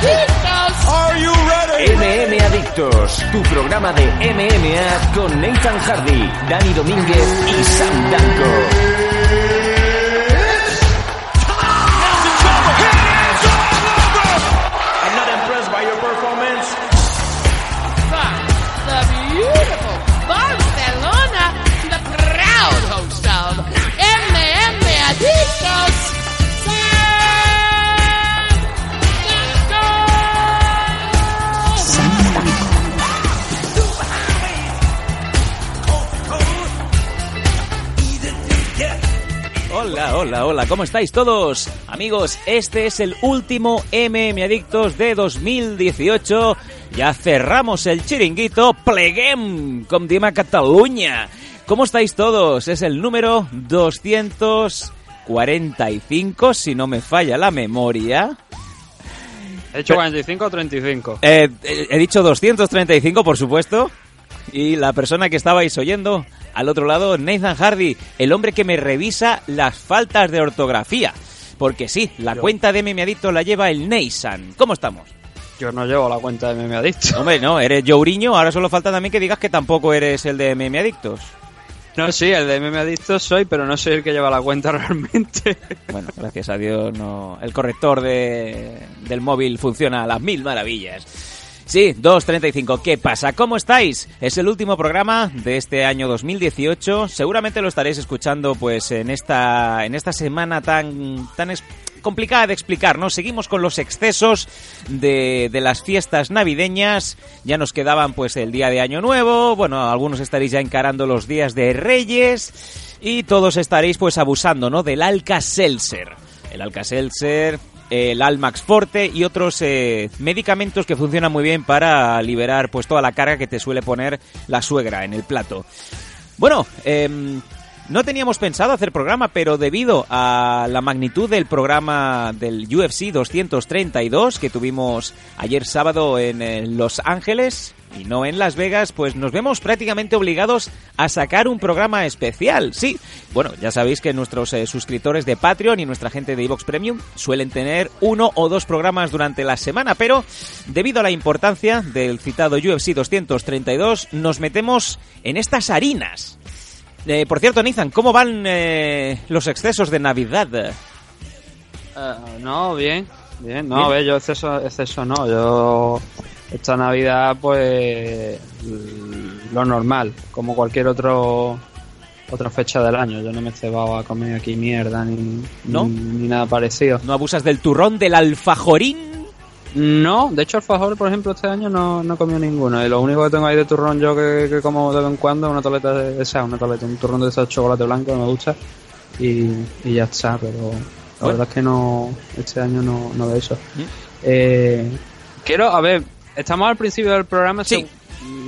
Adictos. MM Adictos, tu programa de MMA con Nathan Hardy, Dani Domínguez y Sam. Hola, hola, ¿cómo estáis todos? Amigos, este es el último MM Adictos de 2018. Ya cerramos el chiringuito Pleguem con Dima Cataluña. ¿Cómo estáis todos? Es el número 245, si no me falla la memoria. He hecho 45 o 35. Eh, eh, he dicho 235, por supuesto. Y la persona que estabais oyendo al otro lado, Nathan Hardy, el hombre que me revisa las faltas de ortografía. Porque sí, la cuenta de Meme Adicto la lleva el Neysan. ¿Cómo estamos? Yo no llevo la cuenta de Meme Adicto. Hombre, no, eres Jouriño, ahora solo falta también que digas que tampoco eres el de Meme Adictos. No, sí, el de Meme Adicto soy, pero no soy el que lleva la cuenta realmente. Bueno, gracias a Dios no, el corrector de, del móvil funciona a las mil maravillas. Sí, 2.35. ¿Qué pasa? ¿Cómo estáis? Es el último programa de este año 2018. Seguramente lo estaréis escuchando pues en esta, en esta semana tan, tan complicada de explicar, ¿no? Seguimos con los excesos de, de las fiestas navideñas. Ya nos quedaban pues el día de Año Nuevo. Bueno, algunos estaréis ya encarando los días de Reyes. Y todos estaréis pues abusando, ¿no? Del Alka-Seltzer. El Alka-Seltzer, el Almax Forte y otros eh, medicamentos que funcionan muy bien para liberar pues toda la carga que te suele poner la suegra en el plato. Bueno, em, no teníamos pensado hacer programa, pero debido a la magnitud del programa del UFC 232 que tuvimos ayer sábado en eh, Los Ángeles y no en Las Vegas, pues nos vemos prácticamente obligados a sacar un programa especial. Sí, bueno, ya sabéis que nuestros eh, suscriptores de Patreon y nuestra gente de Evox Premium suelen tener uno o dos programas durante la semana, pero debido a la importancia del citado UFC 232, nos metemos en estas harinas. Eh, por cierto, Nathan, ¿cómo van eh, los excesos de Navidad? Eh, no, bien. Bien, no, Bien. yo exceso, exceso no. Yo esta Navidad, pues lo normal, como cualquier otro otra fecha del año. Yo no me he cebado a comer aquí mierda ni, ¿No? ni, ni nada parecido. ¿No abusas del turrón del alfajorín? No, de hecho alfajor, por ejemplo, este año no, no he comido ninguno. Y lo único que tengo ahí de turrón yo que, que como de vez en cuando es una tableta de esa, una tableta, un turrón de de chocolate blanco que me gusta. Y, y ya está, pero la Bueno. verdad es que no, este año no, no de eso. ¿Mm? Eh, quiero, a ver, estamos al principio del programa. Sí.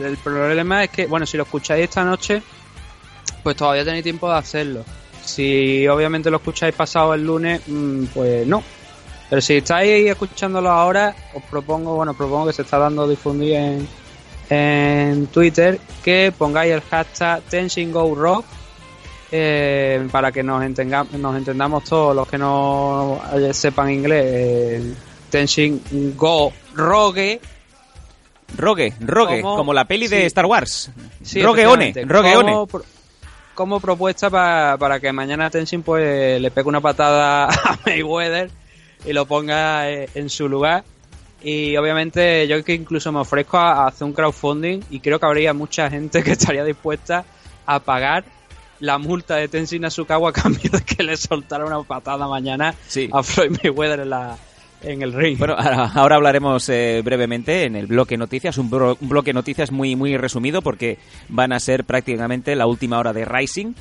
El problema es que, bueno, si lo escucháis esta noche, pues todavía tenéis tiempo de hacerlo. Si obviamente lo escucháis pasado el lunes, mm, pues no. Pero si estáis escuchándolo ahora, os propongo, bueno, propongo que se está dando difundir en, en Twitter que pongáis el hashtag TenshinGoRock eh, para que nos, entenga- nos entendamos todos los que no sepan inglés. Eh, Tenshin Go Rogue. Rogue, Rogue, como la peli de. Star Wars. Sí, Rogue One. Rogue como, One. como propuesta pa- para que mañana Tenshin pues le pegue una patada a Mayweather y lo ponga eh, en su lugar. Y obviamente yo que incluso me ofrezco a, a hacer un crowdfunding y creo que habría mucha gente que estaría dispuesta a pagar la multa de Tenshin Asukawa a cambio de que le soltara una patada mañana Sí. a Floyd Mayweather en, la, en el ring. Bueno, ahora, ahora hablaremos eh, brevemente en el bloque noticias, un, bro- un bloque noticias muy muy resumido porque van a ser prácticamente la última hora de Rising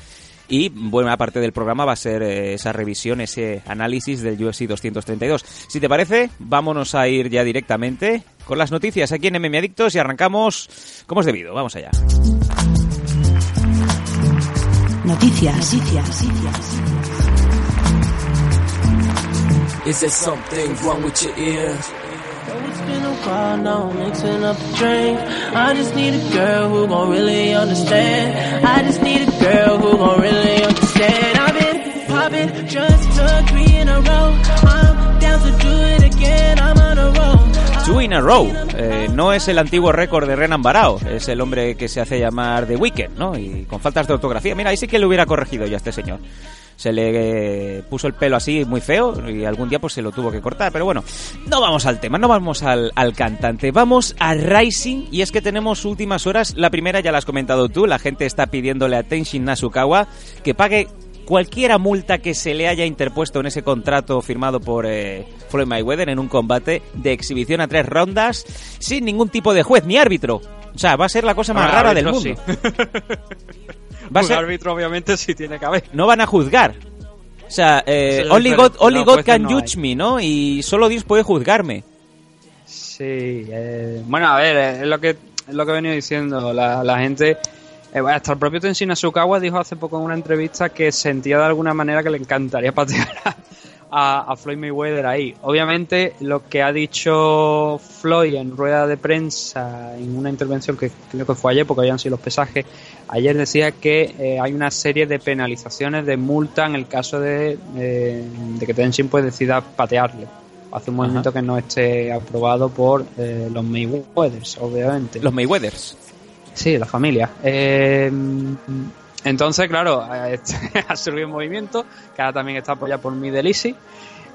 y buena parte del programa va a ser eh, esa revisión, ese análisis del UFC 232. Si te parece, vámonos a ir ya directamente con las noticias aquí en MM Adictos y arrancamos como es debido. Vamos allá. Noticias. Noticias. Is there something wrong with your ear? Oh, it's been a while now, mixing up the drink. I just need a girl who gon' really understand. I just need a girl who gon' really understand. I've been popping just took three in a row. I'm down to do it again. I'm on a roll. In a row. Eh, no es el antiguo récord de Renan Barao, es el hombre que se hace llamar The Weekend, ¿no? Y con faltas de ortografía. Mira, ahí sí que le hubiera corregido ya a este señor. Se le eh, puso el pelo así muy feo y algún día pues se lo tuvo que cortar. Pero bueno, no vamos al tema, no vamos al, al cantante. Vamos a Rising y es que tenemos últimas horas. La primera ya la has comentado tú, la gente está pidiéndole a Tenshin Nasukawa que pague cualquiera multa que se le haya interpuesto en ese contrato firmado por eh, Floyd Mayweather en un combate de exhibición a tres rondas sin ningún tipo de juez ni árbitro. O sea, va a ser la cosa más Ah, rara del mundo. Va a Un ser, árbitro, obviamente, sí tiene que haber. no van a juzgar. O sea, eh, only God, only No, God can no judge me, ¿no? Y solo Dios puede juzgarme. Sí, eh, bueno, a ver, eh, es lo que, es lo que he venido diciendo. La, la gente, hasta el propio Tenshin Asukawa dijo hace poco en una entrevista que sentía de alguna manera que le encantaría patear a, Floyd Mayweather ahí. Obviamente, lo que ha dicho Floyd en rueda de prensa, en una intervención que creo que fue ayer, porque habían sido los pesajes, ayer decía que eh, hay una serie de penalizaciones de multa en el caso de, eh, de que Tenshin pues decida patearle. Hace un movimiento que no esté aprobado por eh, los Mayweathers, obviamente. Los Mayweathers. Sí, la familia. Eh, entonces, claro, eh, ha surgido un movimiento que ahora también está apoyado por Middle Easy,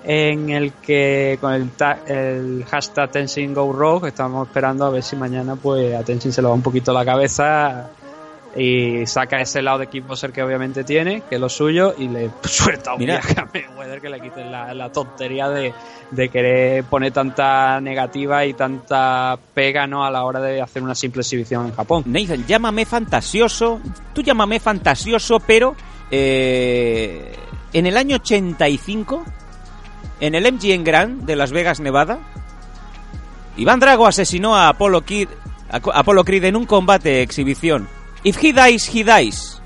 en el que con el, el hashtag Tenshin Go Rogue estamos esperando a ver si mañana pues a se le va un poquito la cabeza y saca ese lado de kickboxer que obviamente tiene, que es lo suyo, y le suelta un Mira. viaje a Mayweather que le quiten la, la tontería de, de querer poner tanta negativa y tanta pega ¿no? a la hora de hacer una simple exhibición en Japón. Nathan, llámame fantasioso. Tú llámame fantasioso, pero eh, en el año 85, en el MGM Grand de Las Vegas, Nevada, Iván Drago asesinó a Apollo Kid, a Apollo Creed en un combate exhibición. If he dies, he dies.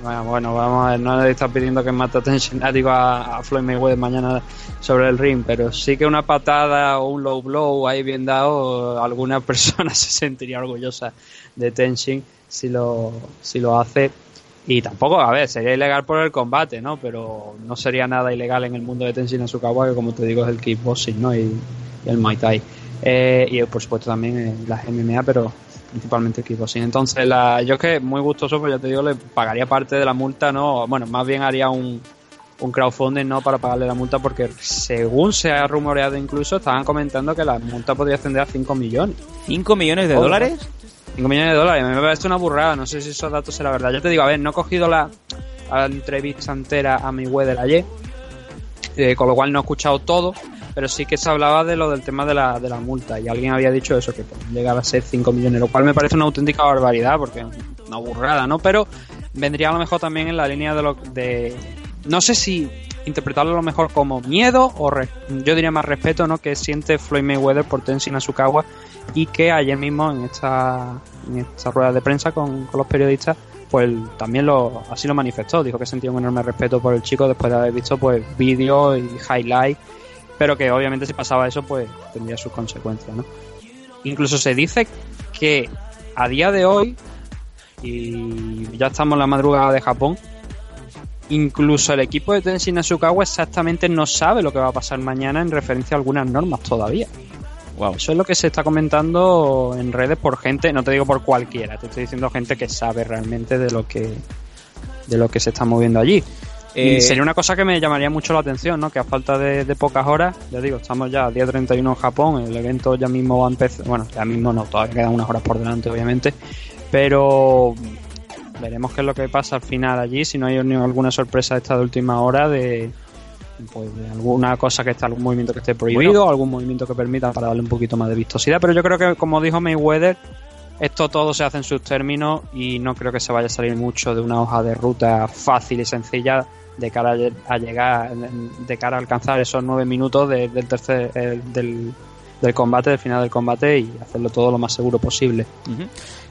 Bueno, vamos a ver, no le está pidiendo que mate a, ah, digo, a, a Floyd Mayweather mañana sobre el ring, pero sí que una patada o un low blow ahí bien dado, alguna persona se sentiría orgullosa de Tenshin si lo, si lo hace. Y tampoco, a ver, sería ilegal por el combate, ¿no? Pero no sería nada ilegal en el mundo de Tenshin Asukawa, que como te digo es el kickboxing, ¿no? Y, el Muay Thai. Eh, y por supuesto también las MMA, pero principalmente el kickboxing. Entonces, la, yo es que muy gustoso, pues ya te digo, le pagaría parte de la multa, ¿no? Bueno, más bien haría un, un crowdfunding, ¿no? Para pagarle la multa, porque según se ha rumoreado incluso, estaban comentando que la multa podría ascender a 5 millones. ¿5 millones de Oh, dólares? 5 millones de dólares, me parece una burrada, no sé si esos datos serán verdad. Yo te digo, a ver, no he cogido la, la entrevista entera a mi weather ayer, eh, con lo cual no he escuchado todo, pero sí que se hablaba de lo del tema de la, de la multa y alguien había dicho eso, que llegar a ser 5 millones, lo cual me parece una auténtica barbaridad, porque una burrada, ¿no? Pero vendría a lo mejor también en la línea de lo de... No sé si interpretarlo a lo mejor como miedo o re- yo diría más respeto, ¿no? Que siente Floyd Mayweather por Tenshin Asukawa y que ayer mismo en esta, en esta rueda de prensa con, con los periodistas pues también lo así lo manifestó dijo que sentía un enorme respeto por el chico después de haber visto pues vídeos y highlights pero que obviamente si pasaba eso pues tendría sus consecuencias ¿no? incluso se dice que a día de hoy y ya estamos en la madrugada de Japón incluso el equipo de Tenshin Asukawa exactamente no sabe lo que va a pasar mañana en referencia a algunas normas todavía Wow. eso es lo que se está comentando en redes por gente, no te digo por cualquiera, te estoy diciendo gente que sabe realmente de lo que de lo que se está moviendo allí. Eh, y sería una cosa que me llamaría mucho la atención, ¿no? Que a falta de, de pocas horas, ya digo, estamos ya a día 31 en Japón, el evento ya mismo va a empezar, bueno, ya mismo no, todavía quedan unas horas por delante, obviamente, pero veremos qué es lo que pasa al final allí, si no hay ni alguna sorpresa esta de última hora de, pues, de alguna cosa que esté, algún movimiento que esté prohibido, algún movimiento que permita para darle un poquito más de vistosidad, pero yo creo que como dijo Mayweather, esto todo se hace en sus términos y no creo que se vaya a salir mucho de una hoja de ruta fácil y sencilla de cara a lle- a llegar, de cara a alcanzar esos nueve minutos de- del tercer, eh, del, del combate, del final del combate y hacerlo todo lo más seguro posible.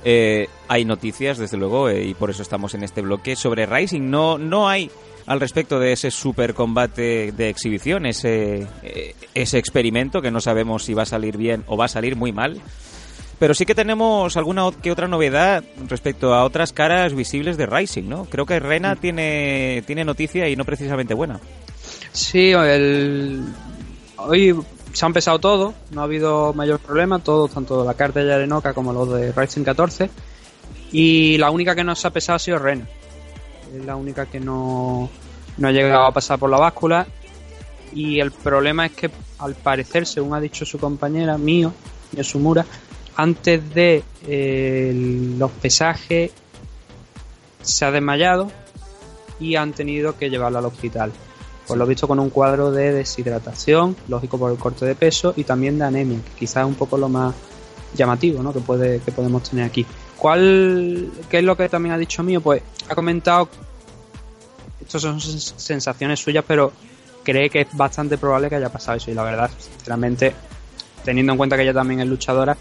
Eh, hay noticias, desde luego, eh, y por eso estamos en este bloque. Sobre Rising, no, no hay al respecto de ese super combate de exhibición, ese, eh, ese experimento que no sabemos si va a salir bien o va a salir muy mal. Pero sí que tenemos alguna que otra novedad respecto a otras caras visibles de Rising, ¿no? Creo que Rena tiene, tiene noticia y no precisamente buena. Sí, el... hoy se han pesado todos, no ha habido mayor problema, todos, tanto la carta de Yarenoka como los de Rising 14. Y la única que no se ha pesado ha sido Rena. Es la única que no, no ha llegado a pasar por la báscula. Y el problema es que, al parecer, según ha dicho su compañera, mío, Yosumura, antes de eh, los pesajes se ha desmayado y han tenido que llevarla al hospital. Por lo visto con un cuadro de deshidratación, lógico por el corte de peso y también de anemia, que quizás es un poco lo más llamativo ¿no? que, puede, que podemos tener aquí. ¿Cuál, ¿Qué es lo que también ha dicho mío? Pues ha comentado, estas son sens- sensaciones suyas, pero cree que es bastante probable que haya pasado eso y la verdad, sinceramente, teniendo en cuenta que ella también es luchadora,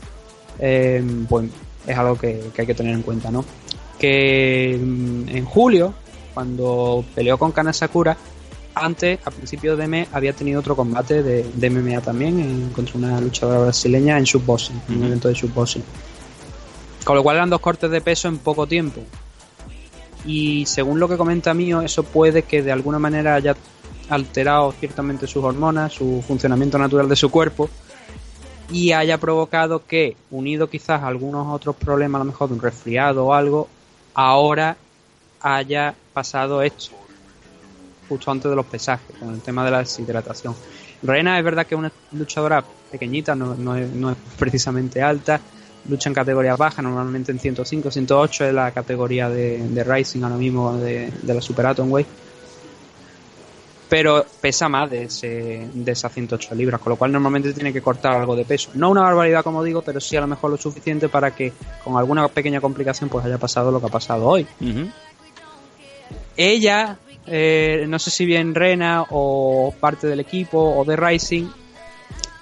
eh, pues es algo que, hay que tener en cuenta, ¿no? Que mm, en julio, cuando peleó con Kana Sakura, antes, a principios de mes, había tenido otro combate de, MMA también en- contra una luchadora brasileña en shootboxing, en un evento de shootboxing. Con lo cual eran dos cortes de peso en poco tiempo. Y según lo que comenta mío, eso puede que de alguna manera haya alterado ciertamente sus hormonas, su funcionamiento natural de su cuerpo y haya provocado que, unido quizás a algunos otros problemas, a lo mejor de un resfriado o algo, ahora haya pasado esto, justo antes de los pesajes, con el tema de la deshidratación. Reina es verdad que es una luchadora pequeñita, no, no es, precisamente alta, lucha en categoría baja, normalmente en 105, 108 es la categoría de, de Rising ahora mismo de, de la Super Atomweight pero pesa más de, ese, de esas 108 libras, con lo cual normalmente tiene que cortar algo de peso. No una barbaridad, como digo, pero sí a lo mejor lo suficiente para que con alguna pequeña complicación pues haya pasado lo que ha pasado hoy. Ella, eh, no sé si bien Rena o parte del equipo o de Rising,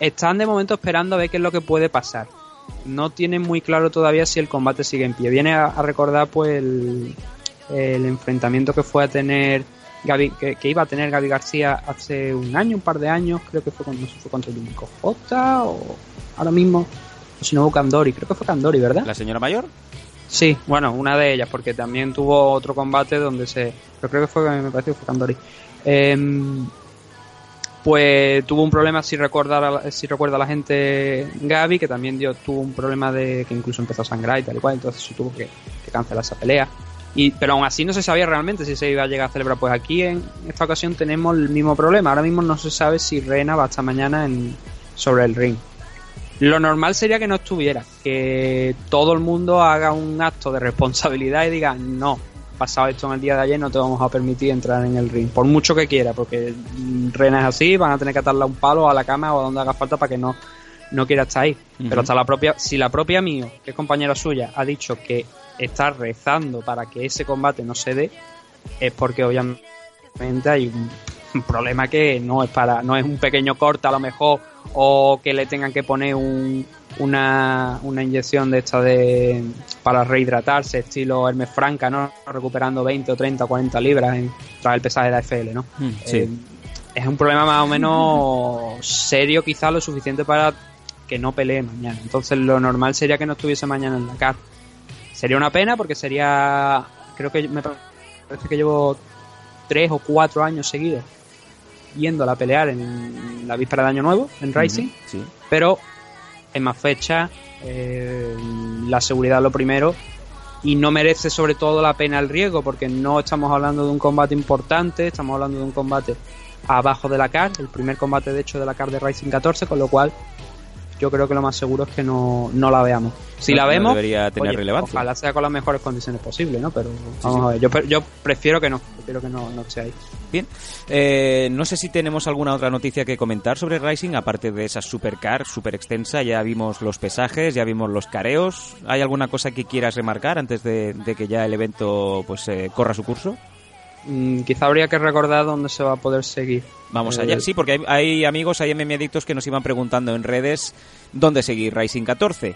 están de momento esperando a ver qué es lo que puede pasar. No tienen muy claro todavía si el combate sigue en pie. Viene a, a recordar pues el, el enfrentamiento que fue a tener Gaby, que, que iba a tener Gaby García hace un año, un par de años, creo que fue, con, no sé, fue contra Yumiko Jota o ahora mismo, o si no fue Kandori, creo que fue Kandori, ¿verdad? ¿La señora mayor? Sí, bueno, una de ellas, porque también tuvo otro combate donde se. Pero creo que fue, me parece que fue Kandori. Em, pues tuvo un problema, si recuerda, si recuerda la gente, Gaby, que también dio, tuvo un problema de que incluso empezó a sangrar y tal y cual, entonces se tuvo que, que cancelar esa pelea. Y, pero aún así no se sabía realmente si se iba a llegar a celebrar. Pues aquí en esta ocasión tenemos el mismo problema. Ahora mismo no se sabe si Rena va hasta mañana en, sobre el ring. Lo normal sería que no estuviera, que todo el mundo haga un acto de responsabilidad y diga, no, pasado esto en el día de ayer no te vamos a permitir entrar en el ring, por mucho que quiera, porque mm, Rena es así, van a tener que atarle un palo a la cama o a donde haga falta para que no, no quiera estar ahí. Pero hasta la propia, si la propia mío, que es compañera suya, ha dicho que está rezando para que ese combate no se dé, es porque obviamente hay un, un problema que no es para, no es un pequeño corte a lo mejor, o que le tengan que poner un, una, una inyección de esta de para rehidratarse, estilo Hermes Franca, ¿no? Recuperando 20 o 30 o 40 libras en, tras el pesaje de la FL, ¿no? Mm, sí. Eh, es un problema más o menos serio, quizá lo suficiente para que no pelee mañana. Entonces lo normal sería que no estuviese mañana en la CAR. Sería una pena porque sería, creo que me parece que llevo tres o cuatro años seguidos viéndola pelear en la víspera de Año Nuevo, en Rising, Ujú, Sí. pero en más fecha, eh, la seguridad lo primero y no merece sobre todo la pena el riesgo porque no estamos hablando de un combate importante, estamos hablando de un combate abajo de la CAR, el primer combate de hecho de la CAR de Rising 14, con lo cual yo creo que lo más seguro es que no, no la veamos. Si No- la no vemos, debería tener oye, relevancia. ojalá sea con las mejores condiciones posibles, ¿no? Pero vamos a ver, yo, pre- yo prefiero que no, prefiero que no, no esté ahí. Bien, Eh, no sé si tenemos alguna otra noticia que comentar sobre Rising, aparte de esa supercar super extensa. Ya vimos los pesajes, ya vimos los careos. ¿Hay alguna cosa que quieras remarcar antes de, de que ya el evento pues eh, corra su curso? Mm, quizá habría que recordar dónde se va a poder seguir. Vamos Eh, allá. Sí, porque hay, hay amigos, hay MM adictos que nos iban preguntando en redes dónde seguir Rising 14.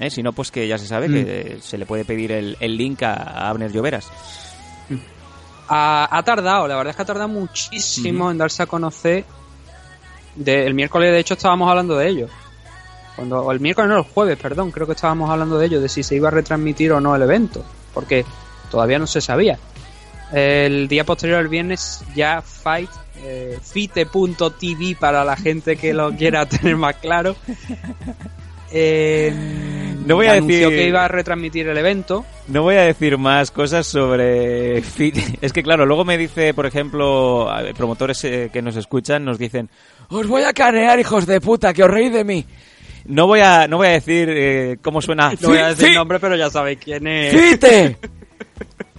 ¿Eh? Si no, pues que ya se sabe que eh, se le puede pedir el, el link a, a Abner Lloveras. Ha, ha tardado, la verdad es que ha tardado muchísimo en darse a conocer. De, el miércoles, de hecho, estábamos hablando de ello. Cuando, o el miércoles, no, el jueves, perdón, creo que estábamos hablando de ello, de si se iba a retransmitir o no el evento, porque todavía no se sabía. El día posterior, el viernes, ya Fight eh, fite.tv para la gente que lo quiera tener más claro. Eh, No voy a decir- que iba a retransmitir el evento. No voy a decir más cosas sobre Fit. Es que claro, luego me dice, por ejemplo, promotores eh, que nos escuchan, nos dicen, os voy a canear, hijos de puta, que os reís de mí. No voy a, no voy a decir eh, cómo suena. No voy a decir nombre, pero ya sabéis quién es. ¡Fite!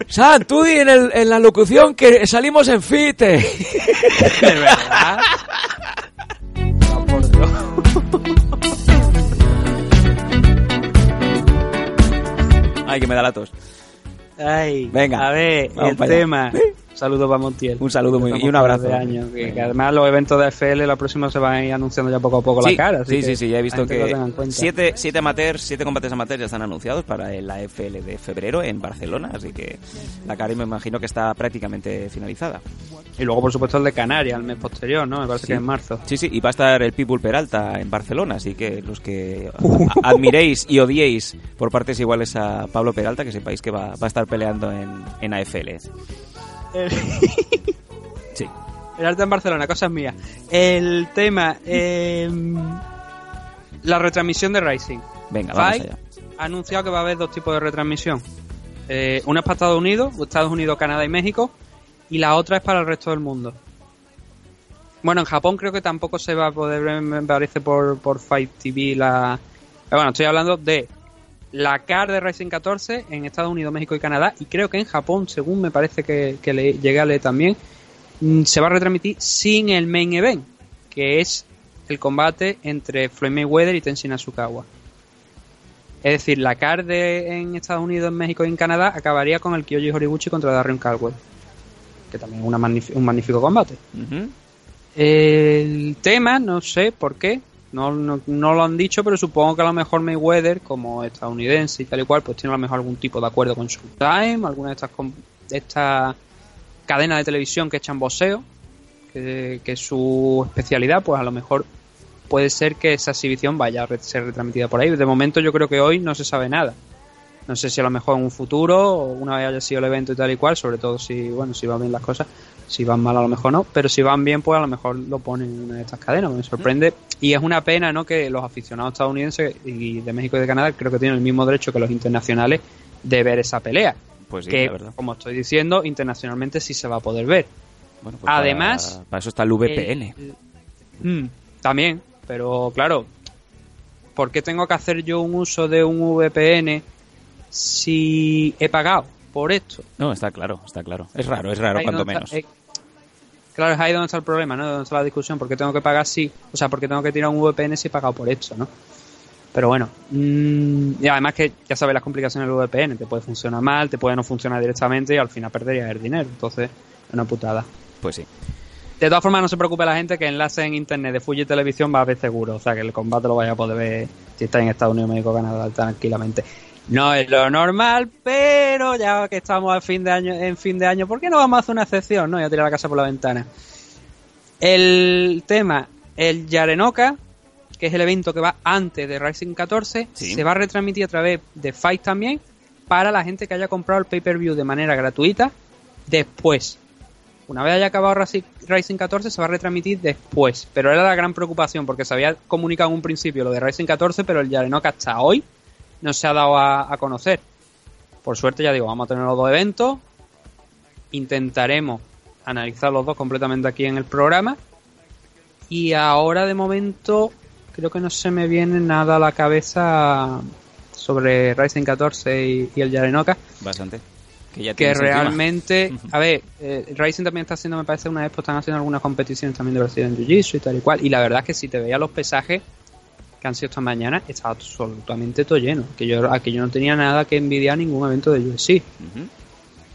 San, tú di en, el- en la locución que salimos en Fite. De verdad. No, por Dios. Ay, que me da la tos. Ay, Venga, a ver, vamos el para tema. Saludos para Montiel. Un saludo muy- y un abrazo. de año, que, que además los eventos de FL, la próxima se van a ir anunciando ya poco a poco Sí, la cara. así sí, sí, sí, ya he visto que siete, siete amateurs, siete combates amateurs ya están anunciados para el AFL de febrero en Barcelona, así que la cara me imagino que está prácticamente finalizada. Y luego, por supuesto, el de Canarias, el mes posterior, ¿no? Me parece Sí. que es en marzo. Sí, sí, y va a estar el People Peralta en Barcelona, así que los que a- admiréis y odiéis por partes iguales a Pablo Peralta, que sepáis que va, va a estar peleando en, en AFL. Sí. El arte en Barcelona, cosas mías. El tema, eh, la retransmisión de Rising. Venga, vamos Fight allá. ha anunciado que va a haber dos tipos de retransmisión. Eh, una es para Estados Unidos, Estados Unidos, Canadá y México, y la otra es para el resto del mundo. Bueno, en Japón creo que tampoco se va a poder ver, me parece, por, por Fight TV la... Pero bueno, estoy hablando de la CAR de Rising 14 en Estados Unidos, México y Canadá, y creo que en Japón, según me parece que, que le llegué a leer también, mm, se va a retransmitir sin el main event, que es el combate entre Floyd Mayweather y Tenshin Asukawa. Es decir, la CAR de, en Estados Unidos, en México y en Canadá acabaría con el Kyoji Horiguchi contra Darren Caldwell, que también es una un magnífico combate. El tema, no sé por qué, no, no, no lo han dicho, pero supongo que a lo mejor Mayweather, como estadounidense y tal y cual, pues tiene a lo mejor algún tipo de acuerdo con Showtime, alguna de estas, de estas cadenas de televisión que echan boxeo, que, su especialidad, pues a lo mejor puede ser que esa exhibición vaya a ser retransmitida por ahí. De momento yo creo que hoy no se sabe nada. No sé si a lo mejor en un futuro, o una vez haya sido el evento y tal y cual, sobre todo si, bueno, si van bien las cosas, si van mal a lo mejor no, pero si van bien, pues a lo mejor lo ponen en una de estas cadenas, me sorprende. Y es una pena, ¿no? Que los aficionados estadounidenses y de México y de Canadá creo que tienen el mismo derecho que los internacionales de ver esa pelea. Pues sí, que, la verdad. como estoy diciendo, internacionalmente sí se va a poder ver. Bueno, pues Además, para, para eso está el VPN. el- Mm, también, pero claro, ¿por qué tengo que hacer yo un uso de un VPN si he pagado por esto? No, está claro, está claro. Es raro, es raro, Ahí cuanto menos. eh, claro, es ahí donde está el problema, ¿no? Donde está la discusión. ¿Por qué tengo que pagar si, o sea, por qué tengo que tirar un VPN si he pagado por esto, ¿no? Pero bueno, mm, y además que ya sabes las complicaciones del VPN, te puede funcionar mal, te puede no funcionar directamente y al final perderías el dinero. Entonces, es una putada. Pues sí. De todas formas, no se preocupe la gente que enlace en internet de Fuji Televisión va a ver seguro. O sea, que el combate lo vaya a poder ver si está en Estados Unidos, México, Canadá, tranquilamente. No es lo normal, pero ya que estamos al fin de año, en fin de año, ¿por qué no vamos a hacer una excepción? No, ya tirar la casa por la ventana. El tema, el Yarenoka, que es el evento que va antes de Rising 14, Sí. se va a retransmitir a través de Fight también para la gente que haya comprado el pay-per-view de manera gratuita después. Una vez haya acabado Rising 14 se va a retransmitir después, pero era la gran preocupación porque se había comunicado en un principio lo de Rising 14, pero el Yarenoka hasta hoy no se ha dado a, a conocer. Por suerte ya digo, vamos a tener los dos eventos, intentaremos analizar los dos completamente aquí en el programa y ahora de momento creo que no se me viene nada a la cabeza sobre Rising 14 y, y el Yarenoka Bastante. Que ya que realmente, a ver, eh, Rising también está haciendo, me parece, una expo, están haciendo algunas competiciones también de Brasil en Jiu-Jitsu y tal y cual. Y la verdad es que si te veía los pesajes que han sido esta mañana, estaba absolutamente todo lleno. Que yo, aquí yo no tenía nada que envidiar ningún evento de UFC, Ujú.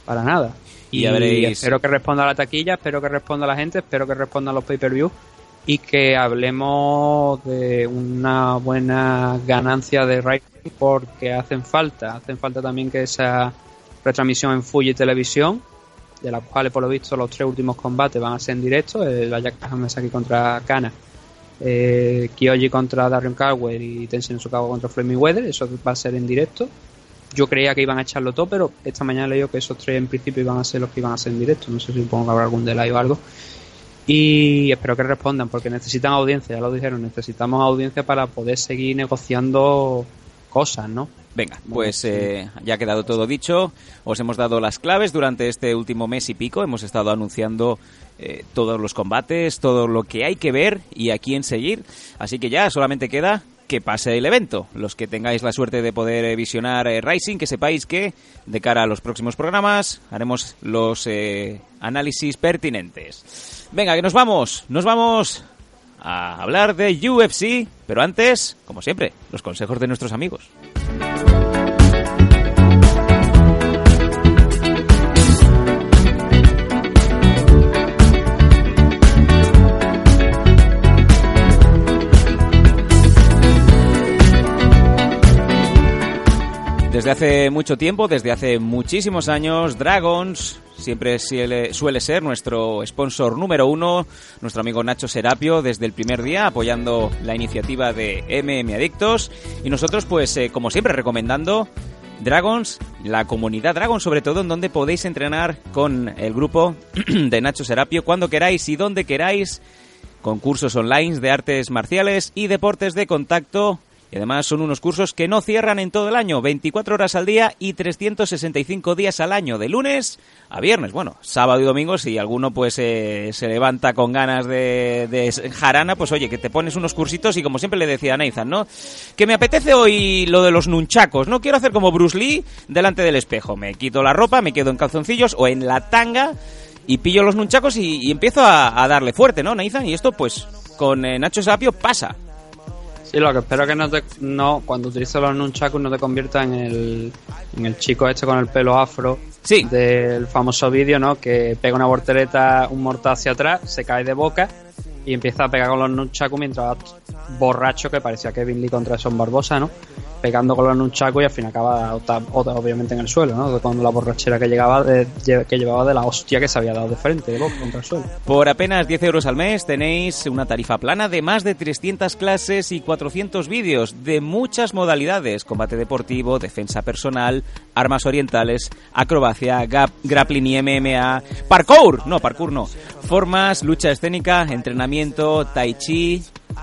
para nada. Y ya veréis- espero que responda a la taquilla, espero que responda a la gente, espero que responda a los pay-per-view y que hablemos de una buena ganancia de Rising porque hacen falta, hacen falta también que esa retransmisión en Fuji Televisión, de la cual por lo visto los tres últimos combates van a ser en directo, el Ayaka Hamasaki contra Kana, eh, Kyoji contra Darren Caldwell y Tenshin Sukawa contra Floyd Mayweather, eso va a ser en directo. Yo creía que iban a echarlo todo, pero esta mañana leí que esos tres en principio iban a ser los que iban a ser en directo. No sé si supongo que habrá algún delay o algo. Y espero que respondan, porque necesitan audiencia, ya lo dijeron, necesitamos audiencia para poder seguir negociando cosas, ¿no? Venga, pues eh, ya ha quedado todo dicho. Os hemos dado las claves durante este último mes y pico. Hemos estado anunciando eh, todos los combates, todo lo que hay que ver y a quién seguir. Así que ya solamente queda que pase el evento. Los que tengáis la suerte de poder eh, visionar eh, Rising, que sepáis que de cara a los próximos programas haremos los análisis pertinentes. Venga, que nos vamos. Nos vamos a hablar de UFC, pero antes, como siempre, los consejos de nuestros amigos. Desde hace mucho tiempo, desde hace muchísimos años, Dragons siempre suele, ser nuestro sponsor número uno, nuestro amigo Nacho Serapio, desde el primer día apoyando la iniciativa de MM Adictos. Y nosotros pues eh, como siempre recomendando Dragons, la comunidad Dragons sobre todo en donde podéis entrenar con el grupo de Nacho Serapio cuando queráis y donde queráis, con cursos online de artes marciales y deportes de contacto y además son unos cursos que no cierran en todo el año, 24 horas al día y 365 días al año, de lunes a viernes. Bueno, sábado y domingo, si alguno pues eh, se levanta con ganas de, jarana, pues oye, que te pones unos cursitos y como siempre le decía a Nathan, ¿no? Que me apetece hoy lo de los nunchacos, no quiero hacer como Bruce Lee delante del espejo. Me quito la ropa, me quedo en calzoncillos o en la tanga y pillo los nunchacos y, empiezo a, a, darle fuerte, ¿no, Nathan? Y esto pues con eh, Nacho Sapio pasa. Sí, lo que espero que no, te, no cuando utilices los nunchakus no te convierta en el, en el chico este con el pelo afro sí. del famoso vídeo, ¿no? Que pega una voltereta, un mortal hacia atrás, se cae de boca y empieza a pegar con los nunchakus mientras borracho que parecía Kevin Lee contra Son Barbosa, ¿no? Pegando con los nunchakus y al fin acaba obviamente en el suelo, ¿no? Con la borrachera que llegaba de, que llevaba de la hostia que se había dado de frente, de boca contra el suelo. Por apenas 10 euros al mes tenéis una tarifa plana de más de 300 clases y 400 vídeos de muchas modalidades, combate deportivo, defensa personal, armas orientales, acrobacia, gap, grappling y MMA, parkour, no, parkour no, formas, lucha escénica, entrenamiento, tai chi,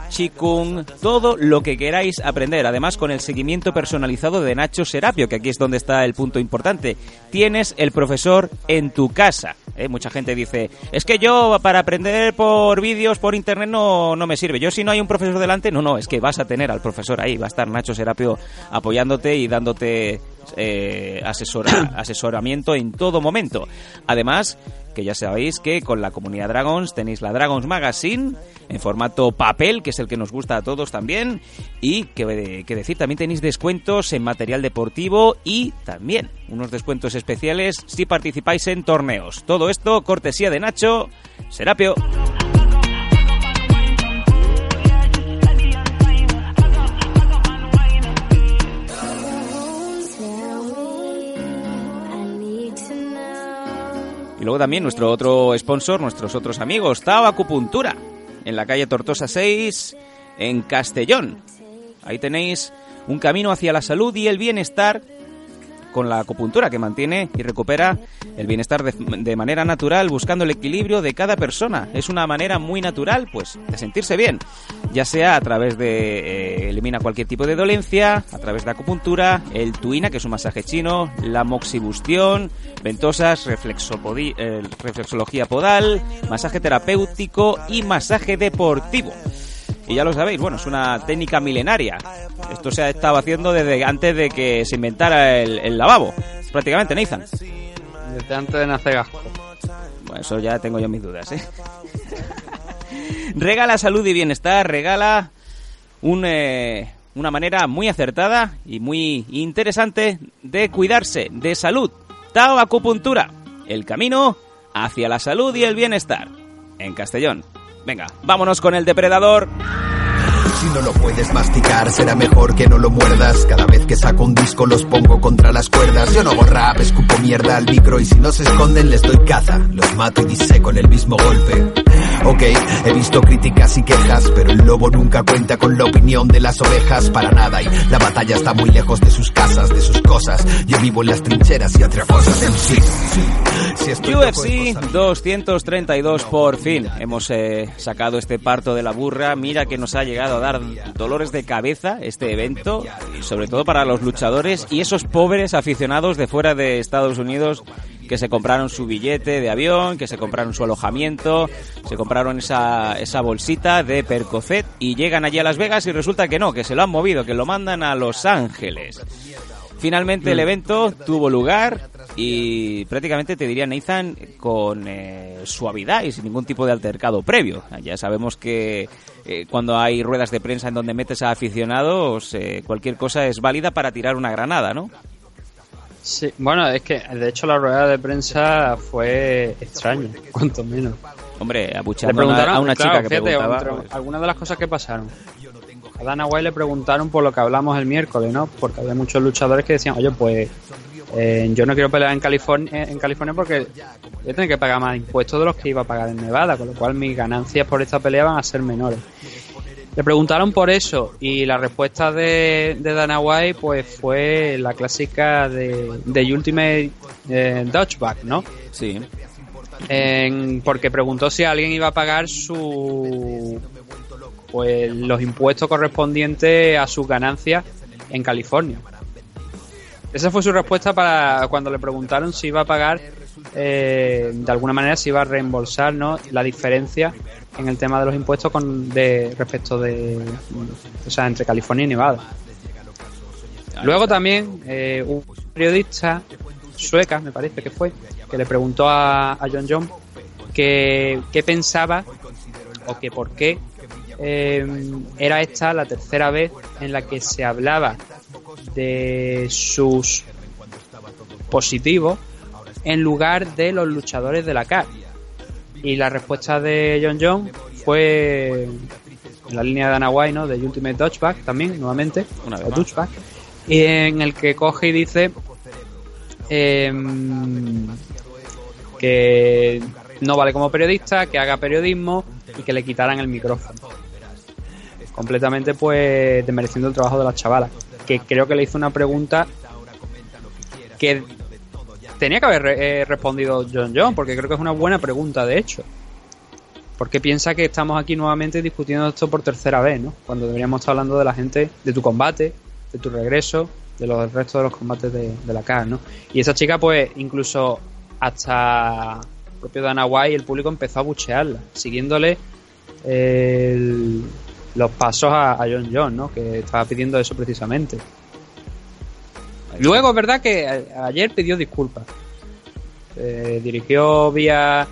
Qigong, todo lo que queráis aprender. Además, con el seguimiento personalizado de Nacho Serapio, que aquí es donde está el punto importante. Tienes el profesor en tu casa. ¿eh? Mucha gente dice, es que yo para aprender por vídeos, por internet, no, no me sirve. Yo si no hay un profesor delante, no, no, es que vas a tener al profesor ahí. Va a estar Nacho Serapio apoyándote y dándote eh, asesora, asesoramiento en todo momento. Además, que ya sabéis que con la comunidad Dragons tenéis la Dragons Magazine en formato papel, que es el que nos gusta a todos también, y que, que decir, también tenéis descuentos en material deportivo y también unos descuentos especiales si participáis en torneos. Todo esto cortesía de Nacho Serapio. Y luego también nuestro otro sponsor, nuestros otros amigos, Tao Acupuntura, en la calle Tortosa 6, en Castellón. Ahí tenéis un camino hacia la salud y el bienestar con la acupuntura que mantiene y recupera el bienestar de, manera natural buscando el equilibrio de cada persona. Es una manera muy natural pues de sentirse bien, ya sea a través de eh, elimina cualquier tipo de dolencia, a través de acupuntura, el tuina que es un masaje chino, la moxibustión, ventosas, eh, reflexología podal, masaje terapéutico y masaje deportivo. Y ya lo sabéis, bueno, es una técnica milenaria. Esto se ha estado haciendo desde antes de que se inventara el, el lavabo. Prácticamente, Nathan. Desde antes de nacer Gasco. Bueno, eso ya tengo yo mis dudas, ¿eh? regala salud y bienestar, regala un, eh, una manera muy acertada y muy interesante de cuidarse de salud. Tao Acupuntura, el camino hacia la salud y el bienestar. En Castellón. Venga, vámonos con el depredador. Si no lo puedes masticar, será mejor que no lo muerdas. Cada vez que saco un disco los pongo contra las cuerdas. Yo no hago rap, escupo mierda al micro y si no se esconden les doy caza. Los mato y diseco en el mismo golpe. Ok, he visto críticas y quejas, pero el lobo nunca cuenta con la opinión de las ovejas para nada y la batalla está muy lejos de sus casas, de sus cosas. Yo vivo en las trincheras y entre cosas en sí. Si UFC hay cosas- 232 por fin. Hemos eh, sacado este parto de la burra. Mira que nos ha llegado a dar dolores de cabeza este evento, y sobre todo para los luchadores y esos pobres aficionados de fuera de Estados Unidos que se compraron su billete de avión, que se compraron su alojamiento, se compraron esa, esa bolsita de Percocet y llegan allí a Las Vegas y resulta que no, que se lo han movido, que lo mandan a Los Ángeles. Finalmente el evento tuvo lugar y prácticamente te diría Nathan con eh, suavidad y sin ningún tipo de altercado previo. Ya sabemos que eh, cuando hay ruedas de prensa en donde metes a aficionados, eh, cualquier cosa es válida para tirar una granada, ¿no? Sí, bueno, es que de hecho la rueda de prensa fue extraña, cuanto menos. Hombre, Le abuchando a una, preguntaron, a una claro, chica que fíjate, preguntaba... entre pues, algunas de las cosas que pasaron. A Dana White le preguntaron por lo que hablamos el miércoles, ¿no? Porque había muchos luchadores que decían, oye, pues eh, yo no quiero pelear en California, en California porque voy a tener que pagar más impuestos de los que iba a pagar en Nevada, con lo cual mis ganancias por esta pelea van a ser menores. Le preguntaron por eso y la respuesta de, de Dana White pues fue la clásica de, de Ultimate eh, Dodgeback, ¿no? sí. En- porque preguntó si alguien iba a pagar su pues los impuestos correspondientes a sus ganancias en California. Esa fue su respuesta para cuando le preguntaron si iba a pagar eh, de alguna manera si iba a reembolsar ¿no? la diferencia en el tema de los impuestos con de respecto de o sea entre California y Nevada. Luego también eh, un periodista sueca, me parece que fue, que le preguntó a, John John que qué pensaba o que por qué eh, era esta la tercera vez en la que se hablaba de sus positivos en lugar de los luchadores de la CAR. Y la respuesta de John John fue en la línea de Dana White, ¿no? De Ultimate Dodgeback también, nuevamente, Una vez o y en el que coge y dice em, que no vale como periodista, que haga periodismo y que le quitaran el micrófono. Completamente, pues, desmereciendo el trabajo de las chavalas. Que creo que le hizo una pregunta que tenía que haber eh, respondido John John, porque creo que es una buena pregunta, de hecho. Porque piensa que estamos aquí nuevamente discutiendo esto por tercera vez, ¿no? Cuando deberíamos estar hablando de la gente, de tu combate, de tu regreso, de los del resto de los combates de, la CAR, ¿no? Y esa chica, pues, incluso hasta el propio Dana White el público empezó a buchearla, siguiéndole eh, el- los pasos a, a John John, ¿no? Que estaba pidiendo eso precisamente. Luego es verdad que ayer pidió disculpas. Eh, dirigió vía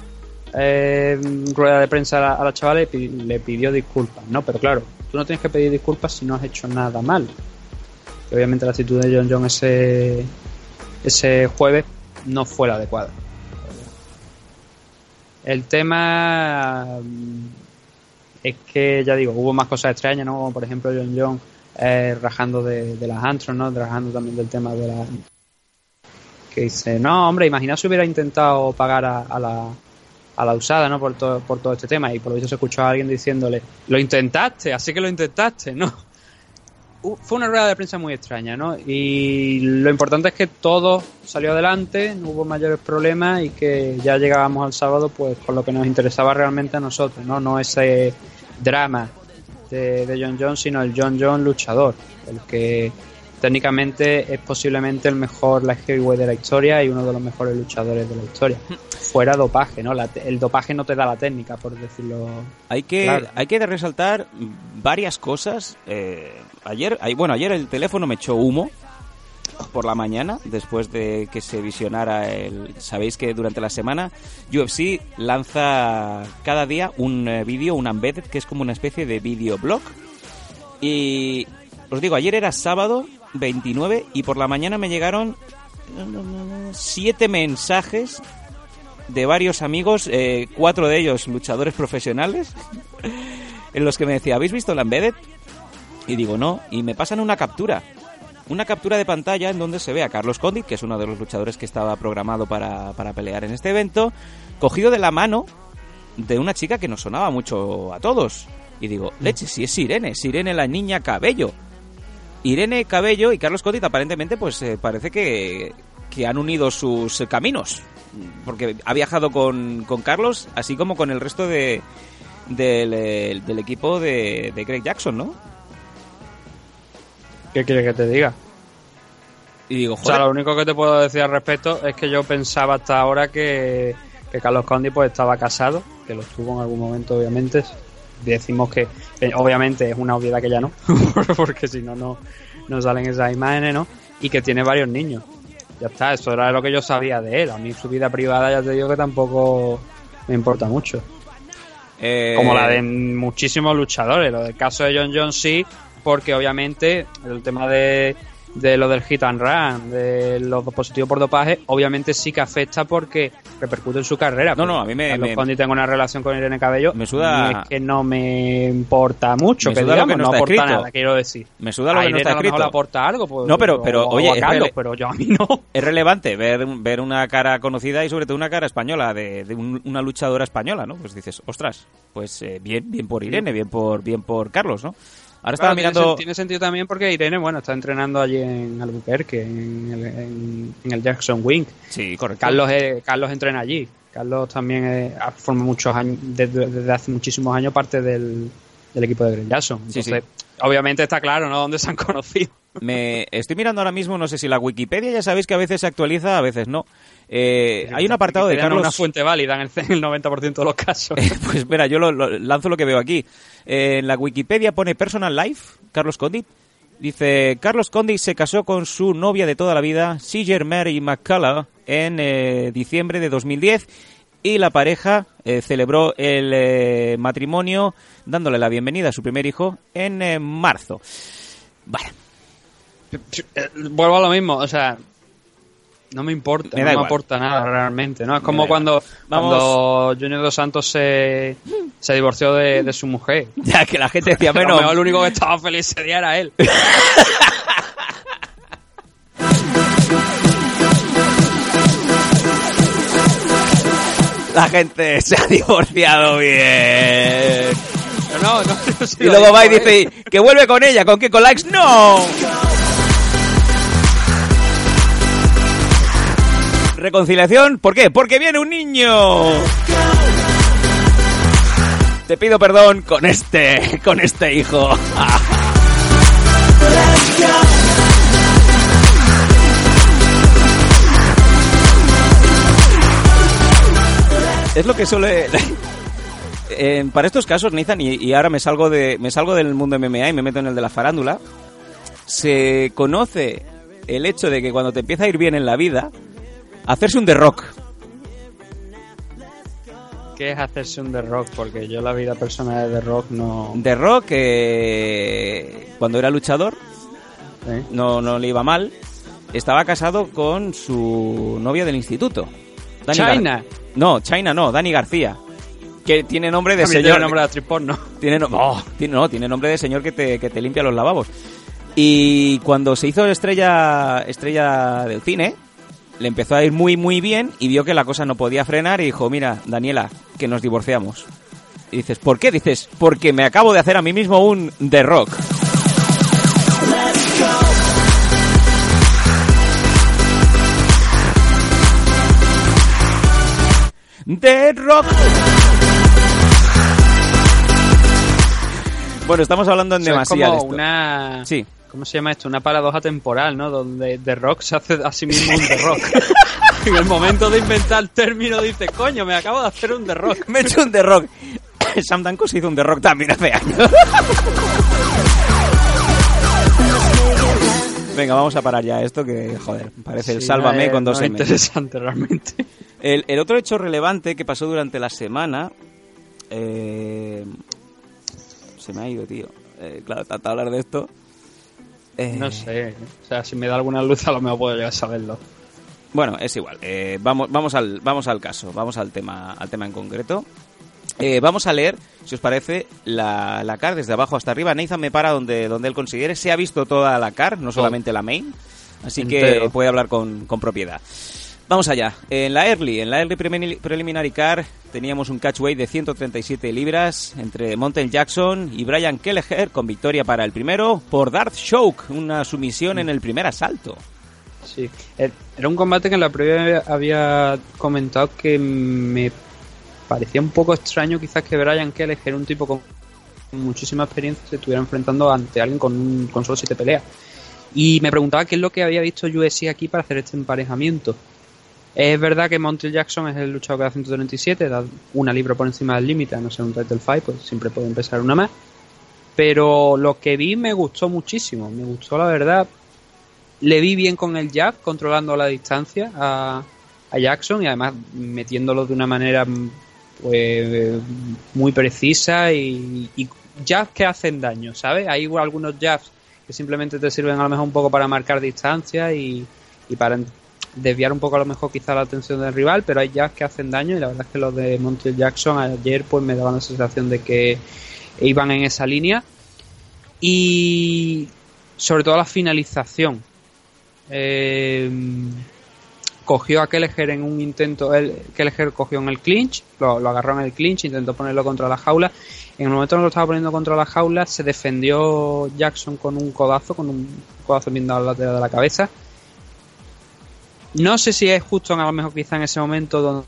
eh, rueda de prensa a la, a la chavala y le pidió disculpas, ¿no? Pero claro, tú no tienes que pedir disculpas si no has hecho nada mal. Y obviamente la actitud de John John ese, ese jueves no fue la adecuada. El tema mm, es que, ya digo, hubo más cosas extrañas, ¿no? Como por ejemplo John John eh, rajando de, de las antros, ¿no? Rajando también del tema de la... Que dice, no, hombre, imagina si hubiera intentado pagar a, a la, a la usada, ¿no? Por todo, por todo este tema. Y por lo visto se escuchó a alguien diciéndole, lo intentaste, así que lo intentaste, ¿no? Uh, Fue una rueda de prensa muy extraña, ¿no? Y lo importante es que todo salió adelante, no hubo mayores problemas y que ya llegábamos al sábado pues con lo que nos interesaba realmente a nosotros, ¿no? No ese drama de, de John John, sino el John John luchador, el que técnicamente es posiblemente el mejor light heavyweight de la historia y uno de los mejores luchadores de la historia. Fuera dopaje, ¿no? La el dopaje no te da la técnica, por decirlo. Hay que, Claro. hay que resaltar varias cosas. Eh, ayer, ay- bueno, ayer el teléfono me echó humo por la mañana, después de que se visionara el... Sabéis que durante la semana UFC lanza cada día un eh, vídeo, un embedded, que es como una especie de videoblog. Y os digo, ayer era sábado 29 y por la mañana me llegaron siete mensajes de varios amigos, eh, cuatro de ellos luchadores profesionales, en los que me decía, ¿habéis visto la Embedded? Y digo, no, y me pasan una captura. Una captura de pantalla en donde se ve a Carlos Condit, que es uno de los luchadores que estaba programado para, para pelear en este evento, cogido de la mano de una chica que nos sonaba mucho a todos. Y digo, leche, si es Irene, es Irene la niña Cabello. Irene Cabello y Carlos Codit aparentemente pues eh, parece que, que han unido sus eh, caminos. Porque ha viajado con, con Carlos, así como con el resto de, del, eh, del equipo de, de Greg Jackson, ¿no? ¿Qué quieres que te diga? Y digo, O sea, joder, lo único que te puedo decir al respecto es que yo pensaba hasta ahora que, que Carlos Condi pues estaba casado, que lo estuvo en algún momento, obviamente. Decimos que, eh, obviamente, es una obviedad que ya no, porque si no, no no salen esas imágenes, ¿no? Y que tiene varios niños. Ya está, eso era lo que yo sabía de él. A mí su vida privada ya te digo que tampoco me importa mucho. eh, Como la de muchísimos luchadores. Lo del caso de John Jones sí, porque obviamente el tema de, de lo del hit and run, de los positivos por dopaje, obviamente sí que afecta porque repercute en su carrera. No, no, a mí me- Carlos me- Condi tengo una relación con Irene Cabello. Me suda- no es que no me importa mucho, Me que suda lo digamos, que no no aporta escrito. nada, quiero decir. Me suda lo A que no está a lo mejor escrito. le aporta algo, pues, No, pero- pero, o oye, a Carlos, pero yo a mí no. es relevante ver, ver una cara conocida y sobre todo una cara española de, de un- una luchadora española, ¿no? Pues dices, ostras, pues eh, bien, bien por Irene, bien por bien por Carlos, ¿no? Ahora estaba Claro, tiene mirando sen- Tiene, sentido también porque Irene, bueno, está entrenando allí en Albuquerque, en el, en- en el Jackson Wing. Sí, correcto. Carlos, eh, Carlos entrena allí. Carlos también eh, forma muchos años, desde, desde hace muchísimos años parte del, del equipo de Greg Jackson. Sí, obviamente está claro, ¿no? Dónde se han conocido. Me estoy mirando ahora mismo, no sé si la Wikipedia ya sabéis que a veces se actualiza, a veces no. Eh, hay un apartado de Wikipedia no es Carlos. una fuente válida en el, en el 90% de los casos. pues mira, yo lo, lo- lanzo lo que veo aquí. Eh, en la Wikipedia pone Personal Life, Carlos Condit. Dice, Carlos Condit se casó con su novia de toda la vida, Siger Mary McCullough, en eh, diciembre de 2010 y la pareja eh, celebró el eh, matrimonio dándole la bienvenida a su primer hijo en eh, marzo. Vale, Vuelvo a lo mismo, o sea, no me importa, Me no igual. me aporta nada realmente, ¿no? Es como cuando, Vamos. cuando Junior Dos Santos se, se divorció de, de su mujer. ya que la gente decía, mejor el único que estaba feliz ese día era él. la gente se ha divorciado bien. No, no, no sé Y luego va y ¿eh? dice que vuelve con ella, ¿con qué? ¿Con likes? ¡No! Reconciliación, ¿por qué? Porque viene un niño. Te pido perdón con este, con este hijo. Es lo que suele eh, para estos casos, Nathan, y, y ahora me salgo de me salgo del mundo MMA y me meto en el de la farándula, se conoce el hecho de que cuando te empieza a ir bien en la vida, hacerse un The Rock. ¿Qué es hacerse un The Rock? Porque yo la vida personal de The Rock no... The Rock, eh, cuando era luchador, ¿eh? no, no le iba mal, estaba casado con su novia del instituto. Dani Gar- China. No, China no, Dani García. Que tiene nombre de También señor. tiene nombre de. Tiene, no- oh, tiene, no, tiene nombre de señor que te, que te limpia los lavabos. Y cuando se hizo estrella, estrella del cine, le empezó a ir muy, muy bien y vio que la cosa no podía frenar y dijo, mira, Daniela, que nos divorciamos. Y dices, ¿por qué? Dices, porque me acabo de hacer a mí mismo un The Rock. The Rock. Bueno, estamos hablando en demasía de como esto. una... Sí. ¿Cómo se llama esto? Una paradoja temporal, ¿no? Donde The Rock se hace a sí mismo un The Rock. en el momento de inventar el término dice, coño, me acabo de hacer un The Rock. Me he hecho un The Rock. Sam Danko se hizo un The Rock también hace años. Venga, vamos a parar ya esto que, joder, parece el sálvame no es- con dos no M. interesante realmente. El, el otro hecho relevante que pasó durante la semana... eh, se me ha ido, tío. Eh, claro, tanto hablar de esto... eh, No sé. O sea, si me da alguna luz a lo mejor puedo llegar a saberlo. Bueno, es igual. Eh, vamos, vamos, al, vamos al caso, vamos al tema, al tema en concreto. Eh, vamos a leer, si os parece, la, la car desde abajo hasta arriba. Nathan me para donde, donde él considere. Se ha visto toda la car, no solamente la main. Así que puede hablar con, con propiedad. Vamos allá. En la Early, en la Early Preliminary Car, teníamos un catchweight de 137 libras entre Montel Jackson y Brian Kelleher, con victoria para el primero por Darth Shock, una sumisión en el primer asalto. Sí, Er- era un combate que en la previa había comentado que me parecía un poco extraño quizás que Brian Kelly, que era un tipo con muchísima experiencia, se estuviera enfrentando ante alguien con, un, con solo siete peleas. Y me preguntaba qué es lo que había visto UFC aquí para hacer este emparejamiento. Es verdad que Montel Jackson es el luchador que da 137, da una libra por encima del límite, a no ser un title fight, pues siempre puede empezar una más. Pero lo que vi me gustó muchísimo, me gustó la verdad. Le vi bien con el jab, controlando la distancia a, Jackson y además metiéndolo de una manera pues muy precisa y, y jabs que hacen daño, ¿sabes? Hay algunos jabs que simplemente te sirven a lo mejor un poco para marcar distancia y, y para desviar un poco a lo mejor quizá la atención del rival, pero hay jabs que hacen daño y la verdad es que los de Montel Jackson ayer pues me daban la sensación de que iban en esa línea y sobre todo la finalización. Eh, cogió a Kelleher en un intento, él, Kelleher cogió en el clinch, lo, agarró en el clinch, intentó ponerlo contra la jaula. En el momento en que lo estaba poniendo contra la jaula, se defendió Jackson con un codazo, con un codazo bien dado al lateral de la cabeza. No sé si es justo, a lo mejor quizá en ese momento donde,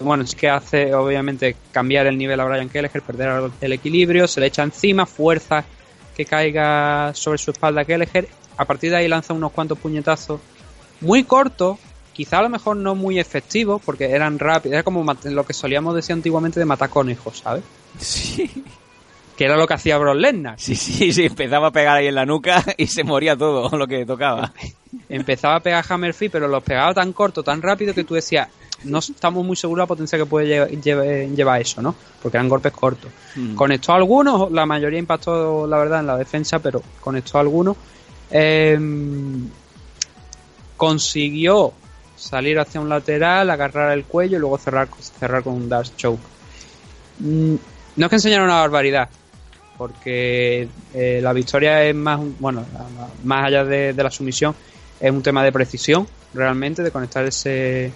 bueno, es que hace obviamente cambiar el nivel a Brian Kelleher, perder el equilibrio, se le echa encima, fuerza que caiga sobre su espalda Kelleher. A partir de ahí lanza unos cuantos puñetazos muy cortos, quizá a lo mejor no muy efectivos, porque eran rápidos, era como lo que solíamos decir antiguamente de matar conejos, ¿sabes? Sí. Que era lo que hacía Brock Lesnar. Sí, sí, sí, empezaba a pegar ahí en la nuca y se moría todo lo que tocaba. Empezaba a pegar Hammer Fist, pero los pegaba tan corto, tan rápido que tú decías, no estamos muy seguros de la potencia que puede lle- llevar eso, ¿no? Porque eran golpes cortos. Mm. Conectó a algunos, la mayoría impactó, la verdad, en la defensa, pero conectó a algunos. Em, consiguió salir hacia un lateral, agarrar el cuello y luego cerrar, cerrar con un dash choke. Mm, No es que enseñara una barbaridad, porque eh, la victoria es más, bueno, más allá de, de la sumisión, es un tema de precisión, realmente, de conectar ese,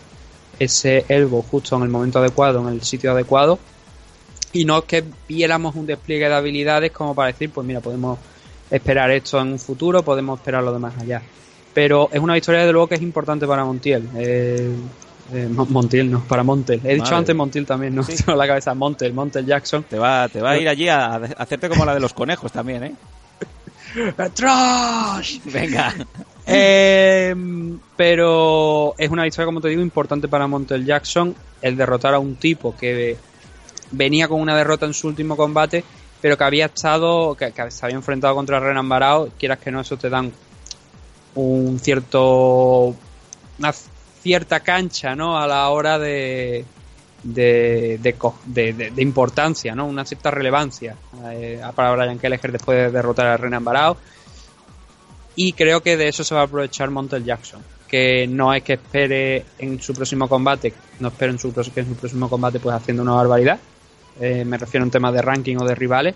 ese elbow justo en el momento adecuado, en el sitio adecuado, y no es que viéramos un despliegue de habilidades como para decir, pues mira, podemos esperar esto en un futuro, podemos esperarlo de más allá. Pero es una victoria, de luego, que es importante para Montiel. Eh, eh, Mon- Montiel, no, para Montel. He dicho antes Montiel también, no, Sí. la cabeza Montel, Montel Jackson. Te va, te va a ir allí a, a hacerte como la de los conejos también, ¿eh? ¡Trash! Venga. Eh, pero es una victoria, como te digo, importante para Montel Jackson el derrotar a un tipo que venía con una derrota en su último combate, pero que había estado, que, que se había enfrentado contra Renan Barao. Quieras que no, eso te dan un cierto, una cierta cancha, ¿no? A la hora de de, de, de- importancia, ¿no? Una cierta relevancia eh, para Brian Kelleher después de derrotar a Renan Barao y creo que de eso se va a aprovechar Montel Jackson que no es que espere en su próximo combate no espero en su, que en su próximo combate pues haciendo una barbaridad Eh, me refiero a un tema de ranking o de rivales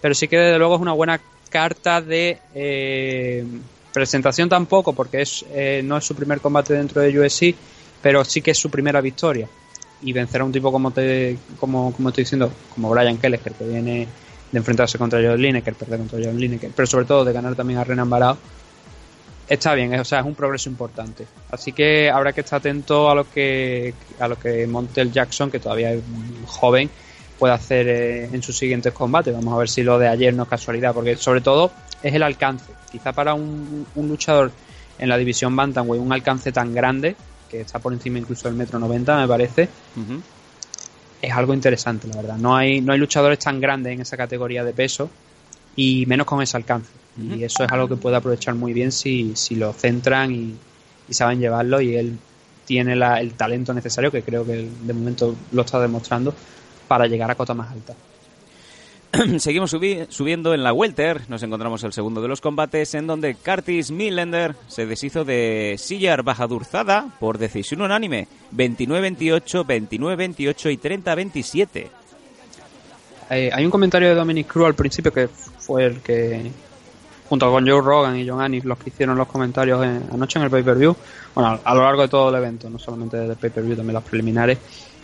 pero sí que desde luego es una buena carta de eh, presentación tampoco porque es eh, no es su primer combate dentro de UFC pero sí que es su primera victoria y vencer a un tipo como te como, como estoy diciendo como Brian Kelleher que viene de enfrentarse contra John Lineker perder contra John Lineker pero sobre todo de ganar también a Renan Barao está bien, o sea, es un progreso importante. Así que habrá que estar atento a lo que a lo que Montel Jackson, que todavía es joven, puede hacer eh, en sus siguientes combates. Vamos a ver si lo de ayer no es casualidad, porque sobre todo es el alcance. Quizá para un, un luchador en la división Bantamweight un alcance tan grande, que está por encima incluso del metro 90, me parece, es algo interesante, la verdad. No hay, no hay luchadores tan grandes en esa categoría de peso y menos con ese alcance. Y eso es algo que puede aprovechar muy bien si, si lo centran y, y saben llevarlo y él tiene la- el talento necesario, que creo que de momento lo está demostrando, para llegar a cota más alta. Seguimos subi- subiendo en la Welter. Nos encontramos el segundo de los combates en donde Curtis Millender se deshizo de Sillar Bajadurzada por decisión unánime. 29-28, 29-28 y 30-27. Eh, hay un comentario de Dominic Cruz al principio que fue el que junto con Joe Rogan y John Anis, los que hicieron los comentarios en- anoche en el pay-per-view, bueno, a, a lo largo de todo el evento, no solamente del pay-per-view, también los preliminares,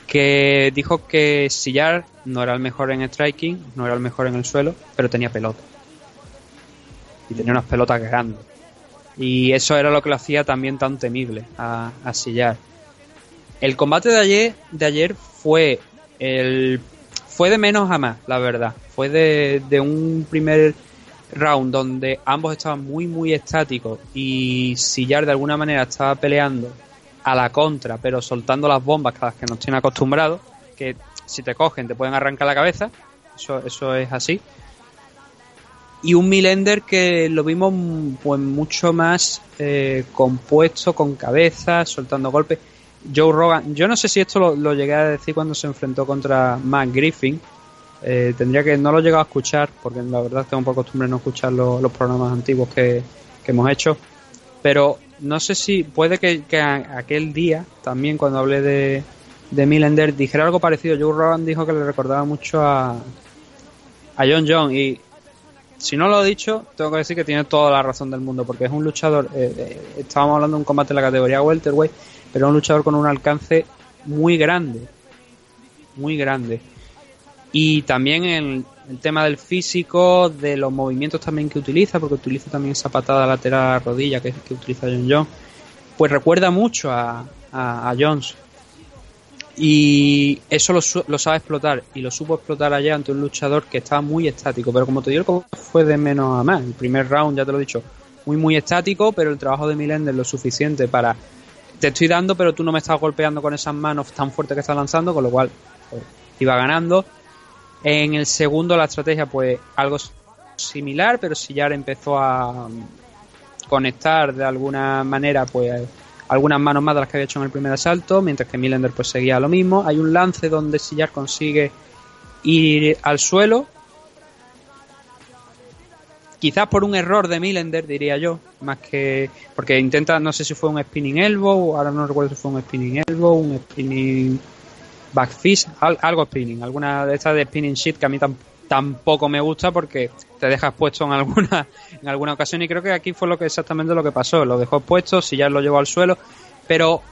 que dijo que Sillar no era el mejor en striking, no era el mejor en el suelo, pero tenía pelota. Y tenía unas pelotas grandes. Y eso era lo que lo hacía también tan temible a, a Sillar. El combate de ayer, de ayer fue el fue de menos a más, la verdad. Fue de, de un primer round donde ambos estaban muy muy estáticos y Sillar de alguna manera estaba peleando a la contra, pero soltando las bombas a las que nos tienen acostumbrados, que si te cogen te pueden arrancar la cabeza, eso, es así. Y un Milender que lo vimos pues mucho más eh, compuesto, con cabeza, soltando golpes. Joe Rogan, yo no sé si esto lo, llegué a decir cuando se enfrentó contra Matt Griffin. Eh, tendría que, no lo he llegado a escuchar, porque la verdad tengo por costumbre no escuchar lo- los programas antiguos que hemos hecho. Pero no sé si puede que, que aquel día, también cuando hablé de, de Millender, dijera algo parecido. Joe Rogan dijo que le recordaba mucho a, a John John. Y si no lo he dicho, tengo que decir que tiene toda la razón del mundo, porque es un luchador. eh, eh, estábamos hablando de un combate en la categoría welterweight, pero es un luchador con un alcance muy grande, muy grande. Y también el, el tema del físico, de los movimientos también que utiliza, porque utiliza también esa patada lateral a la rodilla que, que utiliza John John, pues recuerda mucho a, a, Jones. Y eso lo, lo sabe explotar, y lo supo explotar allá ante un luchador que estaba muy estático, pero como te digo, fue de menos a más. El primer round, ya te lo he dicho, muy muy estático, pero el trabajo de Milender lo suficiente para te estoy dando, pero tú no me estás golpeando con esas manos tan fuertes que estás lanzando, con lo cual pues, iba ganando. En el segundo la estrategia pues algo similar, pero si ya empezó a mm, conectar de alguna manera pues algunas manos más de las que había hecho en el primer asalto, mientras que Millender pues seguía lo mismo. Hay un lance donde Sillar consigue ir al suelo, quizás por un error de Millender, diría yo, más que porque intenta, no sé si fue un spinning elbow, ahora no recuerdo si fue un spinning elbow, un spinning backfist, al- algo spinning, alguna de estas de spinning shit que a mí tam- tampoco me gusta porque te dejas puesto en alguna en alguna ocasión y creo que aquí fue lo que exactamente lo que pasó, lo dejó puesto, si ya lo llevó al suelo, pero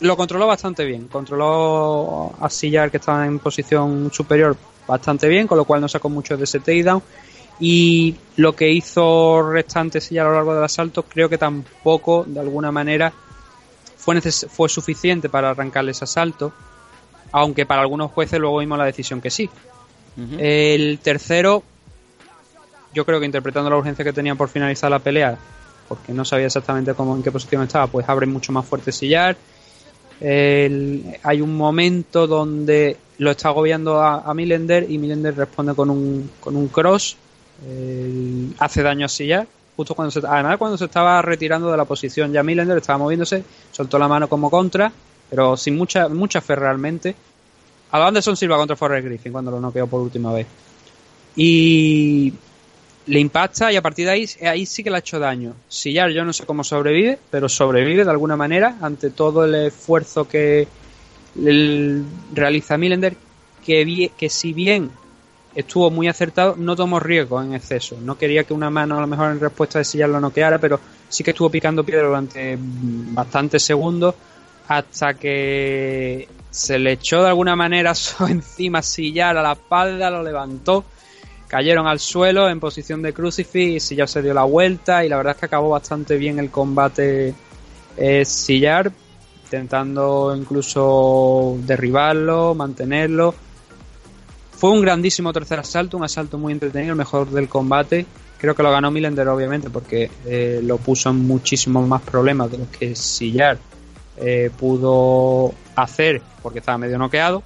lo controló bastante bien, controló a Sillar que estaba en posición superior bastante bien, con lo cual no sacó mucho de ese takedown. Y lo que hizo restante Sillar a lo largo del asalto creo que tampoco de alguna manera fue, fue suficiente para arrancarle ese asalto aunque para algunos jueces luego vimos la decisión que sí. El tercero, yo creo que interpretando la urgencia que tenía por finalizar la pelea, porque no sabía exactamente cómo en qué posición estaba, pues abre mucho más fuerte Sillar. El- hay un momento donde lo está agobiando a, a Millender y Millender responde con un, con un cross, el- hace daño a Sillar. Justo cuando se, además cuando se estaba retirando de la posición, ya Millender estaba moviéndose, soltó la mano como contra, pero sin mucha, mucha fe realmente. A Anderson Silva contra Forrest Griffin cuando lo noqueó por última vez. Y le impacta y a partir de ahí, ahí sí que le ha hecho daño. Sillar yo no sé cómo sobrevive, pero sobrevive de alguna manera ante todo el esfuerzo que realiza Millender, que, que si bien estuvo muy acertado, no tomó riesgo en exceso. No quería que una mano a lo mejor en respuesta de Sillar lo noqueara, pero sí que estuvo picando piedra durante bastantes segundos hasta que se le echó de alguna manera encima Sillar a la espalda, lo levantó, cayeron al suelo en posición de crucifix y Sillar se dio la vuelta y la verdad es que acabó bastante bien el combate eh, Sillar, intentando incluso derribarlo, mantenerlo. Fue un grandísimo tercer asalto, un asalto muy entretenido, el mejor del combate. Creo que lo ganó Millender obviamente porque eh, lo puso en muchísimos más problemas de los que Sillar eh, pudo hacer porque estaba medio noqueado.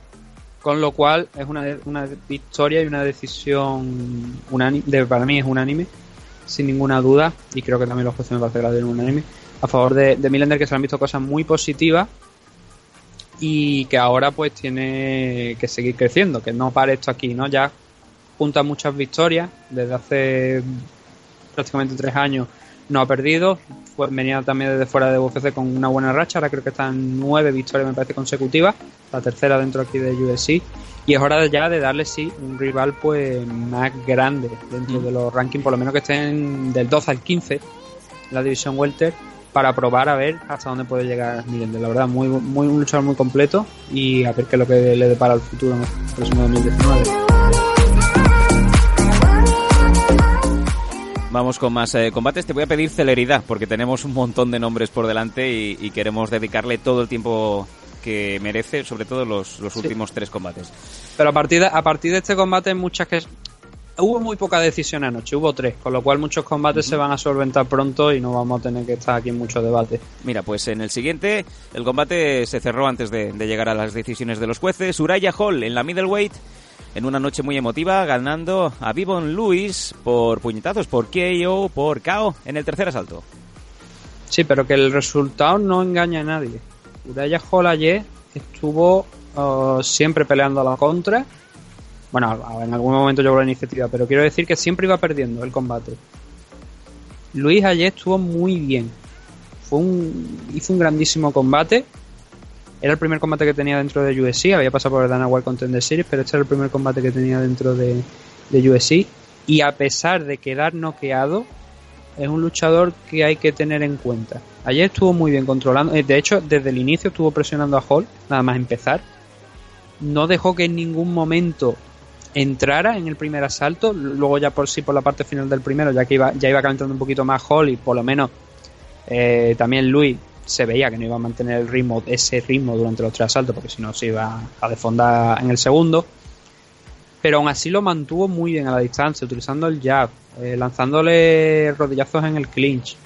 Con lo cual es una, una victoria y una decisión unánime, de- para mí es unánime, sin ninguna duda, y creo que también los jueces me parece que la dieron unánime, a favor de, de Millender que se han visto cosas muy positivas y que ahora pues tiene que seguir creciendo, que no pare esto aquí, ¿no? Ya junta muchas victorias, desde hace prácticamente tres años no ha perdido, pues venía también desde fuera de UFC con una buena racha, ahora creo que están nueve victorias me parece consecutivas, la tercera dentro aquí de UFC y es hora de ya de darle sí un rival pues más grande dentro de los rankings, por lo menos que estén del 12 al 15 en la división welter para probar a ver hasta dónde puede llegar Miranda. La verdad, muy, muy un luchador muy completo y a ver qué es lo que le depara el futuro en el próximo 2019. Vamos con más eh, combates. Te voy a pedir celeridad porque tenemos un montón de nombres por delante y, y queremos dedicarle todo el tiempo que merece, sobre todo los, los últimos tres combates. Pero a partir de, a partir de este combate, muchas que hubo muy poca decisión anoche, hubo tres, con lo cual muchos combates se van a solventar pronto y no vamos a tener que estar aquí en mucho debate. Mira, pues en el siguiente, el combate se cerró antes de, de llegar a las decisiones de los jueces. Uraya Hall en la middleweight, en una noche muy emotiva, ganando a Vivon Lewis por puñetazos, por KO, por KO en el tercer asalto. Sí, pero que el resultado no engaña a nadie. Uraya Hall ayer estuvo uh, siempre peleando a la contra. Bueno, en algún momento llevó la iniciativa, pero quiero decir que siempre iba perdiendo el combate. Luis ayer estuvo muy bien. Fue un, hizo un grandísimo combate. Era el primer combate que tenía dentro de USC. Había pasado por el Dana White Contender Series, pero este era el primer combate que tenía dentro de, de USC. Y a pesar de quedar noqueado, es un luchador que hay que tener en cuenta. Ayer estuvo muy bien controlando. De hecho, desde el inicio estuvo presionando a Hall, nada más empezar. No dejó que en ningún momento entrara en el primer asalto. Luego ya por sí por la parte final del primero, ya que iba, ya iba calentando un poquito más Hall y por lo menos eh, también Luis se veía que no iba a mantener el ritmo, ese ritmo durante los tres asaltos, porque si no se iba a desfondar en el segundo. Pero aún así lo mantuvo muy bien a la distancia, utilizando el jab, eh, lanzándole rodillazos en el clinch,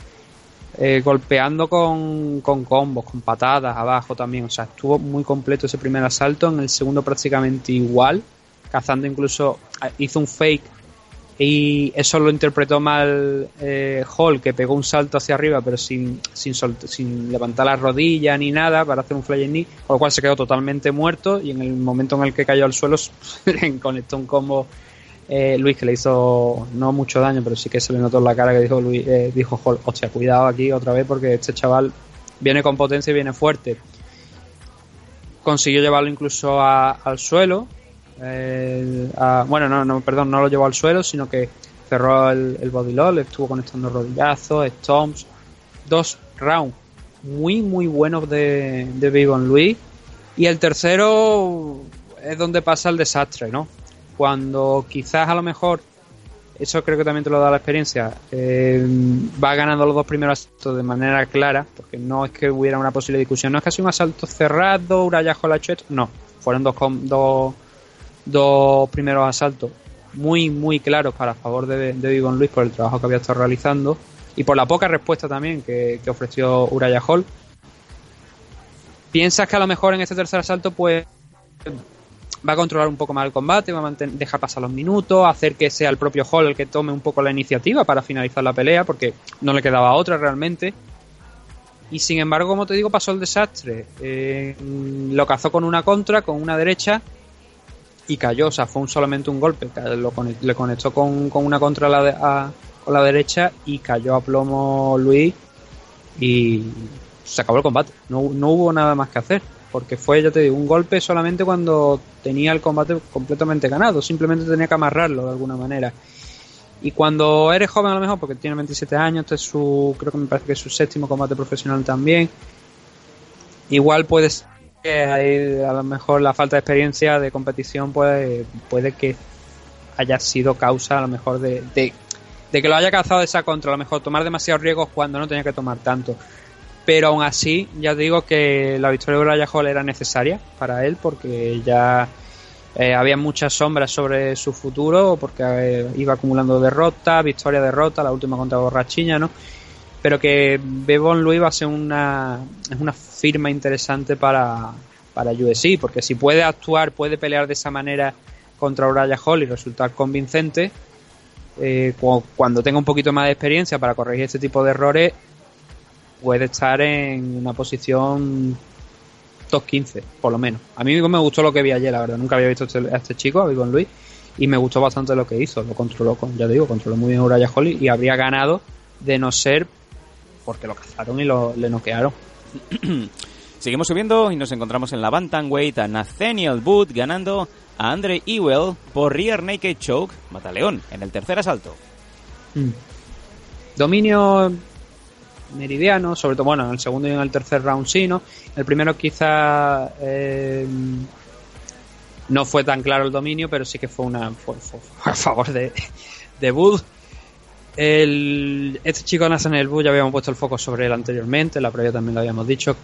eh, golpeando con, con combos, con patadas abajo también. O sea, estuvo muy completo ese primer asalto. En el segundo prácticamente igual, cazando incluso, hizo un fake y eso lo interpretó mal eh, Hall, que pegó un salto hacia arriba, pero sin, sin, sin levantar la rodilla ni nada para hacer un flying knee, con lo cual se quedó totalmente muerto. Y en el momento en el que cayó al suelo, le conectó un combo eh, Luis que le hizo no mucho daño, pero sí que se le notó en la cara que dijo Luis, eh, dijo Hall, hostia, cuidado aquí otra vez porque este chaval viene con potencia y viene fuerte. Consiguió llevarlo incluso al suelo, eh, bueno, no, no, perdón, no lo llevó al suelo, sino que cerró el, el body lock, estuvo conectando rodillazos, stomps, dos rounds muy, muy buenos de, de Vivon Luis. Y el tercero es donde pasa el desastre, ¿no? Cuando quizás a lo mejor, eso creo que también te lo da la experiencia, eh, va ganando los dos primeros asaltos de manera clara, porque no es que hubiera una posible discusión, no es casi un asalto cerrado, Uraya la esto, no, fueron dos, dos dos primeros asaltos muy, muy claros para favor de, de Luis por el trabajo que había estado realizando y por la poca respuesta también que, que ofreció Uraya Hall. Piensas que a lo mejor en este tercer asalto, pues va a controlar un poco más el combate, va a dejar pasar los minutos, hacer que sea el propio Hall el que tome un poco la iniciativa para finalizar la pelea, porque no le quedaba otra realmente. Y sin embargo, como te digo, pasó el desastre. Eh, lo cazó con una contra, con una derecha, y cayó, o sea, fue un, solamente un golpe, lo le conectó con, con una contra la, de, a, con la derecha y cayó a plomo Luis y se acabó el combate, no, no hubo nada más que hacer, porque fue, ya te digo, un golpe solamente cuando tenía el combate completamente ganado, simplemente tenía que amarrarlo de alguna manera. Y cuando eres joven a lo mejor, porque tiene 27 años, este es su, creo que me parece que es su séptimo combate profesional también, igual puedes hay, a lo mejor la falta de experiencia de competición puede, puede que haya sido causa a lo mejor de, de, que lo haya cazado esa contra, a lo mejor tomar demasiados riesgos cuando no tenía que tomar tanto. Pero aún así, ya digo que la victoria de Uraya Hall era necesaria para él porque ya eh, había muchas sombras sobre su futuro, porque eh, iba acumulando derrotas, victoria, derrota, la última contra Borrachiña, ¿no? Pero que Bebon Luis va a ser una, es una firma interesante para, para USC, porque si puede actuar, puede pelear de esa manera contra Uraya Hall y resultar convincente, eh, cuando tenga un poquito más de experiencia para corregir este tipo de errores, puede estar en una posición top 15, por lo menos. A mí me gustó lo que vi ayer, la verdad. Nunca había visto a este chico, a Bebon Luis, y me gustó bastante lo que hizo. Lo controló, con, ya digo, controló muy bien Uraya Hall y habría ganado de no ser porque lo cazaron y lo, le noquearon. Seguimos subiendo y nos encontramos en la Bantamweight a Nathaniel Wood ganando a Andre Ewell por Rear Naked Choke, Mataleón, en el tercer asalto. Mm. Dominio meridiano, sobre todo, bueno, en el segundo y en el tercer round sí, ¿no? El primero quizá eh, no fue tan claro el dominio, pero sí que fue una fue- fue a favor de, de Wood. El, este chico Nathaniel Wood ya habíamos puesto el foco sobre él anteriormente, en la previa también lo habíamos dicho.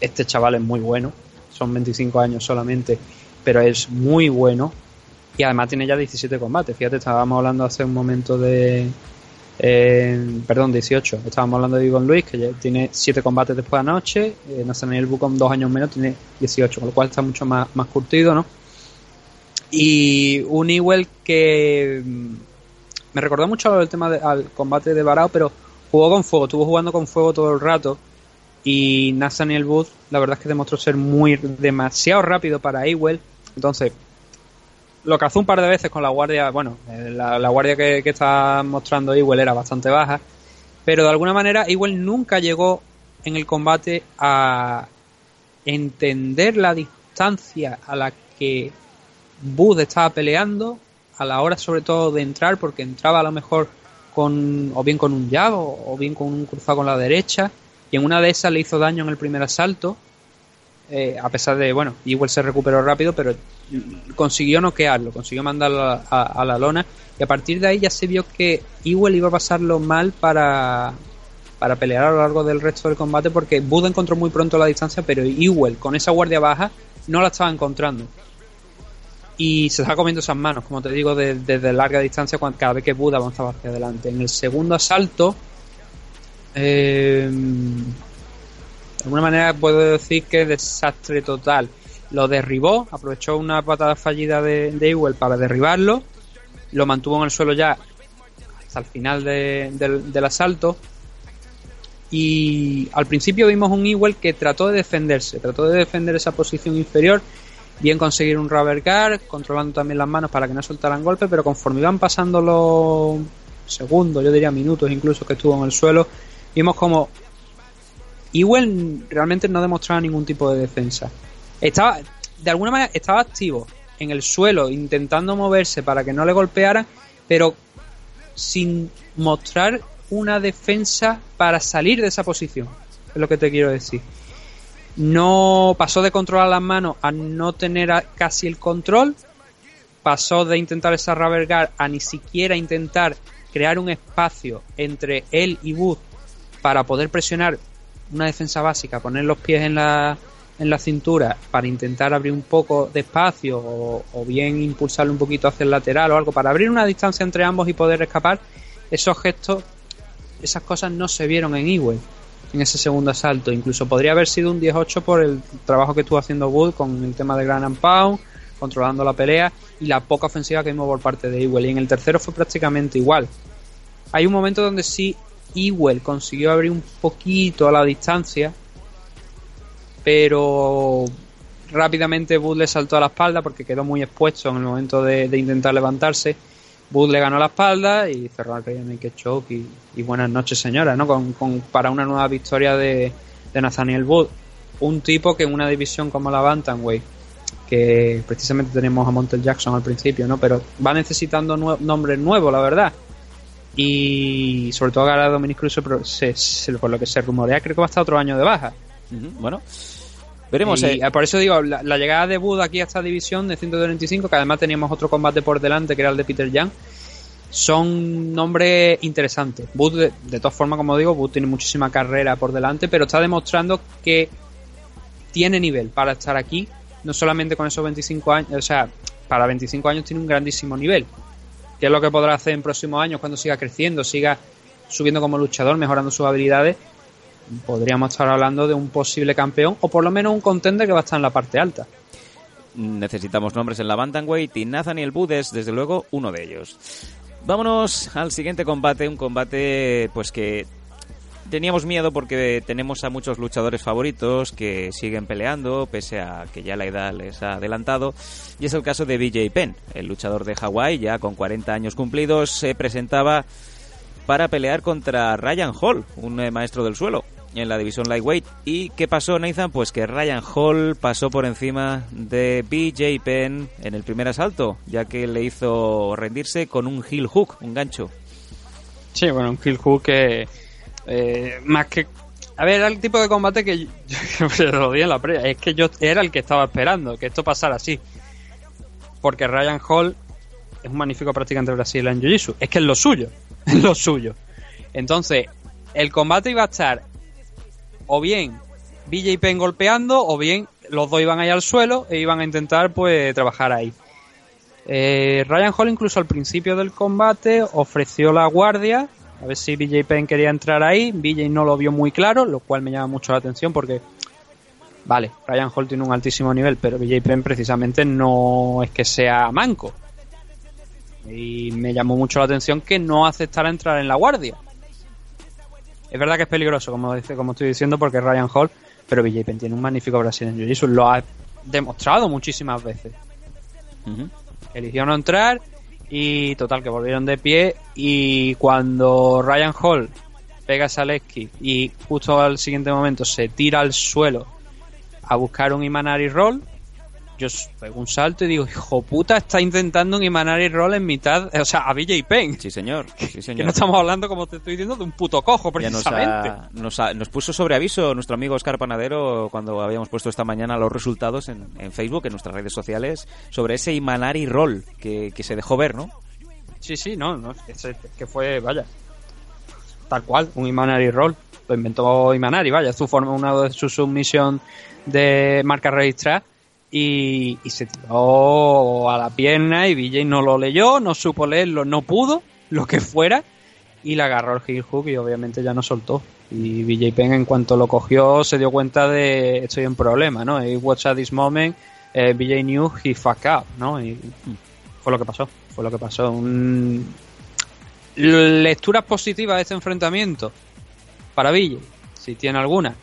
Este chaval es muy bueno, son 25 años solamente, pero es muy bueno y además tiene ya 17 combates. Fíjate, estábamos hablando hace un momento de. eh, perdón, 18. Estábamos hablando de Ivon Luis, que ya tiene 7 combates después de anoche. Eh, Nathaniel Bu con 2 años menos tiene 18, con lo cual está mucho más, más curtido, ¿no? Y un Ewell que me recordó mucho el tema de- al combate de Barao, pero jugó con fuego, estuvo jugando con fuego todo el rato. Y Nathaniel Booth, la verdad es que demostró ser muy demasiado rápido para Ewell. Entonces, lo cazó un par de veces con la guardia. Bueno, eh, la, guardia que, que está mostrando Ewell era bastante baja. Pero de alguna manera, Ewell nunca llegó en el combate a entender la distancia a la que Booth estaba peleando. A la hora, sobre todo, de entrar, porque entraba a lo mejor con o bien con un jab o, bien con un cruzado con la derecha. Y en una de esas le hizo daño en el primer asalto. Eh, a pesar de, bueno, Ewell se recuperó rápido, pero consiguió noquearlo, consiguió mandarlo a, la lona. Y a partir de ahí ya se vio que Ewell iba a pasarlo mal para, para pelear a lo largo del resto del combate, porque Bud encontró muy pronto la distancia, pero Ewell con esa guardia baja no la estaba encontrando. Y se estaba comiendo esas manos, como te digo, de- desde larga distancia cada vez que Bud avanzaba hacia adelante. En el segundo asalto, eh, de alguna manera puedo decir que desastre total. Lo derribó, aprovechó una patada fallida de, de Ewell para derribarlo, lo mantuvo en el suelo ya hasta el final de- del, del asalto. Y al principio vimos un Ewell que trató de defenderse, trató de defender esa posición inferior, bien conseguir un rubber guard, controlando también las manos para que no soltaran golpes, pero conforme iban pasando los segundos, yo diría minutos incluso que estuvo en el suelo, vimos como Ewell realmente no demostraba ningún tipo de defensa. Estaba, de alguna manera, estaba activo en el suelo, intentando moverse para que no le golpearan, pero sin mostrar una defensa para salir de esa posición. Es lo que te quiero decir. No pasó de controlar las manos a no tener casi el control. Pasó de intentar guard a ni siquiera intentar crear un espacio entre él y Wood para poder presionar una defensa básica, poner los pies en la, en la cintura para intentar abrir un poco de espacio o, bien impulsarlo un poquito hacia el lateral o algo para abrir una distancia entre ambos y poder escapar, esos gestos, esas cosas no se vieron en Ewell en ese segundo asalto. Incluso podría haber sido un 10-8 por el trabajo que estuvo haciendo Wood con el tema de Grand and Pound, controlando la pelea y la poca ofensiva que vimos por parte de Ewell. Y en el tercero fue prácticamente igual. Hay un momento donde sí Ewell consiguió abrir un poquito a la distancia, pero rápidamente Bud le saltó a la espalda porque quedó muy expuesto en el momento de intentar levantarse. Bud le ganó la espalda y cerró el Rey Naked Choke y, y buenas noches señora, ¿no? Con, con- para una nueva victoria de, de Nathaniel Wood. Un tipo que en una división como la Bantamweight, que precisamente tenemos a Montel Jackson al principio, ¿no? Pero va necesitando nue- nombres nuevos, la verdad. Y sobre todo ahora Dominic Cruz, se- se- por lo que se rumorea, creo que va a estar otro año de baja. Bueno, veremos. Y, eh, por eso digo, la, la llegada de Bud aquí a esta división de 135, que además teníamos otro combate por delante, que era el de Peter Young, son nombres interesantes. Bud, de, de todas formas, como digo, Bud tiene muchísima carrera por delante, pero está demostrando que tiene nivel para estar aquí, no solamente con esos 25 años, o sea, para 25 años tiene un grandísimo nivel. ¿Qué es lo que podrá hacer en próximos años cuando siga creciendo, siga subiendo como luchador, mejorando sus habilidades? Podríamos estar hablando de un posible campeón o por lo menos un contender que va a estar en la parte alta. necesitamos nombres en la Bantamweight y Nathaniel Wood es, desde luego, uno de ellos. Vámonos al siguiente combate, un combate pues que teníamos miedo porque tenemos a muchos luchadores favoritos que siguen peleando pese a que ya la edad les ha adelantado y es el caso de BJ Penn, el luchador de Hawái ya con 40 años cumplidos se presentaba para pelear contra Ryan Hall, un eh, maestro del suelo en la división lightweight. ¿Y qué pasó, Nathan? Pues que Ryan Hall pasó por encima de BJ Penn en el primer asalto, ya que le hizo rendirse con un heel hook, un gancho. Sí, bueno, un kill hook que eh, más que a ver, era el tipo de combate que yo, se lo en la previa. Es que yo era el que estaba esperando que esto pasara así. Porque Ryan Hall es un magnífico practicante brasileño en Jiu-Jitsu. Es que es lo suyo. Es lo suyo. Entonces, el combate iba a estar o bien BJ Penn golpeando o bien los dos iban ahí al suelo e iban a intentar pues trabajar ahí. Eh, Ryan Hall incluso al principio del combate ofreció la guardia a ver si BJ Penn quería entrar ahí. BJ no lo vio muy claro, lo cual me llama mucho la atención porque, vale, Ryan Hall tiene un altísimo nivel, pero BJ Penn precisamente no es que sea manco. Y me llamó mucho la atención que no aceptara entrar en la guardia. Es verdad que es peligroso, como, dice, como estoy diciendo, porque Ryan Hall, pero BJ Penn tiene un magnífico brasileño y eso lo ha demostrado muchísimas veces. Eligió no entrar y total, que volvieron de pie. Y cuando Ryan Hall pega a Zaleski y justo al siguiente momento se tira al suelo a buscar un Imanari Roll, yo pego un salto y digo, hijo puta, está intentando un Imanari Roll en mitad, o sea, a BJ Penn. Sí, señor. Sí, señor. Que no estamos hablando, como te estoy diciendo, de un puto cojo, Ya nos, precisamente. ha- nos, ha- nos puso sobre aviso nuestro amigo Oscar Panadero cuando habíamos puesto esta mañana los resultados en, en Facebook, en nuestras redes sociales, sobre ese Imanari Roll que, que se dejó ver, ¿no? Sí, sí, no, no, es, es que fue, vaya, tal cual, un Imanari Roll. Lo inventó Imanari, vaya, su forma, una de sus submisión de marca registrada y, se tiró a la pierna y BJ no lo leyó, no supo leerlo, no pudo, lo que fuera, y le agarró el heel hook y obviamente ya no soltó. Y BJ Penn en cuanto lo cogió se dio cuenta de estoy en problema, ¿no? Y watch at this moment, eh, BJ knew he fuck up, ¿no? Y fue lo que pasó, fue lo que pasó. Un... Lecturas positivas de este enfrentamiento para BJ, si tiene alguna,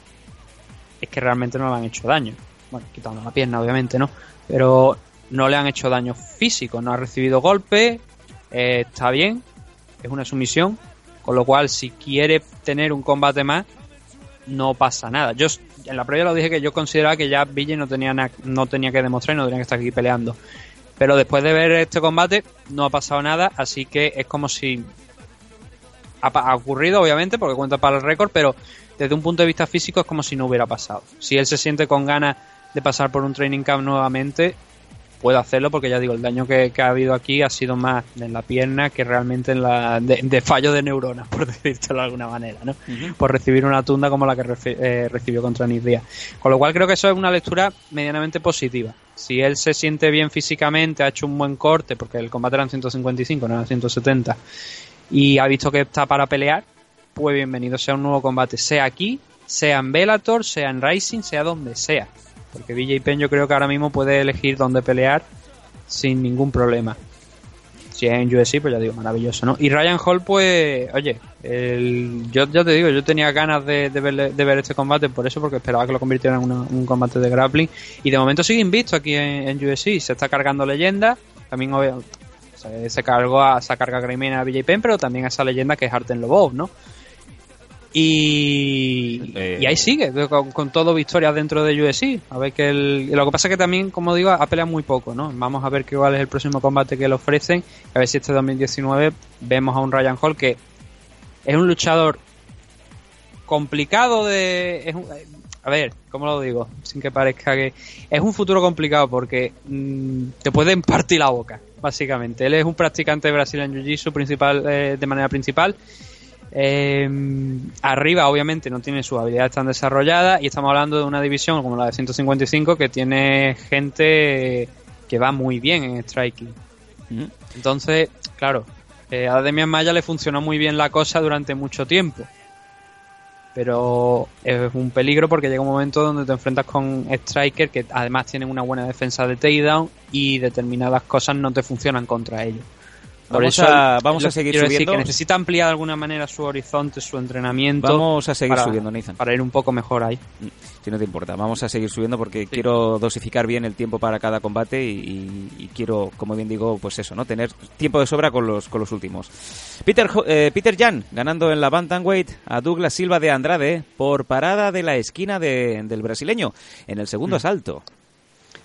es que realmente no le han hecho daño. Bueno, quitando la pierna, obviamente, ¿no? Pero no le han hecho daño físico, no ha recibido golpe, eh, está bien, es una sumisión, con lo cual si quiere tener un combate más, no pasa nada. Yo en la previa lo dije que yo consideraba que ya Ville no tenía no tenía que demostrar y no tenía que estar aquí peleando. Pero después de ver este combate no ha pasado nada, así que es como si ha ocurrido, obviamente, porque cuenta para el récord, pero desde un punto de vista físico es como si no hubiera pasado. Si él se siente con ganas de pasar por un training camp nuevamente, puede hacerlo porque ya digo, el daño que, que ha habido aquí ha sido más en la pierna que realmente en la de, de fallo de neuronas, por decírtelo de alguna manera, ¿no? Por recibir una tunda como la que refi- eh, recibió contra Nick Diaz. Con lo cual creo que eso es una lectura medianamente positiva. Si él se siente bien físicamente, ha hecho un buen corte, porque el combate era en 155, no era en 170, y ha visto que está para pelear, pues bienvenido sea un nuevo combate, sea aquí, sea en Bellator, sea en Rising, sea donde sea. Porque BJ Penn yo creo que ahora mismo puede elegir dónde pelear sin ningún problema. Si es en UFC, pues ya digo, maravilloso, ¿no? Y Ryan Hall, pues, oye, el- yo ya te digo, yo tenía ganas de, de, ver, de ver este combate por eso, porque esperaba que lo convirtieran en un combate de grappling. Y de momento sigue invicto aquí en, en UFC, se está cargando leyenda. También, obvio, se, se cargó a esa carga Grimena a BJ Penn, pero también a esa leyenda que es Arten Lobov, ¿no? Y, Eh. y ahí sigue, con, con todo victorias dentro de UFC. A ver que el, lo que pasa es que también, como digo, ha peleado muy poco, ¿no? Vamos a ver qué cuál es el próximo combate que le ofrecen. A ver si este 2019 vemos a un Ryan Hall que es un luchador complicado de. es un- a ver, ¿cómo lo digo? Sin que parezca que. Es un futuro complicado porque mm, te pueden partir la boca, básicamente. Él es un practicante de Brasil en Jiu-Jitsu principal, eh, de manera principal. Eh, arriba, obviamente, no tiene sus habilidades tan desarrolladas. Y estamos hablando de una división como la de 155 que tiene gente que va muy bien en striking. Entonces, claro, eh, a Demian Maya le funcionó muy bien la cosa durante mucho tiempo. Pero es un peligro porque llega un momento donde te enfrentas con Striker que además tienen una buena defensa de takedown y determinadas cosas no te funcionan contra ellos. Por Vamos eso a- vamos a seguir decir subiendo. que necesita ampliar de alguna manera su horizonte, su entrenamiento. Vamos a seguir para- subiendo, Nathan. Para ir un poco mejor ahí. Si no te importa, vamos a seguir subiendo porque quiero dosificar bien el tiempo para cada combate y, y- y quiero, como bien digo, pues eso, ¿no? Tener tiempo de sobra con los, con los últimos. Peter, eh, Peter Jan ganando en la Bantamweight a Douglas Silva de Andrade por parada de la esquina de- del brasileño en el segundo asalto.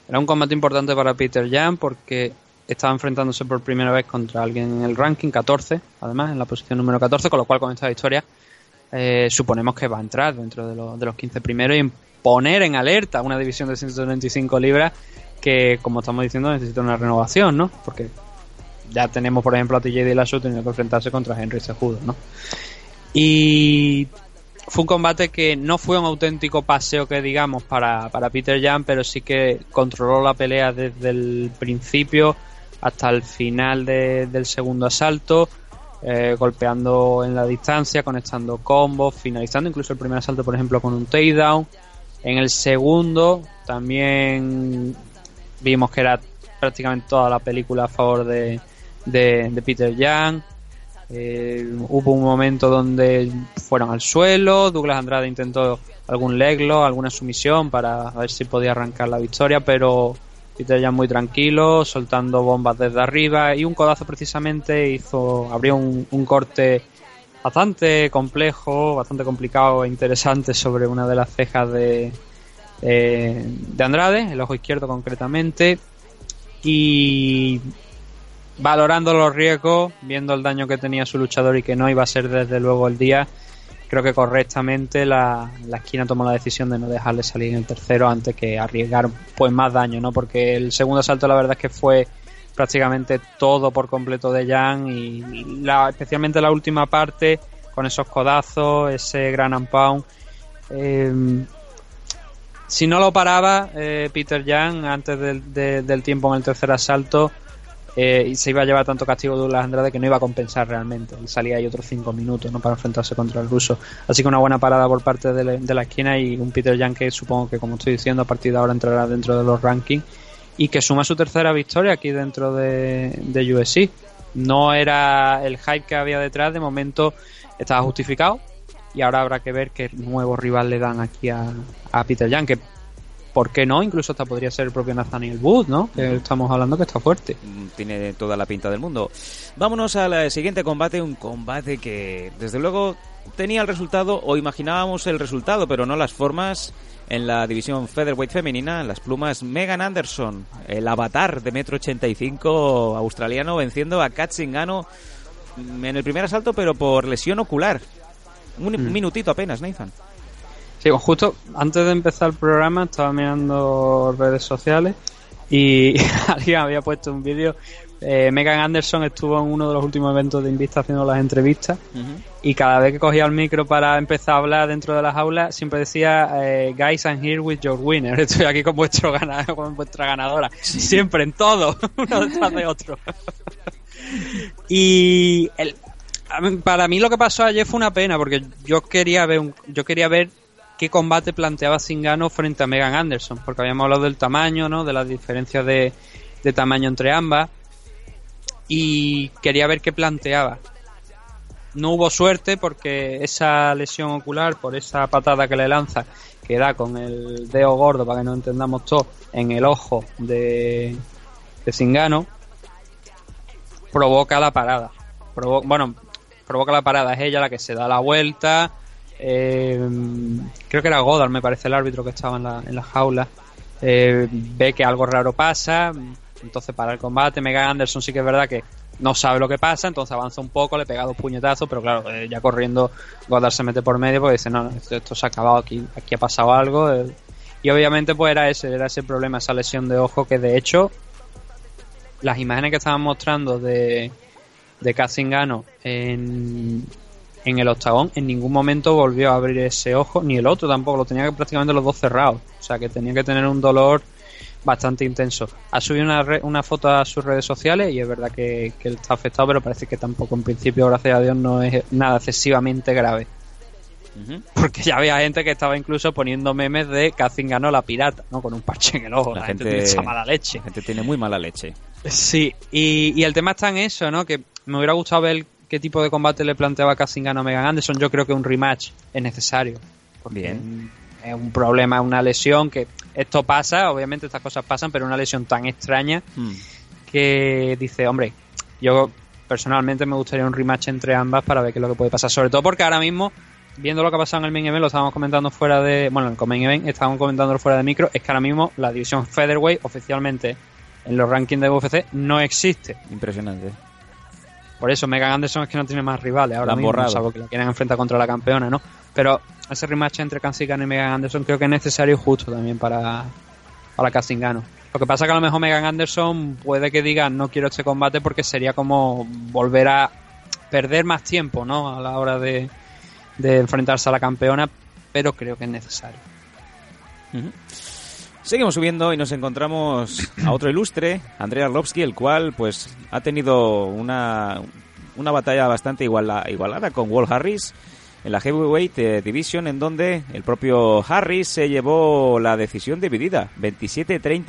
Era un combate importante para Peter Jan porque estaba enfrentándose por primera vez contra alguien en el ranking 14, además, en la posición número 14, con lo cual con esta victoria eh, suponemos que va a entrar dentro de, los- de los 15 primeros y poner en alerta una división de 125 libras que, como estamos diciendo, necesita una renovación, ¿no? Porque ya tenemos, por ejemplo, a TJ Dillashaw teniendo que enfrentarse contra Henry Cejudo, ¿no? Y fue un combate que no fue un auténtico paseo que digamos para, para Peter Jan, pero sí que controló la pelea desde el principio hasta el final de- del segundo asalto, eh, golpeando en la distancia, conectando combos, finalizando incluso el primer asalto, por ejemplo, con un takedown. En el segundo también vimos que era prácticamente toda la película a favor de, de, de Peter Jan. Eh, hubo un momento donde fueron al suelo, Douglas Andrade intentó algún leglo, alguna sumisión para ver si podía arrancar la victoria, pero Peter muy tranquilo, soltando bombas desde arriba y un codazo precisamente hizo abrió un, un corte bastante complejo, bastante complicado e interesante sobre una de las cejas de, eh, de Andrade, el ojo izquierdo concretamente, y valorando los riesgos, viendo el daño que tenía su luchador y que no iba a ser desde luego el día, creo que correctamente la, la esquina tomó la decisión de no dejarle salir en el tercero antes que arriesgar pues más daño, ¿no? Porque el segundo asalto la verdad es que fue prácticamente todo por completo de Jan y especialmente la última parte con esos codazos, ese gran and pound. eh, si no lo paraba eh, Peter Jan antes del, de- del tiempo en el tercer asalto, eh, y se iba a llevar tanto castigo Douglas Andrade que no iba a compensar realmente. Y salía ahí otros cinco minutos ¿no? para enfrentarse contra el ruso. Así que una buena parada por parte de, la- esquina y un Peter Jan que supongo que, como estoy diciendo, a partir de ahora entrará dentro de los rankings y que suma su tercera victoria aquí dentro de, de. No era el hype que había detrás, de momento estaba justificado y ahora habrá que ver qué nuevo rival le dan aquí a, a Peter Jan, que ¿por qué no? Incluso hasta podría ser el propio Nathaniel Wood, ¿no? Que estamos hablando que está fuerte. Mm, Tiene toda la pinta del mundo. Vámonos al siguiente combate, un combate que desde luego tenía el resultado o imaginábamos el resultado, pero no las formas. En la división featherweight femenina, en las plumas Megan Anderson, el avatar de metro 85 australiano, venciendo a Kat Zingano mm, en el primer asalto, pero por lesión ocular. Un, un minutito apenas, Nathan. Sí, pues justo antes de empezar el programa estaba mirando redes sociales y alguien había puesto un vídeo. Eh, Megan Anderson estuvo en uno de los últimos eventos de Invista haciendo las entrevistas y cada vez que cogía el micro para empezar a hablar dentro de las aulas siempre decía eh, Guys, I'm here with your winner. Estoy aquí con vuestro ganador, con vuestra ganadora. Siempre, en todo, uno detrás de otro. y el, para mí lo que pasó ayer fue una pena porque yo quería ver un- yo quería ver qué combate planteaba Zingano frente a Megan Anderson porque habíamos hablado del tamaño no de las diferencias de, tamaño entre ambas y quería ver qué planteaba no hubo suerte porque esa lesión ocular por esa patada que le lanza que da con el dedo gordo para que no entendamos todo en el ojo de, de Zingano provoca la parada. Bueno, provoca la parada, es ella la que se da la vuelta. Eh, creo que era Godard, me parece el árbitro que estaba en la, en la jaula. eh, ve que algo raro pasa, entonces para el combate. Megan Anderson sí que es verdad que no sabe lo que pasa, entonces avanza un poco, le pega dos puñetazos, pero claro, eh, ya corriendo Godard se mete por medio porque dice, no, esto, esto se ha acabado aquí, aquí ha pasado algo. eh. y obviamente pues era ese, era ese problema, esa lesión de ojo que de hecho las imágenes que estaban mostrando de, de Kazingano en, en el octagón, en ningún momento volvió a abrir ese ojo, ni el otro tampoco, lo tenía prácticamente los dos cerrados. O sea que tenía que tener un dolor bastante intenso. Ha subido una, re- una foto a sus redes sociales y es verdad que, que él está afectado, pero parece que tampoco en principio, gracias a Dios, no es nada excesivamente grave. Porque ya había gente que estaba incluso poniendo memes de Kazingano la pirata, ¿no? Con un parche en el ojo. La, gente, tiene esa mala leche. La gente tiene muy mala leche. Sí, y, y el tema está en eso, ¿no? Que me hubiera gustado ver qué tipo de combate le planteaba Casingano a Megan Anderson. Yo creo que un rematch es necesario. Porque Bien. Es un problema, una lesión que esto pasa, obviamente estas cosas pasan, pero una lesión tan extraña Mm. que dice, hombre, yo personalmente me gustaría un rematch entre ambas para ver qué es lo que puede pasar. Sobre todo porque ahora mismo, viendo lo que ha pasado en el main event, lo estábamos comentando fuera de. Bueno, en el main event estábamos comentándolo fuera de micro, es que ahora mismo la división Featherweight oficialmente en los rankings de UFC no existe. Impresionante. Por eso Megan Anderson es que no tiene más rivales ahora La mismo, borrado. salvo que la quieren enfrentar contra la campeona, ¿no? Pero ese rematch entre Casingano y Megan Anderson creo que es necesario y justo también para, para. Lo que pasa que a lo mejor Megan Anderson puede que diga no quiero este combate porque sería como volver a perder más tiempo, ¿no? A la hora de, de enfrentarse a la campeona, pero creo que es necesario. Seguimos subiendo y nos encontramos a otro ilustre, Andrei Arlovsky, el cual pues ha tenido una, una batalla bastante iguala- igualada con Walt Harris en la Heavyweight eh, Division, en donde el propio Harris se llevó la decisión dividida, 27-30,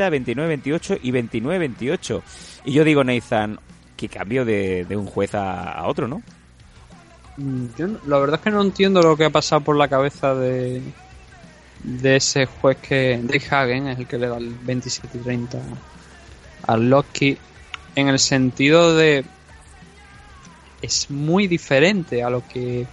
29-28 y 29-28. Y yo digo, Nathan, que cambio de, de un juez a, a otro, ¿no? Mm, no- la verdad es que no entiendo lo que ha pasado por la cabeza de, de ese juez que Dave Hagen es el que le da el 27 y 30 al Loki en el sentido de es muy diferente a lo que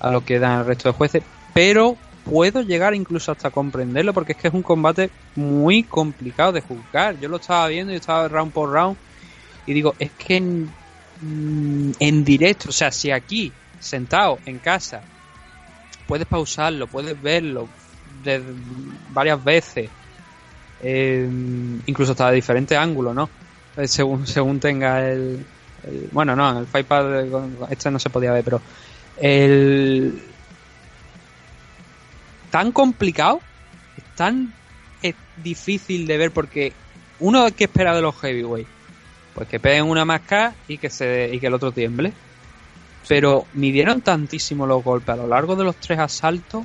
a lo que dan el resto de jueces pero puedo llegar incluso hasta comprenderlo porque es que es un combate muy complicado de juzgar. Yo lo estaba viendo y estaba round por round y digo es que en, mm, en directo o sea si aquí sentado en casa puedes pausarlo puedes verlo varias veces. Eh, incluso hasta de diferentes ángulos no Eh, según según tenga el, bueno no el Fightpad eh, este no se podía ver pero el tan complicado tan eh, difícil de ver porque uno que espera de los heavyweight pues que peguen una máscara y que se y que el otro tiemble. Pero midieron tantísimo los golpes a lo largo de los tres asaltos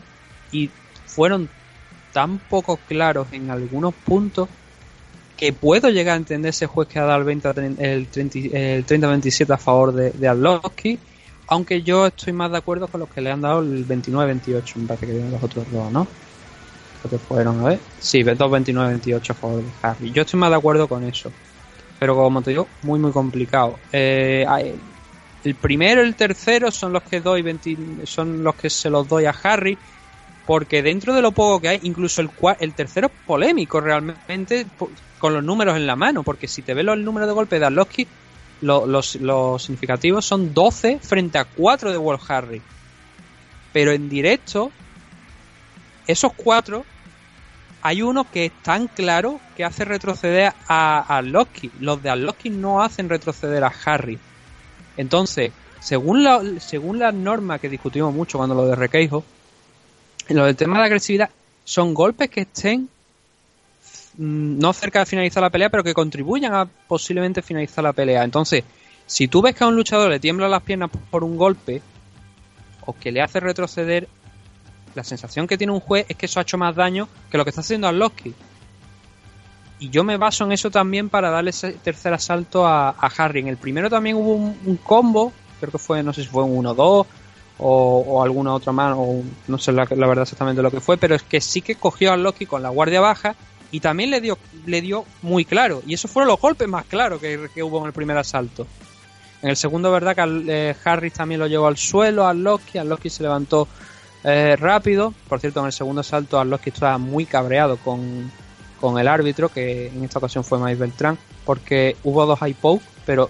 y fueron tan poco claros en algunos puntos que puedo llegar a entender ese juez que ha dado el 20 a tre- el 30 el 30-27 a favor de, de Arlovsky, aunque yo estoy más de acuerdo con los que le han dado el 29-28, me parece que dieron los otros dos, ¿no? Creo que fueron, a ver. Sí, 2-29-28 a favor de Harry. Yo estoy más de acuerdo con eso. Pero como te digo, muy muy complicado. Eh, el primero y el tercero son los que doy 20 son los que se los doy a Harry porque dentro de lo poco que hay incluso el el tercero es polémico realmente con los números en la mano porque si te ves los números de golpe de Arlovsky lo- los, los significativos son 12 frente a 4 de Wolf Harry pero en directo esos cuatro hay uno que es tan claro que hace retroceder a, a Arlovsky. Los de Arlovsky no hacen retroceder a Harry. Entonces, según, la, según las normas que discutimos mucho cuando lo de Requeijo, lo del tema de la agresividad, son golpes que estén mm, no cerca de finalizar la pelea, pero que contribuyan a posiblemente finalizar la pelea. Entonces, si tú ves que a un luchador le tiemblan las piernas por un golpe, o que le hace retroceder, la sensación que tiene un juez es que eso ha hecho más daño que lo que está haciendo Arlovsky. Y yo me baso en eso también para darle ese tercer asalto a, Harry. En el primero también hubo un, un combo, creo que fue, no sé si fue un 1-2 o, alguna otra mano, o no sé la, verdad exactamente lo que fue, pero es que sí que cogió a Loki con la guardia baja y también le dio, le dio muy claro. Y esos fueron los golpes más claros que, hubo en el primer asalto. En el segundo, verdad que al- eh, Harris también lo llevó al suelo, a Loki, a Loki se levantó eh, rápido. Por cierto, en el segundo asalto, a Loki estaba muy cabreado con, con el árbitro, que en esta ocasión fue Mike Beltrán, porque hubo dos high poke, pero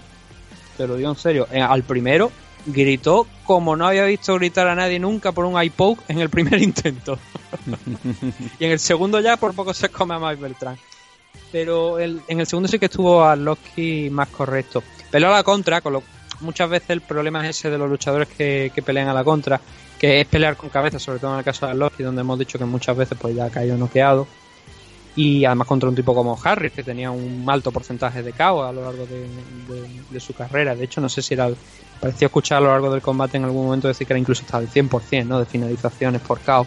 te lo en serio, eh, al primero gritó como no había visto gritar a nadie nunca por un poke en el primer intento. y en el segundo ya por poco se come a Mike Beltrán. Pero el- en el segundo sí que estuvo a Loki más correcto. Peleó a la contra, con lo, muchas veces el problema es ese de los luchadores que, que pelean a la contra, que es pelear con cabeza, sobre todo en el caso de Loki, donde hemos dicho que muchas veces pues ya ha caído noqueado. Y además contra un tipo como Harris, que tenía un alto porcentaje de KO a lo largo de, de- de su carrera. De hecho, no sé si era. Parecía escuchar a lo largo del combate en algún momento decir que era incluso hasta el 100% ¿no? de finalizaciones por KO.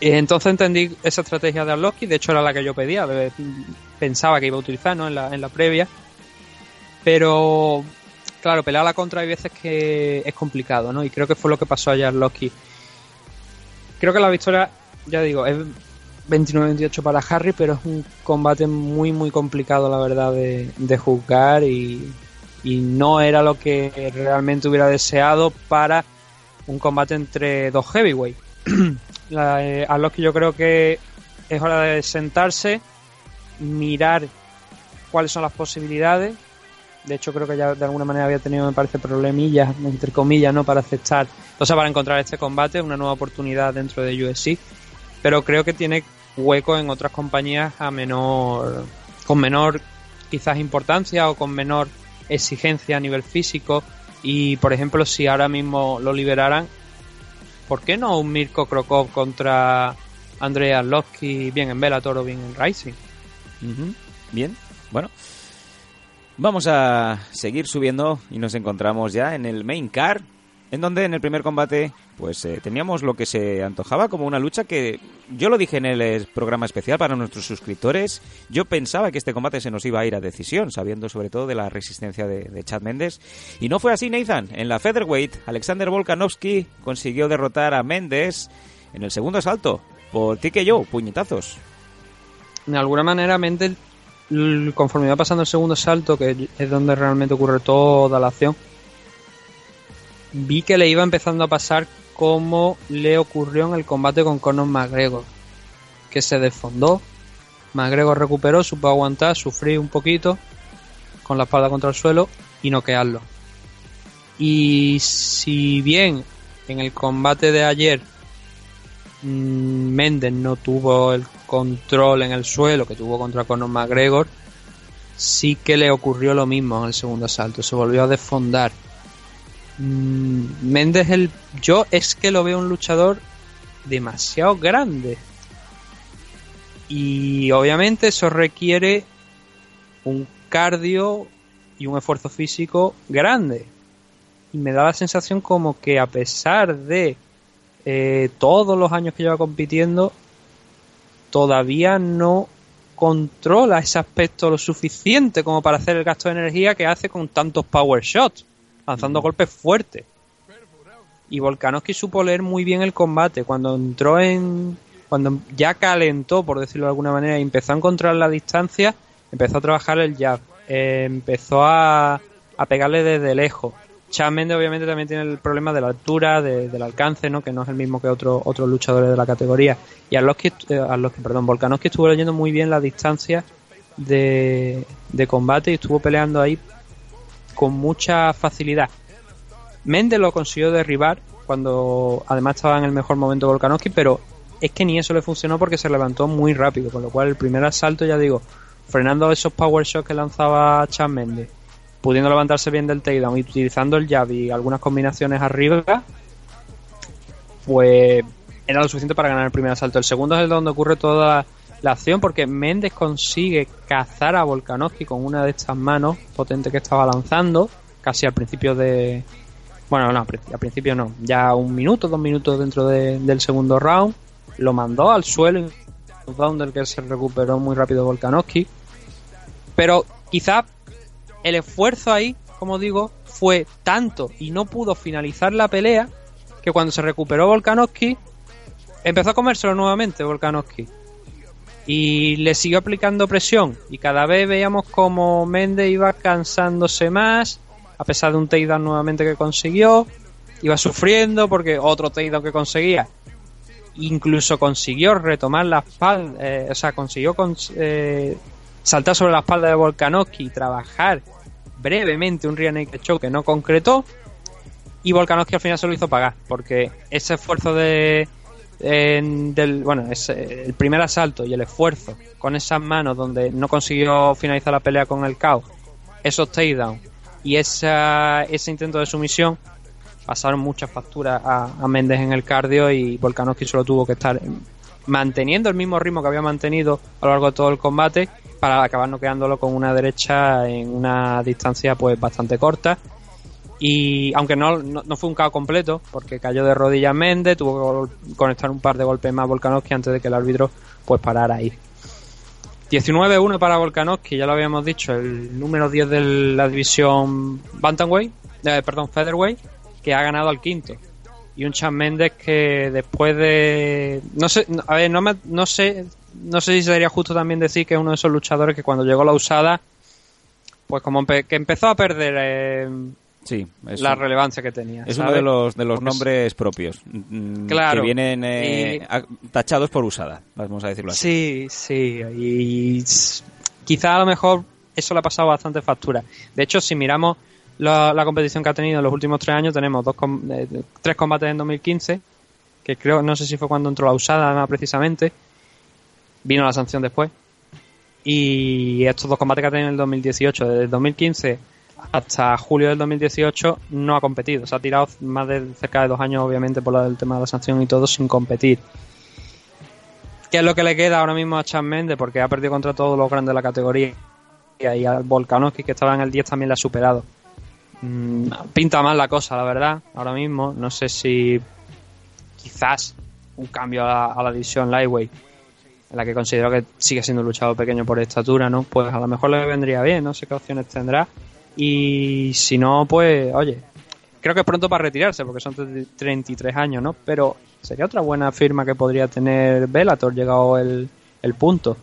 Y entonces entendí esa estrategia de Arlovsky, de hecho era la que yo pedía, pensaba que iba a utilizar ¿no? en, la, en la previa. Pero claro, pelear la contra hay veces que es complicado, ¿no? Y creo que fue lo que pasó a Jarlowski. Creo que la victoria, ya digo, es 29-28 para Harry, pero es un combate muy, muy complicado, la verdad, de, de juzgar y, y no era lo que realmente hubiera deseado para un combate entre dos heavyweight. La- eh, Arlovski yo creo que es hora de sentarse, mirar cuáles son las posibilidades. De hecho, creo que ya de alguna manera había tenido, me parece, problemillas, entre comillas, ¿no? Para aceptar, o sea, para encontrar este combate, una nueva oportunidad dentro de UFC. Pero creo que tiene hueco en otras compañías a menor, con menor quizás importancia o con menor exigencia a nivel físico. Y, por ejemplo, si ahora mismo lo liberaran, ¿por qué no un Mirko Krokov contra Andrei Arlovski, bien en Bellator o bien en Rising? Bien, bueno. Vamos a seguir subiendo y nos encontramos ya en el main car, en donde en el primer combate pues eh, teníamos lo que se antojaba como una lucha que yo lo dije en el programa especial para nuestros suscriptores, yo pensaba que este combate se nos iba a ir a decisión, sabiendo sobre todo de la resistencia de, Chad Méndez, y no fue así Nathan, en la featherweight Alexander Volkanovski consiguió derrotar a Méndez en el segundo asalto por TKO, puñetazos. de alguna manera Mendel l- conforme iba pasando el segundo salto que es donde realmente ocurre toda la acción vi que le iba empezando a pasar como le ocurrió en el combate con Conor McGregor que se desfondó. McGregor recuperó supo aguantar sufrir un poquito con la espalda contra el suelo y noquearlo. Y si bien en el combate de ayer mm, Méndez no tuvo el control en el suelo que tuvo contra Conor McGregor, sí que le ocurrió lo mismo en el segundo asalto, se volvió a desfondar. Mm, Méndez, el, yo es que lo veo un luchador demasiado grande. Y obviamente eso requiere un cardio y un esfuerzo físico grande. Y me da la sensación como que a pesar de eh, todos los años que lleva compitiendo, todavía no controla ese aspecto lo suficiente como para hacer el gasto de energía que hace con tantos power shots, lanzando golpes fuertes. Y Volkanovski supo leer muy bien el combate. Cuando entró en. Cuando ya calentó, por decirlo de alguna manera, y empezó a encontrar la distancia, empezó a trabajar el jab. eh, empezó a, a pegarle desde lejos. Chad Mendes obviamente también tiene el problema de la altura, de- del alcance, ¿no? que no es el mismo que otros otros luchadores de la categoría. Y Arlovski, eh, Arlovski, perdón, Volkanovski estuvo leyendo muy bien la distancia de, de combate y estuvo peleando ahí con mucha facilidad. Mendes lo consiguió derribar cuando además estaba en el mejor momento Volkanovski, pero es que ni eso le funcionó porque se levantó muy rápido, con lo cual el primer asalto, ya digo, frenando esos power shots que lanzaba Chad Mendes, pudiendo levantarse bien del takedown y utilizando el jab y algunas combinaciones arriba, pues era lo suficiente para ganar el primer asalto. El segundo es el donde ocurre toda la acción porque Méndez consigue cazar a Volkanovski con una de estas manos potentes que estaba lanzando, casi al principio de... Bueno, no, al princi- al principio no, ya un minuto, dos minutos dentro de- del segundo round, lo mandó al suelo, un round del que se recuperó muy rápido Volkanovski, pero quizá el esfuerzo ahí, como digo, fue tanto y no pudo finalizar la pelea que cuando se recuperó Volkanovski empezó a comérselo nuevamente Volkanovski y le siguió aplicando presión. Y cada vez veíamos como Méndez iba cansándose más a pesar de un takedown nuevamente que consiguió iba sufriendo porque otro takedown que conseguía. Incluso consiguió retomar la espalda eh, o sea consiguió cons- eh, saltar sobre la espalda de Volkanovski y trabajar brevemente un rear naked choke que no concretó. Y Volkanovski al final se lo hizo pagar porque ese esfuerzo de en- del bueno ese- el primer asalto y el esfuerzo con esas manos donde no consiguió finalizar la pelea con el KO esos takedowns y esa, ese intento de sumisión pasaron muchas facturas a, a Méndez en el cardio y Volkanovski solo tuvo que estar manteniendo el mismo ritmo que había mantenido a lo largo de todo el combate para acabar noqueándolo con una derecha en una distancia pues bastante corta y aunque no, no, fue un KO completo porque cayó de rodillas Méndez tuvo que conectar un par de golpes más Volkanovski antes de que el árbitro pues parara ahí 19-1 para Volkanovski, ya lo habíamos dicho, el número 10 de la división Bantamweight, eh, perdón, Featherweight, que ha ganado al quinto. Y un Chan Méndez que después de... No sé, a ver, no, me- no sé no sé si sería justo también decir que es uno de esos luchadores que cuando llegó la usada, pues como empe- que empezó a perder eh, Sí, es, la relevancia que tenía. es uno de los, de los Porque es- nombres propios. mm, Claro. Que vienen eh, Y- tachados por usada, vamos a decirlo así. Sí, sí, y quizá a lo mejor eso le ha pasado bastante factura. De hecho, si miramos la, la competición que ha tenido en los últimos tres años, tenemos dos com- eh, tres combates en 2015, que creo, no sé si fue cuando entró la usada más precisamente, vino la sanción después, y estos dos combates que ha tenido en el 2018, desde el 2015 hasta julio del 2018 no ha competido, se ha tirado más de cerca de dos años obviamente por el tema de la sanción y todo sin competir. ¿Qué es lo que le queda ahora mismo a Chan Mendes? Porque ha perdido contra todos los grandes de la categoría. Y a Volkanovski, que estaba en el 10, también le ha superado. Mm, pinta mal la cosa, la verdad, ahora mismo. No sé si quizás un cambio a la, a la división Lightweight, en la que considero que sigue siendo un luchador pequeño por estatura, ¿no? Pues a lo mejor le vendría bien, no sé qué opciones tendrá. Y si no, pues, oye, creo que es pronto para retirarse, porque son 33 años, ¿no? Pero sería otra buena firma que podría tener Bellator, llegado el, el punto.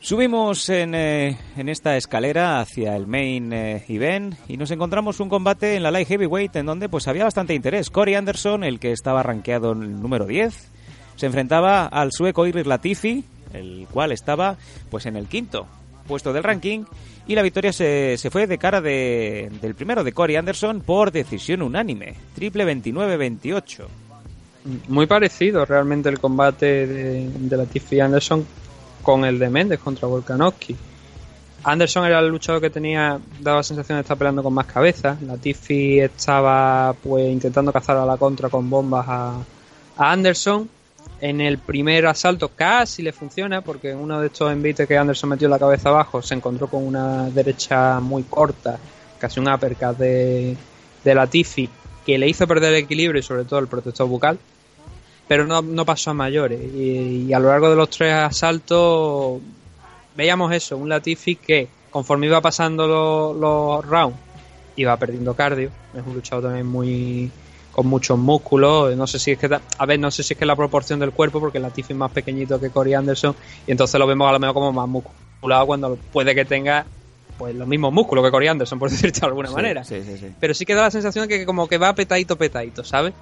Subimos en, eh, en esta escalera hacia el main eh, event y nos encontramos un combate en la light heavyweight en donde pues había bastante interés. Corey Anderson, el que estaba rankeado en el número 10, se enfrentaba al sueco Iris Latifi, el cual estaba pues en el quinto puesto del ranking y la victoria se, se fue de cara de, del primero de Corey Anderson por decisión unánime, triple 29-28. Muy parecido realmente el combate de, de Latifi Anderson con el de Méndez contra Volkanovski. Anderson era el luchador que tenía, daba la sensación de estar peleando con más cabeza. Latifi estaba pues intentando cazar a la contra con bombas a, a Anderson. En el primer asalto casi le funciona porque en uno de estos envites que Anderson metió la cabeza abajo se encontró con una derecha muy corta, casi un uppercut de, de Latifi que le hizo perder el equilibrio y sobre todo el protector bucal pero no, no pasó a mayores. Y, a lo largo de los tres asaltos veíamos eso, un Latifi que conforme iba pasando lo- los rounds iba perdiendo cardio. Es un luchador también muy con muchos músculos. No sé si es que, a ver, no sé si es que la proporción del cuerpo, porque Latifi es más pequeñito que Corey Anderson y entonces lo vemos a lo mejor como más musculado cuando puede que tenga pues los mismos músculos que Corey Anderson, por decirte de alguna Sí, manera sí, sí, sí. pero sí que da la sensación de que como que va petadito petadito, ¿sabes?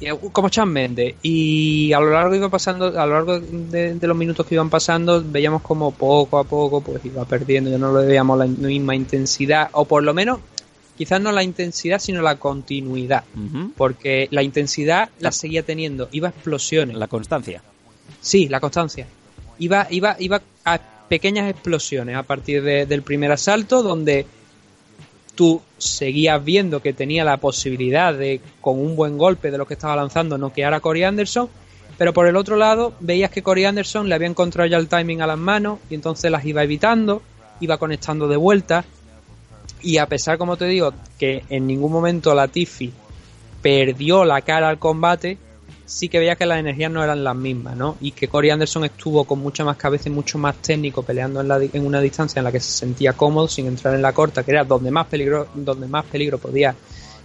Y, uh, Como Chan Mendes. Y a lo largo iba pasando, a lo largo de, de los minutos que iban pasando, veíamos como poco a poco pues iba perdiendo, ya no le veíamos la misma intensidad, o por lo menos, quizás no la intensidad, sino la continuidad. Porque la intensidad la seguía teniendo, iba a explosiones. La constancia. Sí, la constancia. Iba, iba, iba a pequeñas explosiones a partir de- del primer asalto, donde tú seguías viendo que tenía la posibilidad de, con un buen golpe de lo que estaba lanzando, noquear a Corey Anderson, pero por el otro lado veías que Corey Anderson le había encontrado ya el timing a las manos y entonces las iba evitando, iba conectando de vuelta. Y a pesar, como te digo, que en ningún momento Latifi perdió la cara al combate, sí que veía que las energías no eran las mismas, ¿no? Y que Corey Anderson estuvo con mucha más cabeza y mucho más técnico peleando en, la en una distancia en la que se sentía cómodo sin entrar en la corta, que era donde más peligro, donde más peligro podía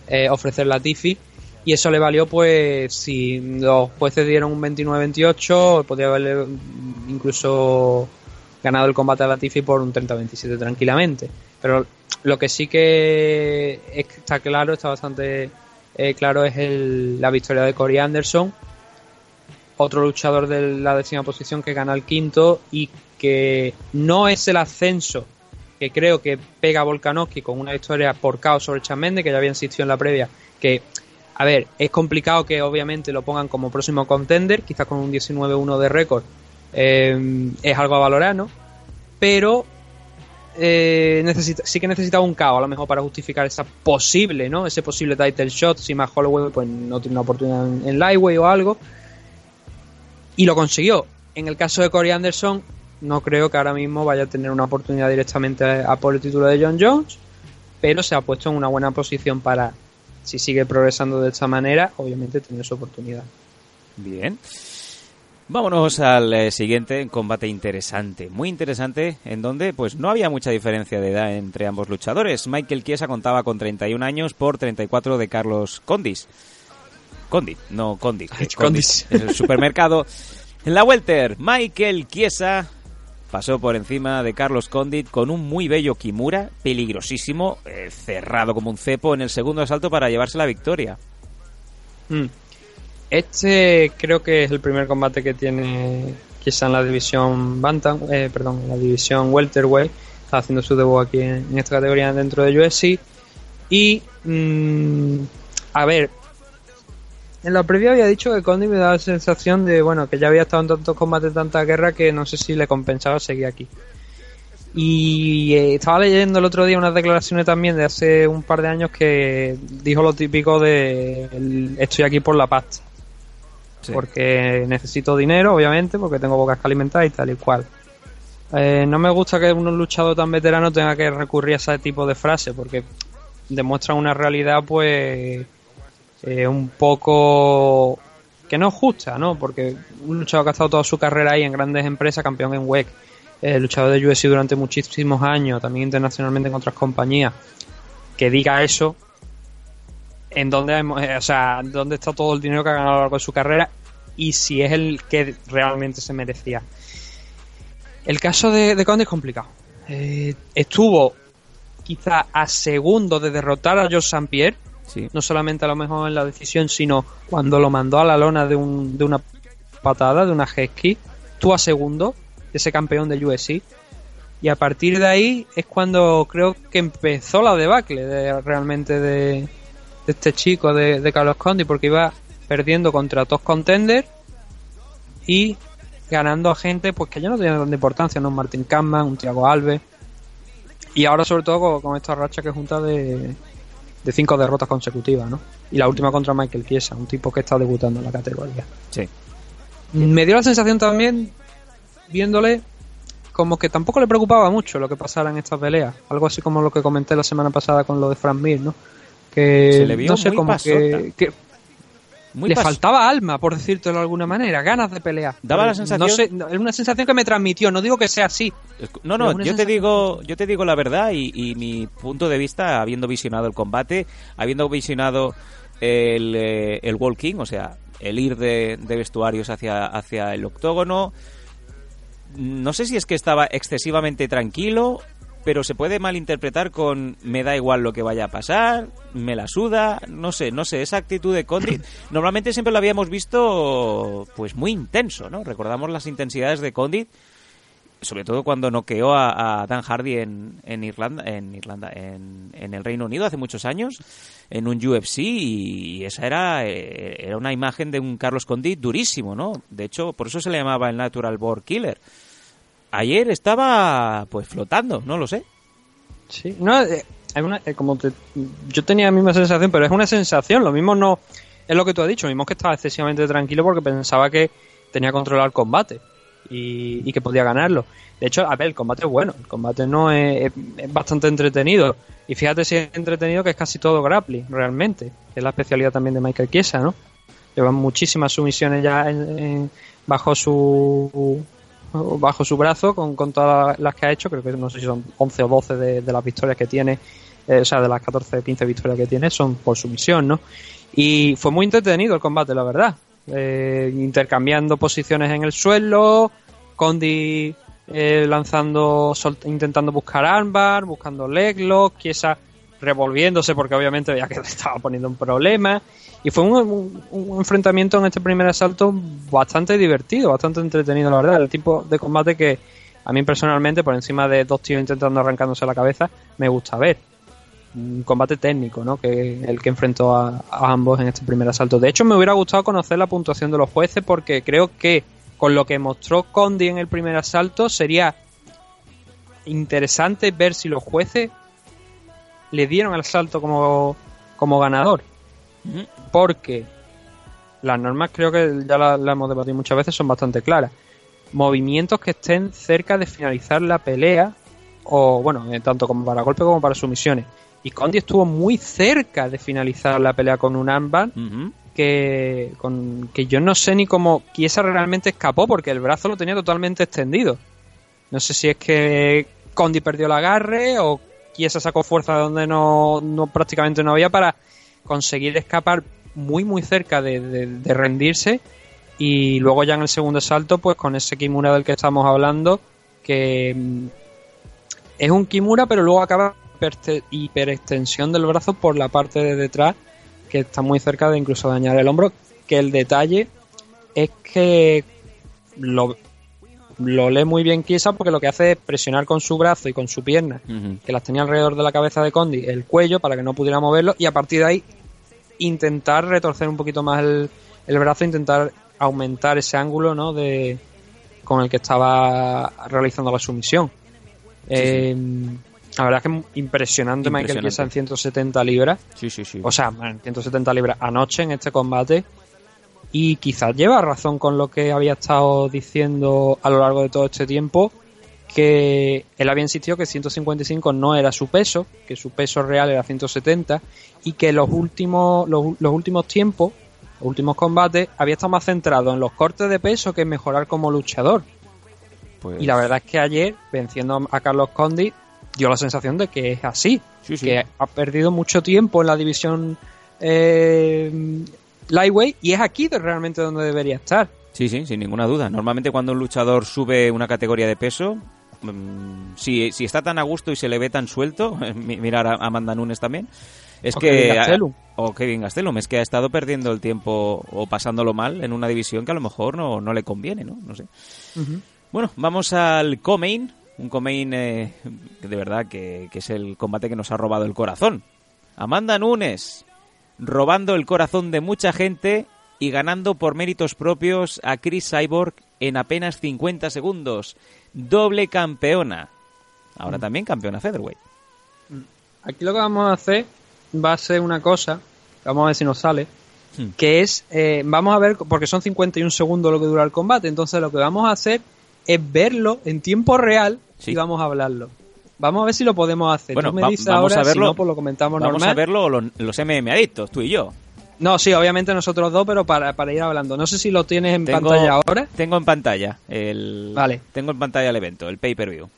eh, ofrecer la Tiffy. Y eso le valió, pues, si los jueces dieron un 29-28, podría haberle mm, incluso ganado el combate a la Tiffy por un 30-27 tranquilamente. Pero lo que sí que está claro, está bastante eh, claro, es el- la victoria de Corey Anderson, otro luchador de la décima posición que gana el quinto y que no es el ascenso que creo que pega Volkanovski con una victoria por caos sobre Chamende, que ya había insistido en la previa, que, a ver, es complicado que obviamente lo pongan como próximo contender, quizás con un 19-1 de récord, eh, es algo a valorar, ¿no? Pero eh, necesita, sí que necesitaba un caos a lo mejor para justificar esa posible, ¿no? Ese posible title shot, si más Holloway pues no tiene una oportunidad en, en Lightweight o algo. Y lo consiguió. En el caso de Corey Anderson, no creo que ahora mismo vaya a tener una oportunidad directamente a, a por el título de John Jones, pero se ha puesto en una buena posición para, si sigue progresando de esta manera, obviamente tener su oportunidad. Bien. Vámonos al eh, siguiente combate interesante, muy interesante, en donde pues no había mucha diferencia de edad entre ambos luchadores. Michael Chiesa contaba con 31 años por 34 de Carlos Condis. Condit, no Condit. que Condis. Es el supermercado. En la Welter, Michael Chiesa pasó por encima de Carlos Condit con un muy bello Kimura, peligrosísimo, eh, cerrado como un cepo en el segundo asalto para llevarse la victoria. Mm. Este creo que es el primer combate que tiene quizá en la división Bantam, eh, perdón, en la división Welterweight. Está haciendo su debut aquí en, esta categoría dentro de UFC. Y, mm, a ver, en la previa había dicho que Condi me daba la sensación de, bueno, que ya había estado en tantos combates, tanta guerra, que no sé si le compensaba seguir aquí. Y eh, estaba leyendo el otro día unas declaraciones también de hace un par de años que dijo lo típico de estoy aquí por la pasta. Porque necesito dinero, obviamente, porque tengo bocas que alimentar y tal y cual. Eh, no me gusta que un luchador tan veterano tenga que recurrir a ese tipo de frases, porque demuestran una realidad, pues, eh, un poco que no es justa, ¿no? Porque un luchador que ha estado toda su carrera ahí en grandes empresas, campeón en WEC, eh, luchador de UFC durante muchísimos años, también internacionalmente en otras compañías, que diga eso, en dónde, hemos- eh, o sea, dónde está todo el dinero que ha ganado a lo largo de su carrera y si es el que realmente se merecía. El caso de, de Conde es complicado. Eh, estuvo quizá a segundo de derrotar a George St. Pierre, Sí. no solamente a lo mejor en la decisión, sino cuando lo mandó a la lona de, un, de una patada, de una jet estuvo a segundo de ese campeón de UFC. Y a partir de ahí es cuando creo que empezó la debacle de, realmente de, de este chico, de, de Carlos Condi, porque iba perdiendo contra dos contenders y ganando a gente pues que ya no tenía tanta importancia, ¿no? Un Martin Kampman, un Thiago Alves. Y ahora sobre todo con, con esta racha que junta de, de cinco derrotas consecutivas, ¿no? Y la última contra Michael Chiesa, un tipo que está debutando en la categoría. Sí. Me dio la sensación también, viéndole, como que tampoco le preocupaba mucho lo que pasara en esta pelea. Algo así como lo que comenté la semana pasada con lo de Frank Mir, ¿no? Que Se le vio no sé, pasota. que, que Muy le faltaba alma, por decírtelo de alguna manera, ganas de pelear. Daba la sensación- No sé, no, es una sensación que me transmitió, no digo que sea así. No, no, yo te digo, yo te digo la verdad y, y mi punto de vista, habiendo visionado el combate, habiendo visionado el, eh, el walking, o sea, el ir de, de vestuarios hacia, hacia el octógono, no sé si es que estaba excesivamente tranquilo, pero se puede malinterpretar con me da igual lo que vaya a pasar, me la suda, no sé, no sé, esa actitud de Condit, normalmente siempre lo habíamos visto pues muy intenso, ¿no? Recordamos las intensidades de Condit sobre todo cuando noqueó a, a Dan Hardy en, en Irlanda, en Irlanda, en, en el Reino Unido hace muchos años, en un UFC y esa era, eh, era una imagen de un Carlos Condit durísimo, ¿no? De hecho, por eso se le llamaba el Natural Born Killer. Ayer estaba, pues, flotando, no lo sé. Sí, no, eh, una, eh, como te- yo tenía la misma sensación, pero es una sensación, lo mismo no, es lo que tú has dicho, lo mismo que estaba excesivamente tranquilo porque pensaba que tenía controlado el combate y, y que podía ganarlo. De hecho, a ver, el combate es bueno, el combate no es, es- bastante entretenido. Y fíjate si es entretenido que es casi todo grappling, realmente, que es la especialidad también de Michael Chiesa, ¿no? Llevan muchísimas sumisiones ya en- bajo su bajo su brazo con, con todas las que ha hecho, creo que no sé si son 11 o 12 de, las victorias que tiene, eh, o sea, de las 14 o 15 victorias que tiene, son por sumisión, ¿no? Y fue muy entretenido el combate, la verdad. Eh, intercambiando posiciones en el suelo, Condi eh, lanzando, intentando buscar armbar, buscando leg lock, Chiesa revolviéndose porque obviamente veía que le estaba poniendo un problema. Y fue un, un- enfrentamiento en este primer asalto bastante divertido, bastante entretenido, la verdad. El tipo de combate que a mí personalmente, por encima de dos tíos intentando arrancándose la cabeza, me gusta ver. Un combate técnico, ¿no? Que el que enfrentó a, a ambos en este primer asalto. De hecho, me hubiera gustado conocer la puntuación de los jueces porque creo que con lo que mostró Condi en el primer asalto sería interesante ver si los jueces le dieron el asalto como, como ganador. Porque las normas creo que ya las la hemos debatido muchas veces, son bastante claras. Movimientos que estén cerca de finalizar la pelea, o bueno, eh, tanto como para golpe como para sumisiones. Y Condi estuvo muy cerca de finalizar la pelea con un armband, que, con, que yo no sé ni cómo Kiesa realmente escapó porque el brazo lo tenía totalmente extendido. No sé si es que Condi perdió el agarre o Kiesa sacó fuerza de donde no, no prácticamente no había para conseguir escapar muy muy cerca de, de- de rendirse y luego ya en el segundo salto pues con ese Kimura del que estamos hablando que mm, es un Kimura pero luego acaba hiperextensión del brazo por la parte de detrás que está muy cerca de incluso dañar el hombro que el detalle es que lo, lo lee muy bien Kiesa porque lo que hace es presionar con su brazo y con su pierna que las tenía alrededor de la cabeza de Condi, el cuello para que no pudiera moverlo y a partir de ahí intentar retorcer un poquito más el, el brazo, intentar aumentar ese ángulo ¿no? de con el que estaba realizando la sumisión. Eh, La verdad es que es impresionante, Michael Impresionante. Chiesa en 170 libras, Sí, sí, sí. o sea, en 170 libras anoche en este combate y quizás lleva razón con lo que había estado diciendo a lo largo de todo este tiempo que él había insistido que 155 no era su peso, que su peso real era 170 y que los últimos los, los últimos tiempos, los últimos combates había estado más centrado en los cortes de peso que en mejorar como luchador. Pues- Y la verdad es que ayer venciendo a Carlos Condi dio la sensación de que es así, Sí, sí. que ha perdido mucho tiempo en la división eh, lightweight y es aquí realmente donde debería estar. Sí, sí, sin ninguna duda. Normalmente cuando un luchador sube una categoría de peso, si, si está tan a gusto y se le ve tan suelto, mi- mirar a Amanda Nunes también, es O que... Kevin Gastelum. O Kevin Gastelum, es que ha estado perdiendo el tiempo o pasándolo mal en una división que a lo mejor no, no le conviene, ¿no? No sé. Bueno, vamos al Comain. Un Comain eh, de verdad que, que es el combate que nos ha robado el corazón. Amanda Nunes robando el corazón de mucha gente y ganando por méritos propios a Chris Cyborg en apenas 50 segundos. Doble campeona. Ahora también campeona featherweight. Aquí lo que vamos a hacer va a ser una cosa, vamos a ver si nos sale, Hmm. que es, eh, vamos a ver, porque son 51 segundos lo que dura el combate, entonces lo que vamos a hacer es verlo en tiempo real Sí. y vamos a hablarlo. Vamos a ver si lo podemos hacer. Bueno, Tú me va- dices vamos ahora, a verlo. si no, pues lo comentamos Vamos normal. a verlo los, los MM adictos, tú y yo. No, sí, obviamente nosotros dos, pero para, para ir hablando. No sé si lo tienes en Tengo- pantalla ahora. Tengo en pantalla el. Vale. Tengo en pantalla el evento, el pay-per-view.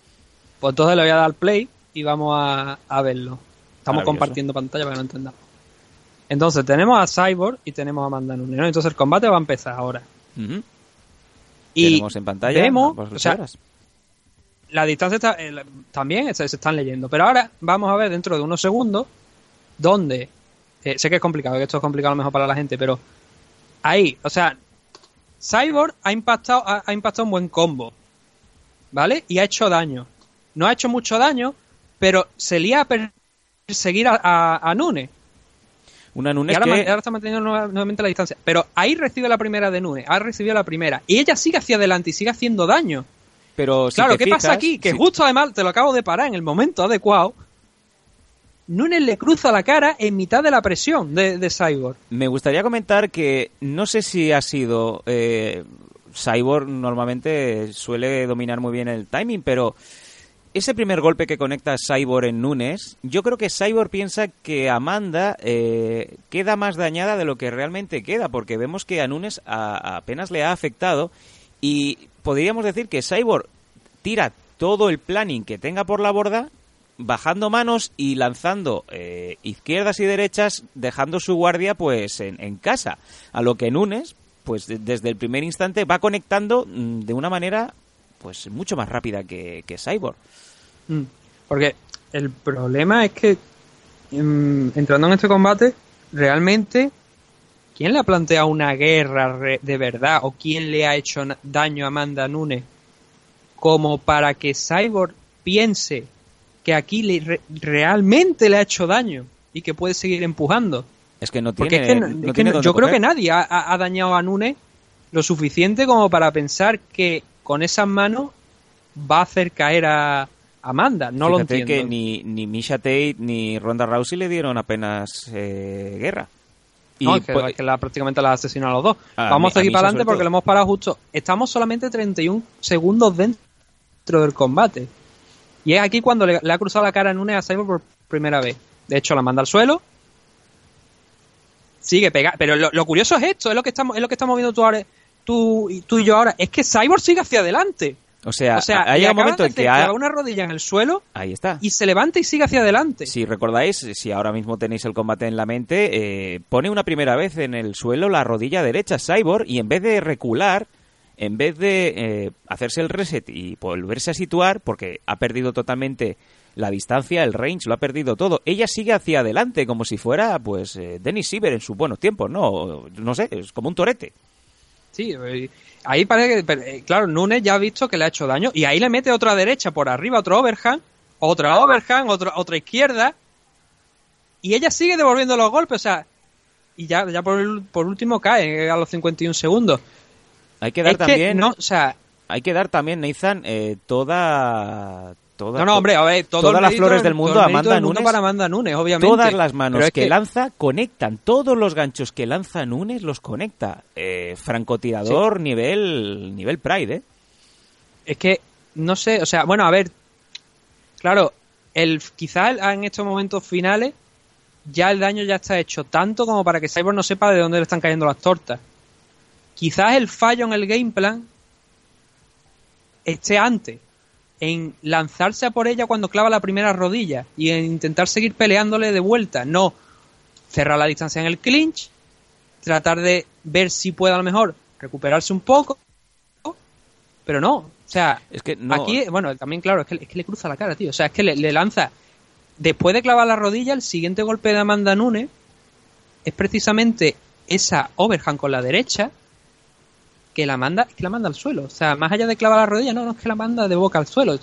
Pues entonces le voy a dar play y vamos a, a verlo. Estamos compartiendo pantalla para que no entendamos. Entonces tenemos a Cyborg y tenemos a Amanda Nunes, ¿no? Entonces el combate va a empezar ahora. Y Tenemos en pantalla. vemos, ambas o sea, la distancia está, eh, también se, se están leyendo. Pero ahora vamos a ver dentro de unos segundos donde, eh, sé que es complicado, que esto es complicado a lo mejor para la gente, pero ahí, o sea, Cyborg ha impactado, ha, ha impactado un buen combo, ¿vale? Y ha hecho daño. No ha hecho mucho daño, pero se lía a perseguir a, a, a Nunes. Una Y Nunes ahora, que. ahora está manteniendo nueva- nuevamente la distancia. Pero ahí recibe la primera de Nunes, ha recibido la primera. Y ella sigue hacia adelante y sigue haciendo daño. Pero si claro, ¿qué pasa aquí? Que si- justo además, te lo acabo de parar en el momento adecuado, Nunes le cruza la cara en mitad de la presión de, Cyborg. Me gustaría comentar que no sé si ha sido. Eh, Cyborg normalmente suele dominar muy bien el timing, pero ese primer golpe que conecta Cyborg en Nunes, yo creo que Cyborg piensa que Amanda eh, queda más dañada de lo que realmente queda, porque vemos que a Nunes a- apenas le ha afectado y podríamos decir que Cyborg tira todo el planning que tenga por la borda bajando manos y lanzando eh, izquierdas y derechas, dejando su guardia pues en, en casa. A lo que Nunes, pues de- desde el primer instante va conectando mm, de una manera pues mucho más rápida que, que Cyborg. Mm. Porque el problema es que, mm, entrando en este combate, realmente, ¿quién le ha planteado una guerra de verdad? ¿O quién le ha hecho daño a Amanda Nunes? Como para que Cyborg piense que aquí le re- realmente le ha hecho daño y que puede seguir empujando. Es que no tiene, es que, no- no es que tiene yo creo que nadie ha, dañado a Nunes lo suficiente como para pensar que con esas manos va a hacer caer a Amanda. No lo entiendo. que ni, ni Misha Tate ni Ronda Rousey le dieron apenas eh, guerra. Y No, es que, po- es que la, prácticamente la asesinó a los dos. A Vamos a seguir para adelante porque lo hemos parado justo. Estamos solamente 31 segundos dentro del combate. Y es aquí cuando le, le ha cruzado la cara a Nunes a Cyborg por primera vez. De hecho, la manda al suelo. sigue pegado. Pero lo, lo curioso es esto, es lo que estamos, es lo que estamos viendo tú ahora, tú, y- tú y yo ahora, es que Cyborg sigue hacia adelante. O sea, O sea, ha le llegado un momento en que hacer ha... clavar una rodilla en el suelo Ahí está. y se levanta y sigue hacia adelante. Si recordáis, si ahora mismo tenéis el combate en la mente, eh, pone una primera vez en el suelo la rodilla derecha Cyborg y en vez de recular, en vez de eh, hacerse el reset y volverse a situar, porque ha perdido totalmente la distancia, el range, lo ha perdido todo, ella sigue hacia adelante como si fuera, pues, eh, Dennis Siever en sus buenos tiempos, ¿no? No sé, es como un torete. Sí, eh, ahí parece que, eh, claro, Nunes ya ha visto que le ha hecho daño y ahí le mete otra derecha por arriba, otro overhand, otra overhand, otra, otra izquierda y ella sigue devolviendo los golpes, o sea, y ya, ya por, el- por último cae eh, a los 51 segundos. Hay que dar Es que también... no, o sea, Hay que dar también, Nathan, eh, toda... toda no, no, hombre, a ver, todo todas las mérito- flores del mundo a Amanda del mundo Nunes. para Amanda Nunes, obviamente. Todas las manos es que, lanza conectan, todos los ganchos que lanza Nunes los conecta. Eh, francotirador nivel nivel Pride, ¿eh? Es que, no sé, o sea, bueno, a ver, claro, el quizás en estos momentos finales ya el daño ya está hecho tanto como para que Cyborg no sepa de dónde le están cayendo las tortas. Quizás el fallo en el game plan esté antes en lanzarse a por ella cuando clava la primera rodilla y en intentar seguir peleándole de vuelta, no. Cerrar la distancia en el clinch, tratar de ver si puede a lo mejor recuperarse un poco, pero no, o sea, Es que no, aquí, bueno, también claro, es que, es que le cruza la cara, tío, o sea, es que le, le lanza, después de clavar la rodilla, el siguiente golpe de Amanda Nunes es precisamente esa overhand con la derecha que la manda, que la manda al suelo, o sea, más allá de clavar la rodilla, no, no es que la manda de boca al suelo,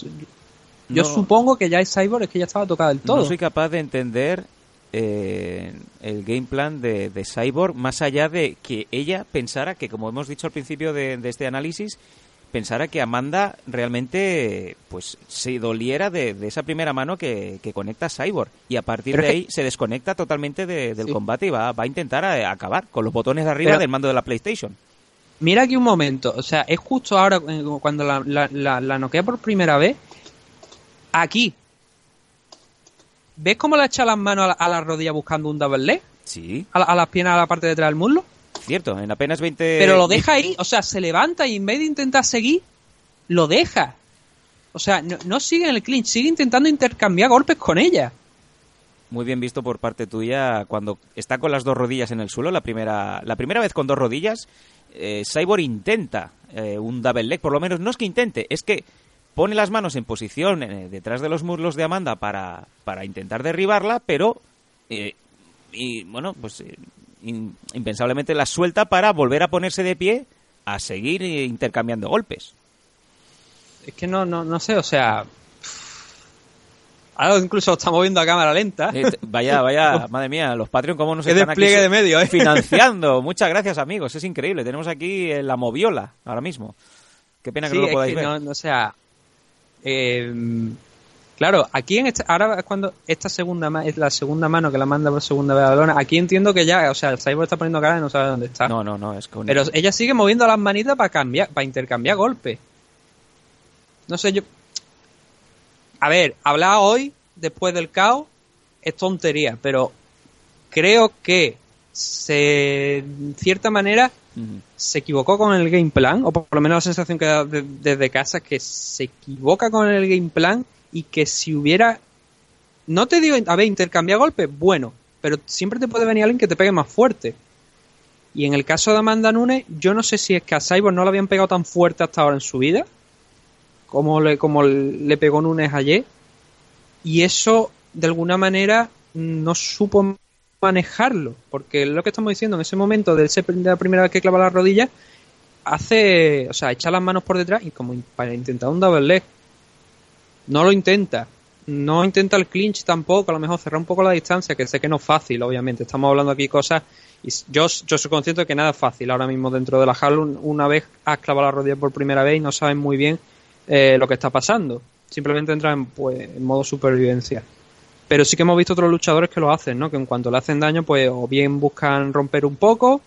yo No. supongo que ya es Cyborg, es que ya estaba tocada del todo. no soy capaz de entender eh, el game plan de, de Cyborg más allá de que ella pensara que, como hemos dicho al principio de, de este análisis, pensara que Amanda realmente pues se doliera de, de esa primera mano que, que conecta a Cyborg y a partir Pero de que- ahí se desconecta totalmente de- del Sí. combate y va, va a intentar eh, acabar con los botones de arriba Pero- del mando de la PlayStation. Mira aquí un momento, o sea, es justo ahora eh, cuando la, la, la, la noquea por primera vez. Aquí. ¿Ves cómo le echa las manos a la, a la rodilla buscando un double leg? Sí, a las piernas, a la parte de atrás del muslo. cierto, en apenas 20... Pero lo deja ahí, o sea, se levanta y en vez de intentar seguir, lo deja. O sea, no, no sigue en el clinch, sigue intentando intercambiar golpes con ella. Muy bien visto por parte tuya cuando está con las dos rodillas en el suelo. La primera, la primera vez con dos rodillas, eh, Cyborg intenta eh, un double leg. Por lo menos no es que intente, es que pone las manos en posición eh, detrás de los muslos de Amanda para, para intentar derribarla, pero eh, y bueno, pues impensablemente la suelta para volver a ponerse de pie a seguir intercambiando golpes. Es que no, no, no sé, o sea. Ahora incluso estamos viendo a cámara lenta. Eh, vaya, vaya, madre mía, los Patreon cómo nos Qué están despliegue de medios, ¿eh? financiando. Muchas gracias, amigos, es increíble. Tenemos aquí eh, la moviola ahora mismo. Qué pena que Sí, no lo es podáis que ver. no, no, o sea, eh, claro, aquí en este, ahora es cuando esta segunda es la segunda mano que la manda por segunda vez a lona. Aquí entiendo que ya, o sea, el Cyborg está poniendo cara y no sabe dónde está. No, no, no, es con Pero ella sigue moviendo las manitas para cambiar, para intercambiar golpes. No sé, yo. A ver, hablar hoy, después del caos, es tontería, pero creo que se, en cierta manera, se equivocó con el game plan, o por lo menos la sensación que da de- desde casa es que se equivoca con el game plan y que si hubiera. No te digo, a ver, intercambiar golpes, bueno, pero siempre te puede venir alguien que te pegue más fuerte. Y en el caso de Amanda Nunes, yo no sé si es que a Cyborg no le habían pegado tan fuerte hasta ahora en su vida, como le, como le pegó Nunes ayer, y eso de alguna manera no supo manejarlo, porque lo que estamos diciendo en ese momento de, la primera vez que clava la rodilla, hace, o sea, echa las manos por detrás y como para intentar un double leg. No lo intenta. No intenta el clinch tampoco, a lo mejor cerrar un poco la distancia, que sé que no es fácil, obviamente. Estamos hablando aquí cosas y yo, yo soy consciente de que nada es fácil ahora mismo dentro de la jaula. un- Una vez has clavado la rodilla por primera vez y no sabes muy bien eh, lo que está pasando. Simplemente entras en, pues, en modo supervivencia. Pero sí que hemos visto otros luchadores que lo hacen, ¿no? Que en cuanto le hacen daño, pues o bien buscan romper un poco,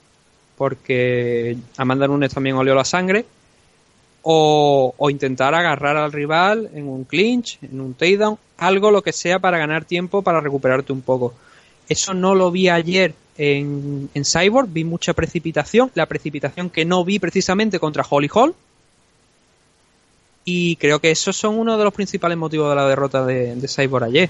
porque Amanda Nunes también olió la sangre, o, o intentar agarrar al rival en un clinch, en un takedown, algo lo que sea para ganar tiempo, para recuperarte un poco. Eso no lo vi ayer en, en Cyborg vi mucha precipitación, la precipitación que no vi precisamente contra Holly Hall. Y creo que esos son uno de los principales motivos de la derrota de, de Cyborg ayer.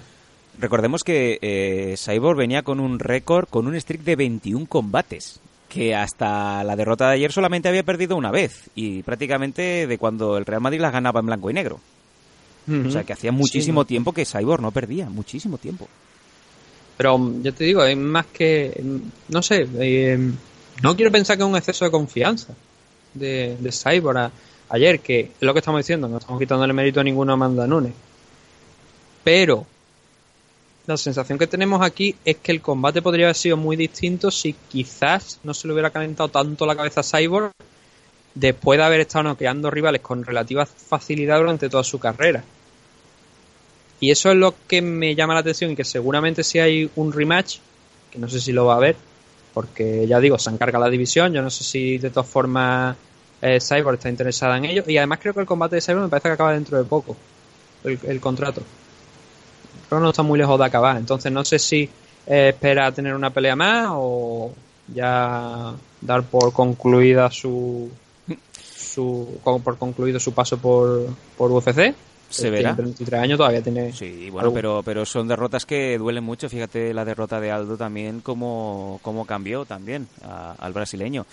Recordemos que eh, Cyborg venía con un récord, con un streak de 21 combates, que hasta la derrota de ayer solamente había perdido una vez, y prácticamente de cuando el Real Madrid las ganaba en blanco y negro. O sea que hacía muchísimo Sí, tiempo que Cyborg no perdía, muchísimo tiempo. Pero yo te digo, es más que. No sé, eh, no quiero pensar que es un exceso de confianza de, de Cyborg a- ayer, que es lo que estamos diciendo, no estamos quitándole mérito a ninguno a Amanda Nunes. Pero la sensación que tenemos aquí es que el combate podría haber sido muy distinto si quizás no se le hubiera calentado tanto la cabeza a Cyborg después de haber estado noqueando rivales con relativa facilidad durante toda su carrera. Y eso es lo que me llama la atención y que seguramente si hay un rematch, que no sé si lo va a haber, porque ya digo, se encarga la división, yo no sé si de todas formas eh, Cyborg está interesada en ello, y además creo que el combate de Cyborg me parece que acaba dentro de poco, el, el contrato. Creo que no está muy lejos de acabar, entonces no sé si eh, espera tener una pelea más o ya dar por concluida su su por concluido su paso por, por UFC Se verá. tiene 23 años todavía tiene Sí, bueno, pero, pero son derrotas que duelen mucho. Fíjate la derrota de Aldo también, cómo, cómo cambió también a- al brasileño.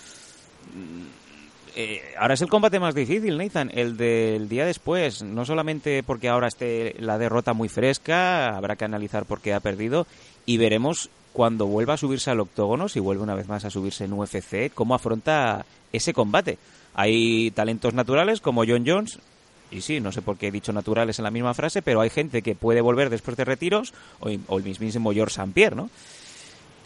Eh, ahora es el combate más difícil, Nathan, el del día después. No solamente porque ahora esté la derrota muy fresca, habrá que analizar por qué ha perdido y veremos cuando vuelva a subirse al octógono, si vuelve una vez más a subirse en UFC, cómo afronta ese combate. Hay talentos naturales como John Jones, y sí, no sé por qué he dicho naturales en la misma frase, pero hay gente que puede volver después de retiros, o, o el mismísimo George St. Pierre, ¿no?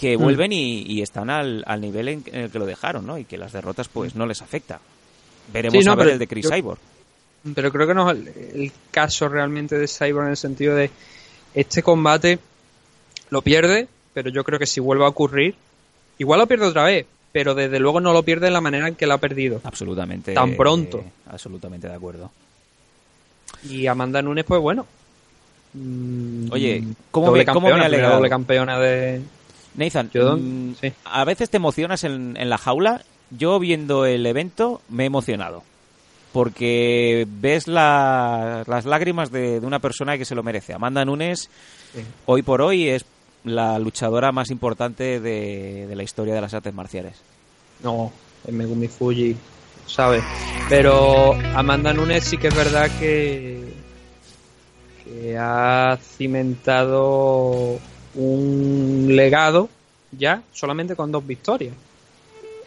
Que Mm. vuelven y, y están al, al nivel en, en el que lo dejaron, ¿no? Y que las derrotas, pues, no les afecta. Veremos Sí, no, a ver el de Chris yo- Cyborg. pero creo que no es el, el caso realmente de Cyborg en el sentido de este combate lo pierde pero yo creo que si vuelve a ocurrir igual lo pierde otra vez pero desde luego no lo pierde de la manera en que lo ha perdido Absolutamente. Tan pronto. eh, absolutamente de acuerdo. y Amanda Nunes pues bueno mm, Oye, ¿cómo doble me- cómo me campeona, ha primera alegrado? doble campeona de Nathan, Yo- mm, sí. a veces te emocionas en, en la jaula. Yo viendo el evento me he emocionado. Porque ves la- las lágrimas de, de una persona que se lo merece. Amanda Nunes, Sí. hoy por hoy, es la luchadora más importante de, de la historia de las artes marciales. No, es Megumi Fuji, ¿sabes? Pero Amanda Nunes sí que es verdad que, que ha cimentado un legado ya solamente con dos victorias.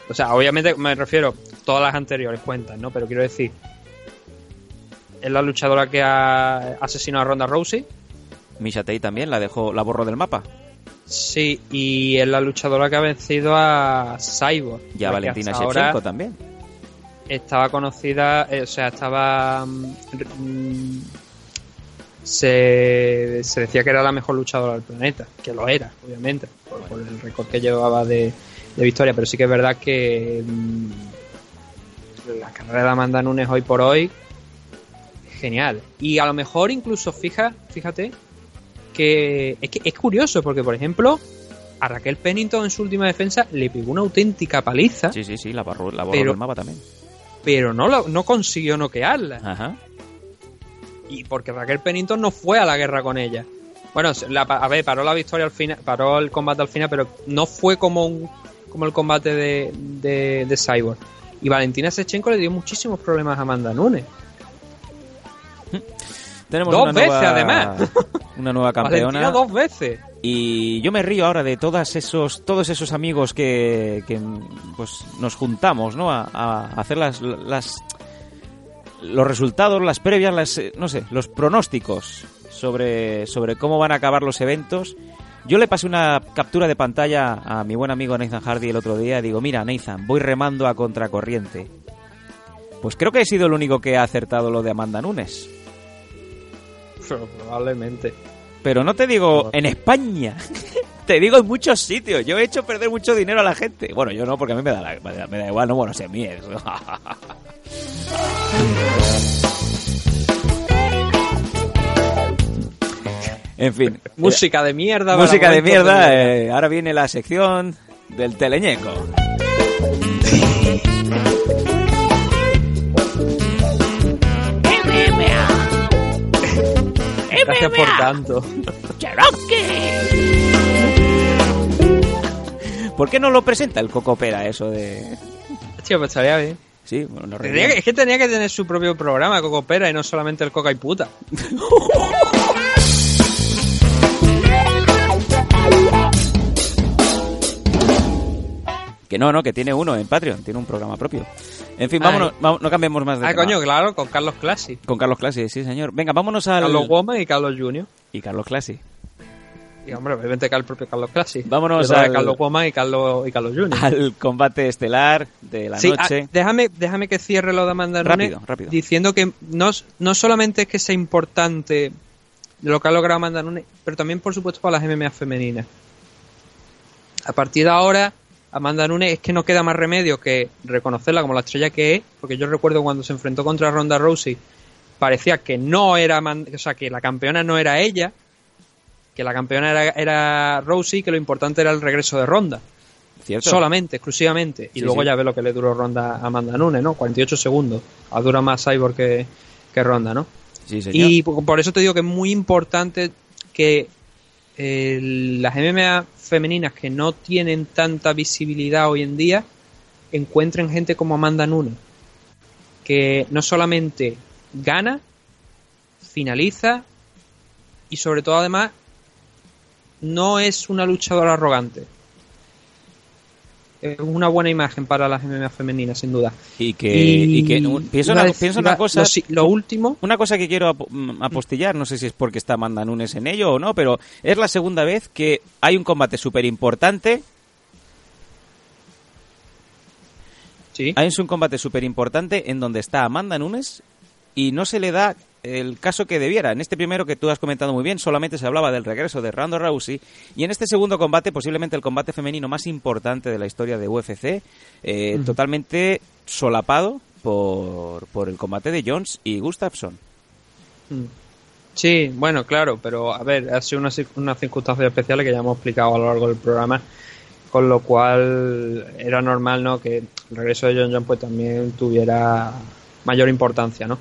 O sea, obviamente me refiero, todas las anteriores cuentan, ¿no? Pero quiero decir, es la luchadora que ha asesinado a Ronda Rousey, Misha Tate también la dejó, la borró del mapa. sí, y es la luchadora que ha vencido a Cyborg. Y a Valentina Shevchenko también. estaba conocida, eh, o sea, estaba... mm, se, se decía que era la mejor luchadora del planeta, que lo era, obviamente, por, por el récord que llevaba de, de victoria, pero sí que es verdad que mm, la carrera de Amanda Nunes hoy por hoy, genial. Y a lo mejor incluso, fija, fíjate, que es, que es curioso, porque por ejemplo, a Raquel Pennington en su última defensa le pegó una auténtica paliza Sí, sí, sí, la borró, la borró Pero- del mapa también. pero no, lo- no consiguió noquearla. Ajá. Y porque Raquel Pennington no fue a la guerra con ella. Bueno, la, a ver, paró la victoria al final, paró el combate al final, pero no fue como un, como el combate de, de, de Cyborg. Y Valentina Sechenko le dio muchísimos problemas a Amanda Nunes. Tenemos Dos una veces, nueva- además. Una nueva Valentina campeona. dos veces. Y yo me río ahora de todas esos, todos esos amigos que, que, pues nos juntamos, ¿no? A, a hacer las, las los resultados, las previas, las, eh, no sé, los pronósticos sobre, sobre cómo van a acabar los eventos. Yo le pasé una captura de pantalla a mi buen amigo Nathan Hardy el otro día. Digo, mira, Nathan, voy remando a contracorriente. Pues creo que he sido el único que ha acertado lo de Amanda Nunes. Probablemente. Pero no te digo en España. te digo en muchos sitios. Yo he hecho perder mucho dinero a la gente. Bueno, yo no, porque a mí me da, la- me da, me da igual. No, bueno, sé, mí es. en fin. Música de mierda. Música de mierda. de- eh, ahora viene la sección del teleñeco. Gracias por tanto. ¿Por qué no lo presenta el Cocopera eso de...? Pues estaría bien. Sí, bueno, no Tendría que- es que tenía que tener su propio programa, Coco Pera, y no solamente el Coca y puta. Que no, no, que tiene uno en Patreon, tiene un programa propio. En fin, Ay. vámonos, vamos- no cambiemos más de Ah, tema. coño, claro, con Carlos Clasi. Con Carlos Clasi, sí, señor. Venga, vámonos al... Carlos Woman y Carlos Junior. Y Carlos Clasi. Y hombre, obviamente que el propio Carlos Clasi. Vámonos al- Carlos Woman y Carlos, y Carlos Junior. Al combate estelar de la Sí, noche. ah, déjame, déjame que cierre lo de Amanda Nunes Rápido, rápido. diciendo que no, no solamente es que sea importante lo que ha logrado Amanda Nunes, pero también, por supuesto, para las MMA femeninas. A partir de ahora, Amanda Nunes es que no queda más remedio que reconocerla como la estrella que es, porque yo recuerdo cuando se enfrentó contra Ronda Rousey, parecía que no era, o sea, que la campeona no era ella, que la campeona era, era Rousey, que lo importante era el regreso de Ronda. ¿Cierto? Solamente, exclusivamente. Y Sí, luego sí. ya ve lo que le duró Ronda a Amanda Nunes, ¿no? 48 segundos. A dura más Cyborg que, que Ronda, ¿no? Sí, señor. Y por por eso te digo que es muy importante que eh, las MMA femeninas que no tienen tanta visibilidad hoy en día encuentren gente como Amanda Nunes, que no solamente gana, finaliza y sobre todo además no es una luchadora arrogante. Es una buena imagen para las MMA femeninas, sin duda. Y que, y que pienso, una, decir- pienso una iba- cosa. Lo, último, Una cosa que quiero ap- mm, apostillar, no sé si es porque está Amanda Nunes en ello o no, pero es la segunda vez que hay un combate súper importante. sí. Hay un combate súper importante en donde está Amanda Nunes y no se le da el caso que debiera. En este primero que tú has comentado muy bien, solamente se hablaba del regreso de Ronda Rousey y en este segundo combate, posiblemente el combate femenino más importante de la historia de UFC, eh, totalmente solapado por, por el combate de Jones y Gustafsson. Mm. Sí, bueno, claro, pero a ver, ha sido una cir- unas circunstancias especiales que ya hemos explicado a lo largo del programa, con lo cual era normal, ¿no? Que el regreso de John John pues también tuviera mayor importancia, ¿no?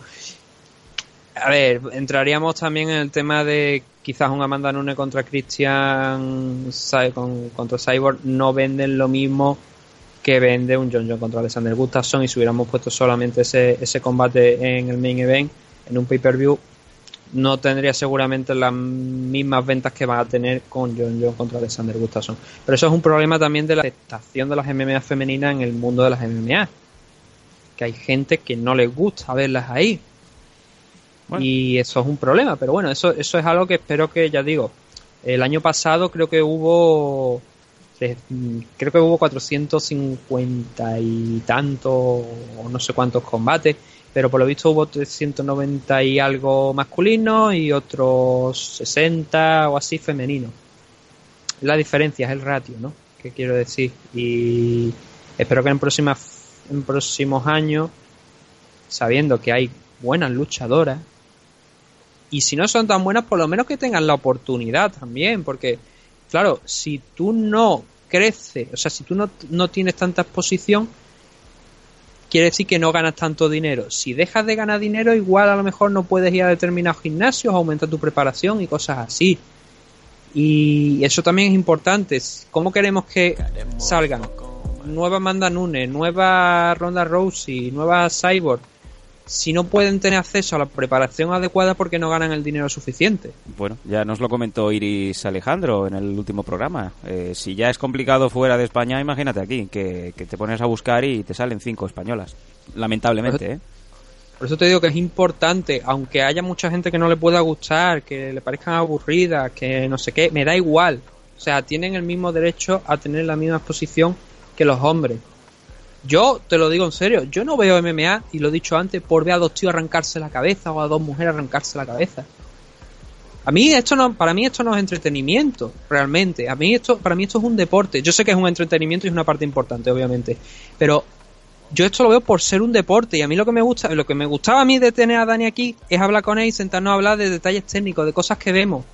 A ver, entraríamos también en el tema de quizás un Amanda Nunes contra Christian con- contra Cyborg no venden lo mismo que vende un John John contra Alexander Gustafsson y si hubiéramos puesto solamente ese, ese combate en el main event, en un pay-per-view, no tendría seguramente las mismas ventas que va a tener con John John contra Alexander Gustafsson. Pero eso es un problema también de la aceptación de las MMA femeninas en el mundo de las MMA. Que hay gente que no les gusta verlas ahí. Y eso es un problema. Pero bueno, eso, eso es algo que espero que, ya digo, el año pasado creo que hubo eh, creo que hubo 450 y tanto o no sé cuántos combates pero por lo visto hubo 390 y algo masculinos y otros 60 o así femeninos. La diferencia es el ratio no que quiero decir y espero que en próximas en próximos años sabiendo que hay buenas luchadoras y si no son tan buenas por lo menos que tengan la oportunidad también porque claro, si tú no creces, o sea, si tú no, no tienes tanta exposición, quiere decir que no ganas tanto dinero. Si dejas de ganar dinero, igual a lo mejor no puedes ir a determinados gimnasios, aumentar tu preparación y cosas así. Y eso también es importante. ¿Cómo queremos que salgan? Nueva Amanda Nunes, nueva Ronda Rousey, nueva Cyborg. Si no pueden tener acceso a la preparación adecuada porque no ganan el dinero suficiente. Bueno, ya nos lo comentó Iris Alejandro en el último programa. Eh, si ya es complicado fuera de España, imagínate aquí, que, que te pones a buscar y te salen cinco españolas. Lamentablemente, ¿eh? Por eso te digo que es importante, aunque haya mucha gente que no le pueda gustar, que le parezcan aburridas, que no sé qué, me da igual. O sea, tienen el mismo derecho a tener la misma exposición que los hombres. Yo te lo digo en serio, yo no veo MMA, y lo he dicho antes, por ver a dos tíos arrancarse la cabeza o a dos mujeres arrancarse la cabeza. A mí esto no, para mí esto no es entretenimiento, realmente. A mí esto, para mí esto es un deporte. Yo sé que es un entretenimiento y es una parte importante, obviamente. Pero yo esto lo veo por ser un deporte y a mí lo que me gusta, lo que me gustaba a mí de tener a Dani aquí es hablar con él y sentarnos a hablar de detalles técnicos, de cosas que vemos.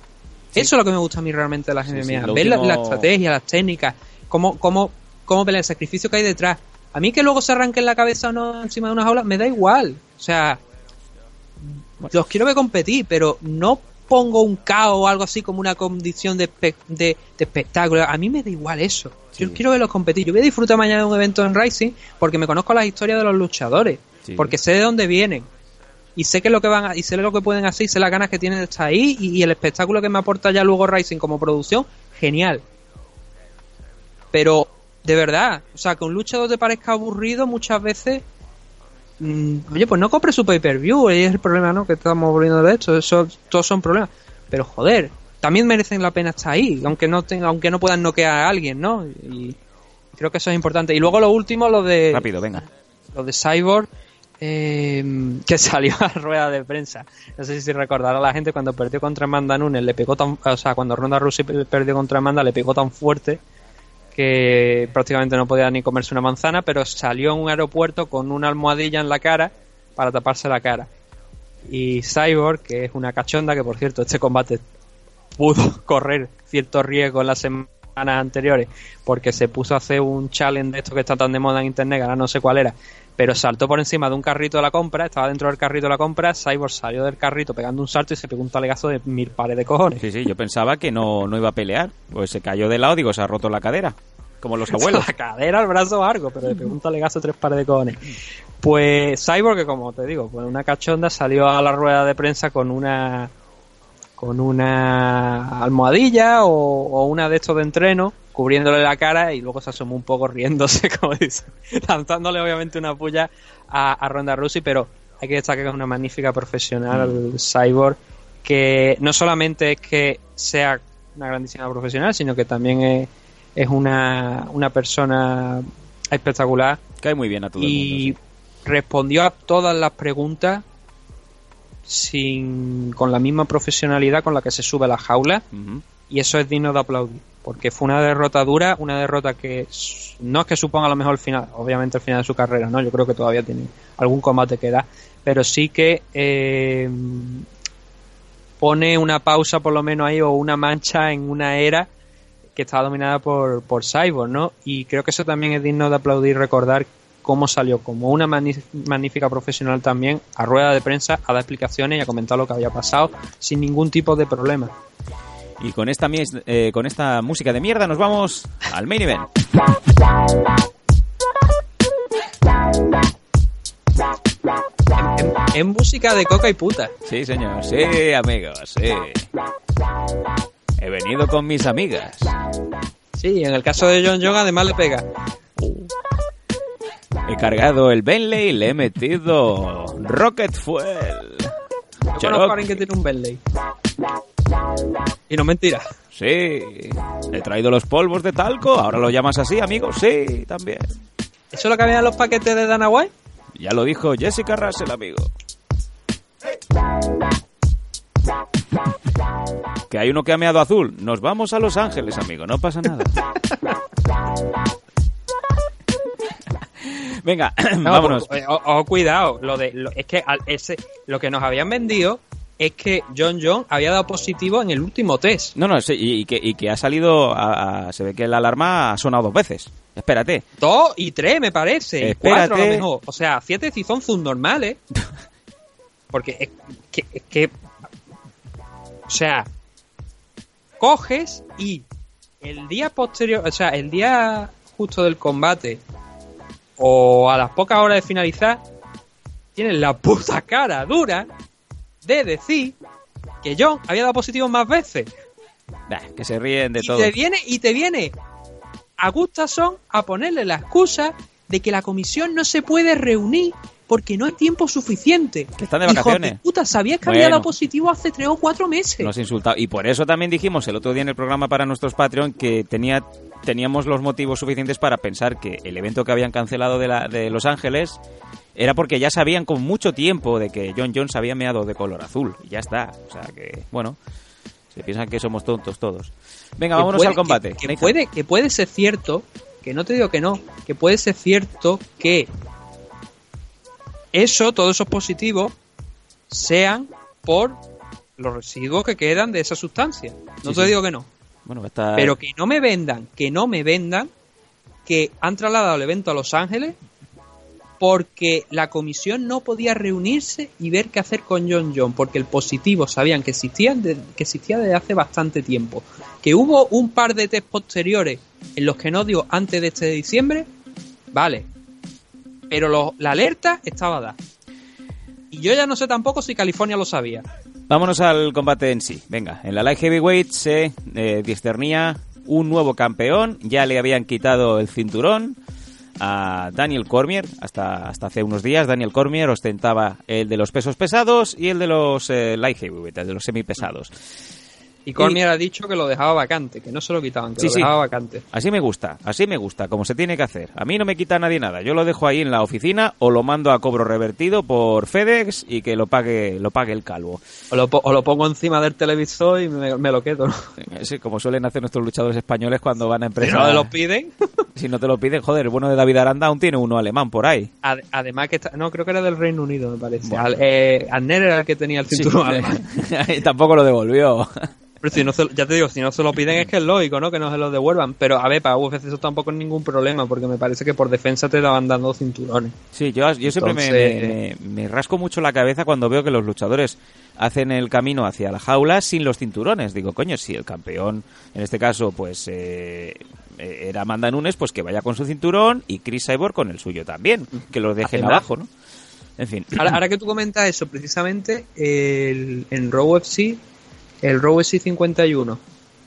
Eso es lo que me gusta a mí realmente de las Sí, MMA, sí, ver la, último- la estrategia, las técnicas, cómo, cómo cómo el sacrificio que hay detrás. A mí que luego se arranquen la cabeza o no encima de una jaula, me da igual. O sea, los quiero ver competir, pero no pongo un caos o algo así como una condición de, espe- de- de espectáculo. A mí me da igual eso. Yo quiero verlos competir. Yo voy a disfrutar mañana de un evento en Rising porque me conozco las historias de los luchadores. Sí. Porque sé de dónde vienen. Y sé que lo que van a- y sé lo que pueden hacer y sé las ganas que tienen de estar ahí y, y el espectáculo que me aporta ya luego Rising como producción, genial. Pero, de verdad, o sea, que un luchador te parezca aburrido muchas veces. mm, oye, pues no compre su pay-per-view, ahí es el problema, ¿no? Que estamos volviendo de esto, eso, todos son problemas. Pero joder, también merecen la pena estar ahí, aunque no tenga, aunque no puedan noquear a alguien, ¿no? Y creo que eso es importante. Y luego lo último, lo de Rápido, venga. lo de Cyborg, eh, que salió a rueda de prensa. No sé si recordará la gente cuando perdió contra Amanda Nunes, le pegó tan, o sea, cuando Ronda Rousey perdió contra Amanda, le pegó tan fuerte que prácticamente no podía ni comerse una manzana, pero salió en un aeropuerto con una almohadilla en la cara para taparse la cara. Y Cyborg, que es una cachonda, que por cierto, este combate pudo correr cierto riesgo en las semanas anteriores porque se puso a hacer un challenge de esto que está tan de moda en internet, ahora no sé cuál era, pero saltó por encima de un carrito de la compra, estaba dentro del carrito de la compra, Cyborg salió del carrito pegando un salto y se pegó un talegazo de mil pares de cojones. Sí, sí, yo pensaba que no, no iba a pelear. Pues se cayó de lado, digo, se ha roto la cadera. Como los abuelos. La cadera, el brazo largo, pero le pegó un talegazo de tres pares de cojones. Pues Cyborg, que como te digo, pues una cachonda, salió a la rueda de prensa con una con una almohadilla o, o una de estos de entreno cubriéndole la cara y luego se asomó un poco riéndose, como dice, lanzándole obviamente una puya a, a Ronda Rousey, pero hay que destacar que es una magnífica profesional Cyborg que no solamente es que sea una grandísima profesional, sino que también es, es una, una persona espectacular Cae muy bien a todo el y mundo. respondió a todas las preguntas sin con la misma profesionalidad con la que se sube a la jaula. Ujú. y eso es digno de aplaudir porque fue una derrota dura una derrota que no es que suponga a lo mejor el final obviamente el final de su carrera no yo creo que todavía tiene algún combate que da pero sí que eh, pone una pausa por lo menos ahí o una mancha en una era que estaba dominada por, por Cyborg, ¿no? Y creo que eso también es digno de aplaudir recordar cómo salió como una magnífica profesional también a rueda de prensa a dar explicaciones y a comentar lo que había pasado sin ningún tipo de problema. Y con esta, eh, con esta música de mierda nos vamos al main event. Es música de coca y puta. Sí, señor. Sí, amigos, sí. He venido con mis amigas. Sí, en el caso de John John además le pega. He cargado el Bentley y le he metido Rocket Fuel. Yo conozco a alguien que tiene un Bentley. Y no es mentira. Sí. He traído los polvos de talco. Ahora lo llamas así, amigo. Sí, también. ¿Eso es lo que había en los paquetes de Dana White? Ya lo dijo Jessica Russell, amigo. Que hay uno que ha meado azul. Nos vamos a Los Ángeles, amigo. No pasa nada. Venga, No, vámonos. o- o- cuidado, lo de lo- es que al- ese lo que nos habían vendido es que John John había dado positivo en el último test. No, no, sí, y, y que, y que ha salido. a- a- se ve que la alarma ha sonado dos veces. Espérate. Dos y tres, me parece. y. Cuatro a lo mejor. O sea, siete si son subnormales. Porque es que, es que. O sea, coges y el día posterior, o sea, el día justo del combate, o a las pocas horas de finalizar, tienes la puta cara dura de decir que John había dado positivo más veces. Bah, que se ríen de y todo. te viene y te viene a Gustafsson a ponerle la excusa de que la comisión no se puede reunir porque no hay tiempo suficiente. Que están de Hijo vacaciones. de puta, sabías que había dado positivo hace tres o cuatro meses. Nos insultado. Y por eso también dijimos el otro día en el programa para nuestros Patreon que tenía, teníamos los motivos suficientes para pensar que el evento que habían cancelado de, la, de Los Ángeles era porque ya sabían con mucho tiempo de que John Jones había meado de color azul. Y ya está. O sea que, bueno, se piensan que somos tontos todos. Venga, Que vámonos puede- al combate. Que, puede, que puede ser cierto, que no te digo que no, que puede ser cierto que eso, todos esos positivos, sean por los residuos que quedan de esa sustancia. No Sí, te sí. digo que no. Bueno, está... Pero que no me vendan, que no me vendan que han trasladado el evento a Los Ángeles porque la comisión no podía reunirse y ver qué hacer con John John, porque el positivo sabían que existía, que existía desde hace bastante tiempo. Que hubo un par de test posteriores en los que no dio antes de este diciembre, vale. Pero la alerta estaba dada. Y yo ya no sé tampoco si California lo sabía. Vámonos al combate en sí. Venga, en la Light Heavyweight se eh, discernía un nuevo campeón. Ya le habían quitado el cinturón a Daniel Cormier. Hasta, hasta hace unos días Daniel Cormier ostentaba el de los pesos pesados y el de los eh, Light Heavyweight, el de los semipesados. Y Cormier ha dicho que lo dejaba vacante, que no se lo quitaban, que Sí, lo sí. dejaba vacante. Así me gusta, así me gusta, como se tiene que hacer. A mí no me quita nadie nada. Yo lo dejo ahí en la oficina o lo mando a cobro revertido por FedEx y que lo pague, lo pague el calvo. O lo, po- o lo pongo encima del televisor y me, me lo quedo. ¿no? Sí, como suelen hacer nuestros luchadores españoles cuando van a Si empresas. no me lo piden. Si no te lo piden, joder, el bueno de David Aranda aún tiene uno alemán por ahí. Ad- además que está, no creo que era del Reino Unido me parece Al- eh, era el que tenía el cinturón Sí. alemán. y tampoco lo devolvió. Pero si no se- ya te digo si no se lo piden es que es lógico no que no se lo devuelvan pero a ver para UFC eso tampoco es ningún problema porque me parece que por defensa te daban dando cinturones Sí, yo, yo siempre me- Entonces- me, me rasco mucho la cabeza cuando veo que los luchadores hacen el camino hacia la jaula sin los cinturones. Digo, coño, si el campeón, en este caso, pues eh, era Amanda Nunes, pues que vaya con su cinturón y Chris Cyborg con el suyo también. Que los dejen abajo, ¿no? En fin. ahora, ahora que tú comentas eso precisamente el, en Raw UFC el Raw UFC 51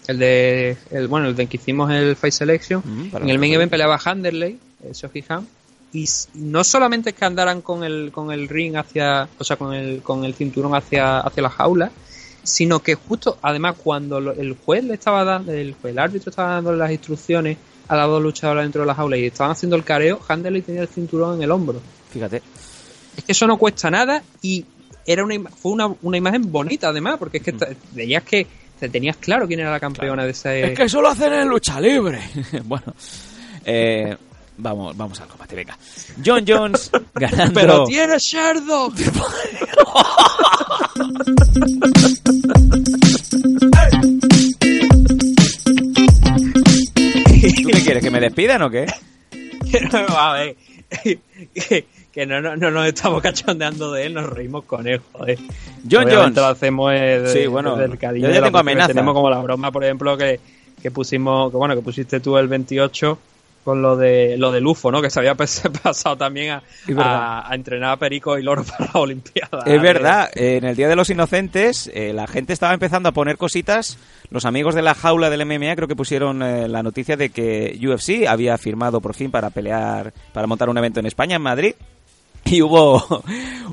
el de el, bueno el de que hicimos el Face Selection. Mm, en el main event peleaba Handerley el Shoji Han. Y no solamente es que andaran con el con el ring hacia o sea con el con el cinturón hacia hacia la jaula sino que justo además cuando lo- el juez le estaba dando el, juez, el árbitro estaba dando las instrucciones a las dos luchadoras dentro de la jaula y estaban haciendo el careo Handerley tenía el cinturón en el hombro. Fíjate. es que eso no cuesta nada y era una ima- fue una, una imagen bonita además porque es que veías que te tenías claro quién era la campeona de ese Es que eso lo hacen en lucha libre. bueno, eh, vamos, vamos al combate, venga. John Jones ganando. pero tiene Sherlock ¿Tú qué quieres? ¿Que me despidan o qué? a ver, que, no, no, no nos estamos cachondeando de él, nos reímos con él, joder. John Obviamente Jones. lo hacemos eh, de- Sí, bueno, desde el cariño yo ya tengo amenaza. Tenemos como la broma, por ejemplo, que, que pusimos, que bueno, que pusiste tú el 28 con lo de lo del UFO, ¿no? Que se había pas- pasado también a entrenar a Perico y Loro para la Olimpiada. Es verdad, en el Día de los Inocentes eh, la gente estaba empezando a poner cositas. Los amigos de la jaula del MMA creo que pusieron eh, la noticia de que UFC había firmado por fin para pelear, para montar un evento en España, en Madrid. Y hubo,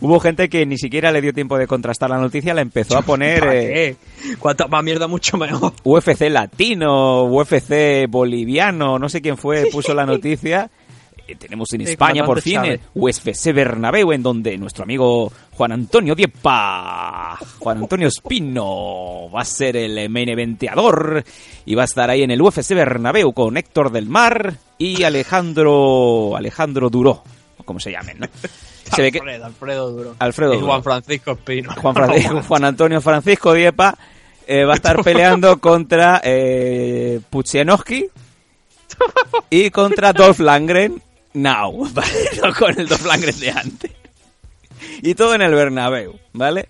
hubo gente que ni siquiera le dio tiempo de contrastar la noticia, la empezó a poner ¿Para eh, qué? Cuanta más mierda, mucho mejor. UFC latino, UFC boliviano, no sé quién fue, puso la noticia. Eh, Tenemos en España por fin eh, UFC Bernabéu, en donde nuestro amigo Juan Antonio Diepa, Juan Antonio Espino, va a ser el main eventeador y va a estar ahí en el UFC Bernabéu con Héctor del Mar y Alejandro Alejandro Duró, o como se llamen, ¿no? Se ve que Alfredo, Alfredo Duro. Alfredo Y Duro. Juan Francisco Espino. Juan, Francisco- Juan Antonio Francisco Diepa eh, va a estar peleando contra eh, y contra Dolph Langren now, ¿vale? No con el Dolph Langren de antes. Y todo en el Bernabéu, ¿vale?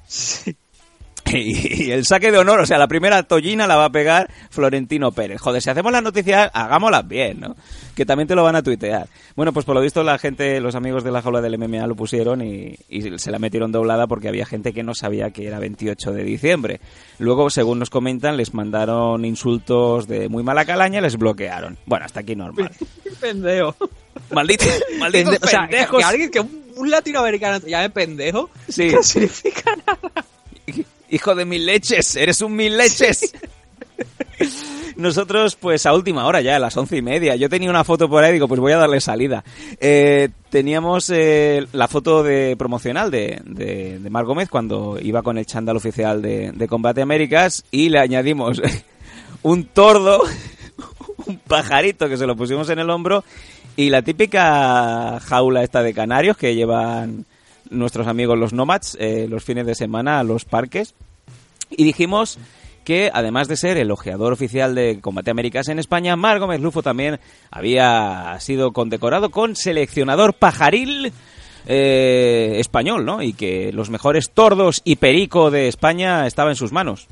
Y, y el saque de honor, o sea, la primera tollina la va a pegar Florentino Pérez. Joder, si hacemos las noticias, hagámoslas bien, ¿no? Que también te lo van a tuitear. Bueno, pues por lo visto la gente, los amigos de la jaula del MMA lo pusieron y, y se la metieron doblada porque había gente que no sabía que era 28 de diciembre. Luego, según nos comentan, les mandaron insultos de muy mala calaña y les bloquearon. Bueno, hasta aquí normal. pendejo. Malditos, malditos o sea, que, alguien que un, un latinoamericano te llame pendejo, Sí. no significa nada. Hijo de mil leches, eres un mil leches. Nosotros, pues a última hora ya, a las once y media. Yo tenía una foto por ahí, digo, pues voy a darle salida. Eh, teníamos eh, la foto de promocional de, de, de Mar Gómez cuando iba con el chándal oficial de, de Combate Américas y le añadimos un tordo, un pajarito que se lo pusimos en el hombro y la típica jaula esta de canarios que llevan nuestros amigos los nomads eh, los fines de semana a los parques y dijimos que además de ser el ojeador oficial de Combate Américas en España, Mar Gómez Lufo también había sido condecorado con seleccionador pajaril eh, español, ¿no? Y que los mejores tordos y perico de España estaba en sus manos.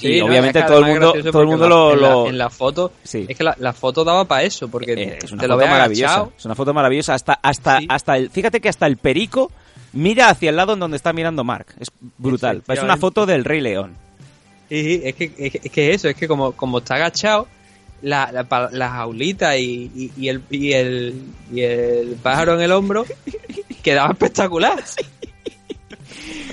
Y no, obviamente todo el mundo, todo el mundo lo, en la- lo- en la foto Sí. es que la, la foto daba para eso porque Eh, es una te lo foto ves maravillosa. agachado. Es una foto maravillosa. Hasta, hasta, Sí. hasta el, fíjate que hasta el perico mira hacia el lado en donde está mirando Mark. Es brutal. Es una foto del Rey León. Sí, es que, es, que- es que eso, es que como, como está agachado, la, la, la jaulita y, y, y el, y, el, y el pájaro en el hombro quedaba espectacular.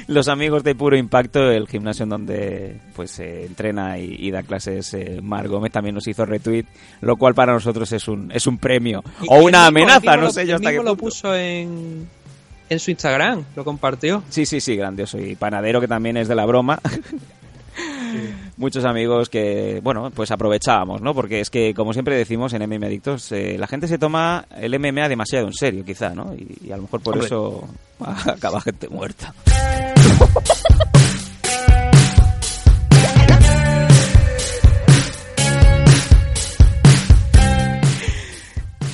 Los amigos de Puro Impacto, el gimnasio en donde pues se entrena y, y da clases, eh, Mar Gómez también nos hizo retweet, lo cual para nosotros es un, es un premio. Y- o una amenaza, no lo- sé yo hasta qué lo puso en, en su Instagram, lo compartió. Sí, sí, sí, grandioso. Y panadero que también es de la broma. Muchos amigos que, bueno, pues aprovechábamos, ¿no? Porque es que, como siempre decimos en MMA Adictos, eh, la gente se toma el MMA demasiado en serio, quizá, ¿no? Y, y a lo mejor por Hombre. eso acaba gente muerta.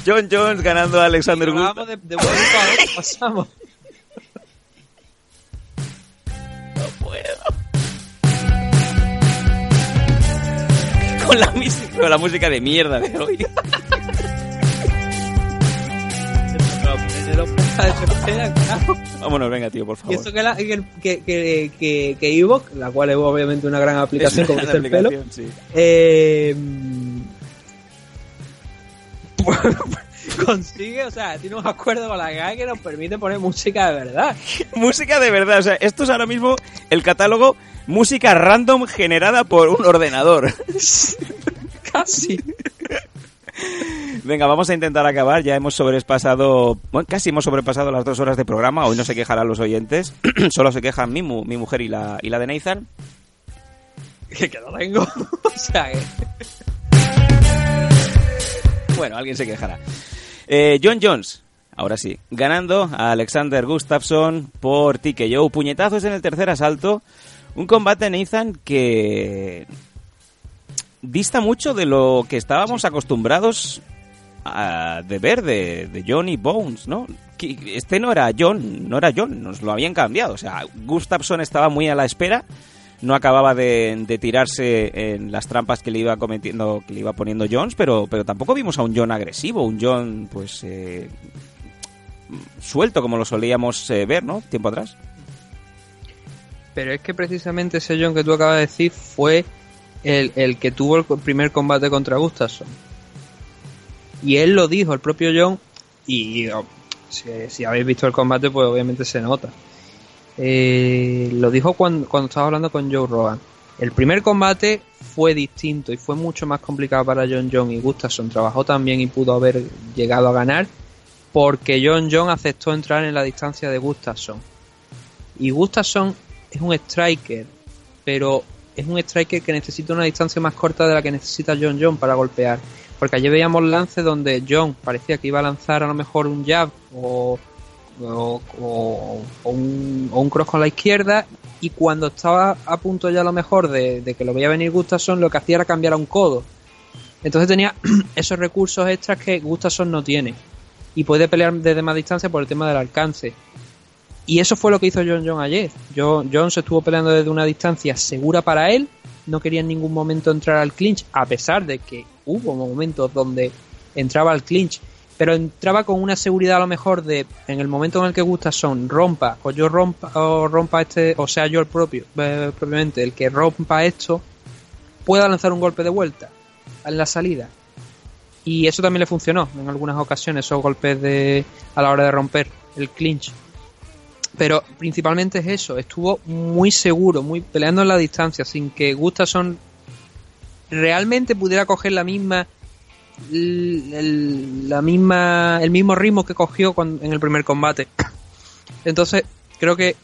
John Jones ganando a Alexander Gustafsson. Vamos de, de vuelta a otro, pasamos. con la, música, con la música de mierda de hoy. Vámonos, venga, tío, por Y favor. eso que, la, que, que, que, que, Evox, la cual es obviamente una gran aplicación Es como una el pelo, sí. eh, consigue, o sea, tiene un acuerdo con la GAE que nos permite poner música de verdad. música de verdad, o sea, esto es ahora mismo el catálogo música random generada por un ordenador. Casi. Venga, vamos a intentar acabar. Ya hemos sobrepasado, bueno, casi hemos sobrepasado las dos horas de programa. Hoy no se quejarán los oyentes, solo se quejan mi, mu- mi mujer y la, y la de Nathan. Que, que no tengo. o sea, que... Bueno, alguien se quejará. Eh, John Jones, ahora sí, ganando a Alexander Gustafsson por TKO. Puñetazos en el tercer asalto. Un combate, Nathan, que dista mucho de lo que estábamos acostumbrados a, de ver de, de Johnny Bones, ¿no? Este no era John, no era John, nos lo habían cambiado. O sea, Gustafsson estaba muy a la espera, no acababa de, de tirarse en las trampas que le iba cometiendo, que le iba poniendo Jones, pero, pero tampoco vimos a un John agresivo, un John, pues, eh, suelto como lo solíamos eh, ver, ¿no? Tiempo atrás. Pero es que precisamente ese John que tú acabas de decir fue el, el que tuvo el primer combate contra Gustafsson. Y él lo dijo, el propio John, y oh, si, si habéis visto el combate, pues obviamente se nota. Eh, lo dijo cuando, cuando estaba hablando con Joe Rogan. El primer combate fue distinto y fue mucho más complicado para John John y Gustafsson. Trabajó también y pudo haber llegado a ganar porque John John aceptó entrar en la distancia de Gustafsson. Y Gustafsson es un striker, pero es un striker que necesita una distancia más corta de la que necesita John John para golpear. Porque allí veíamos lances donde John parecía que iba a lanzar a lo mejor un jab o, o, o- un, cross con la izquierda y cuando estaba a punto ya a lo mejor de, de que lo veía venir Gustafsson lo que hacía era cambiar a un codo. Entonces tenía esos recursos extras que Gustafsson no tiene y puede pelear desde más distancia por el tema del alcance. Y eso fue lo que hizo John John ayer. John, se estuvo peleando desde una distancia segura para él, no quería en ningún momento entrar al clinch, a pesar de que hubo momentos donde entraba al clinch, pero entraba con una seguridad a lo mejor de en el momento en el que Gustafsson rompa, o yo rompa, o rompa este, o sea yo el propio, eh, propiamente, el que rompa esto, pueda lanzar un golpe de vuelta en la salida. Y eso también le funcionó en algunas ocasiones, esos golpes de a la hora de romper el clinch. Pero principalmente es eso, estuvo muy seguro, muy peleando en la distancia, sin que Gustafsson realmente pudiera coger la misma el, la misma el mismo ritmo que cogió en el primer combate. Entonces, creo que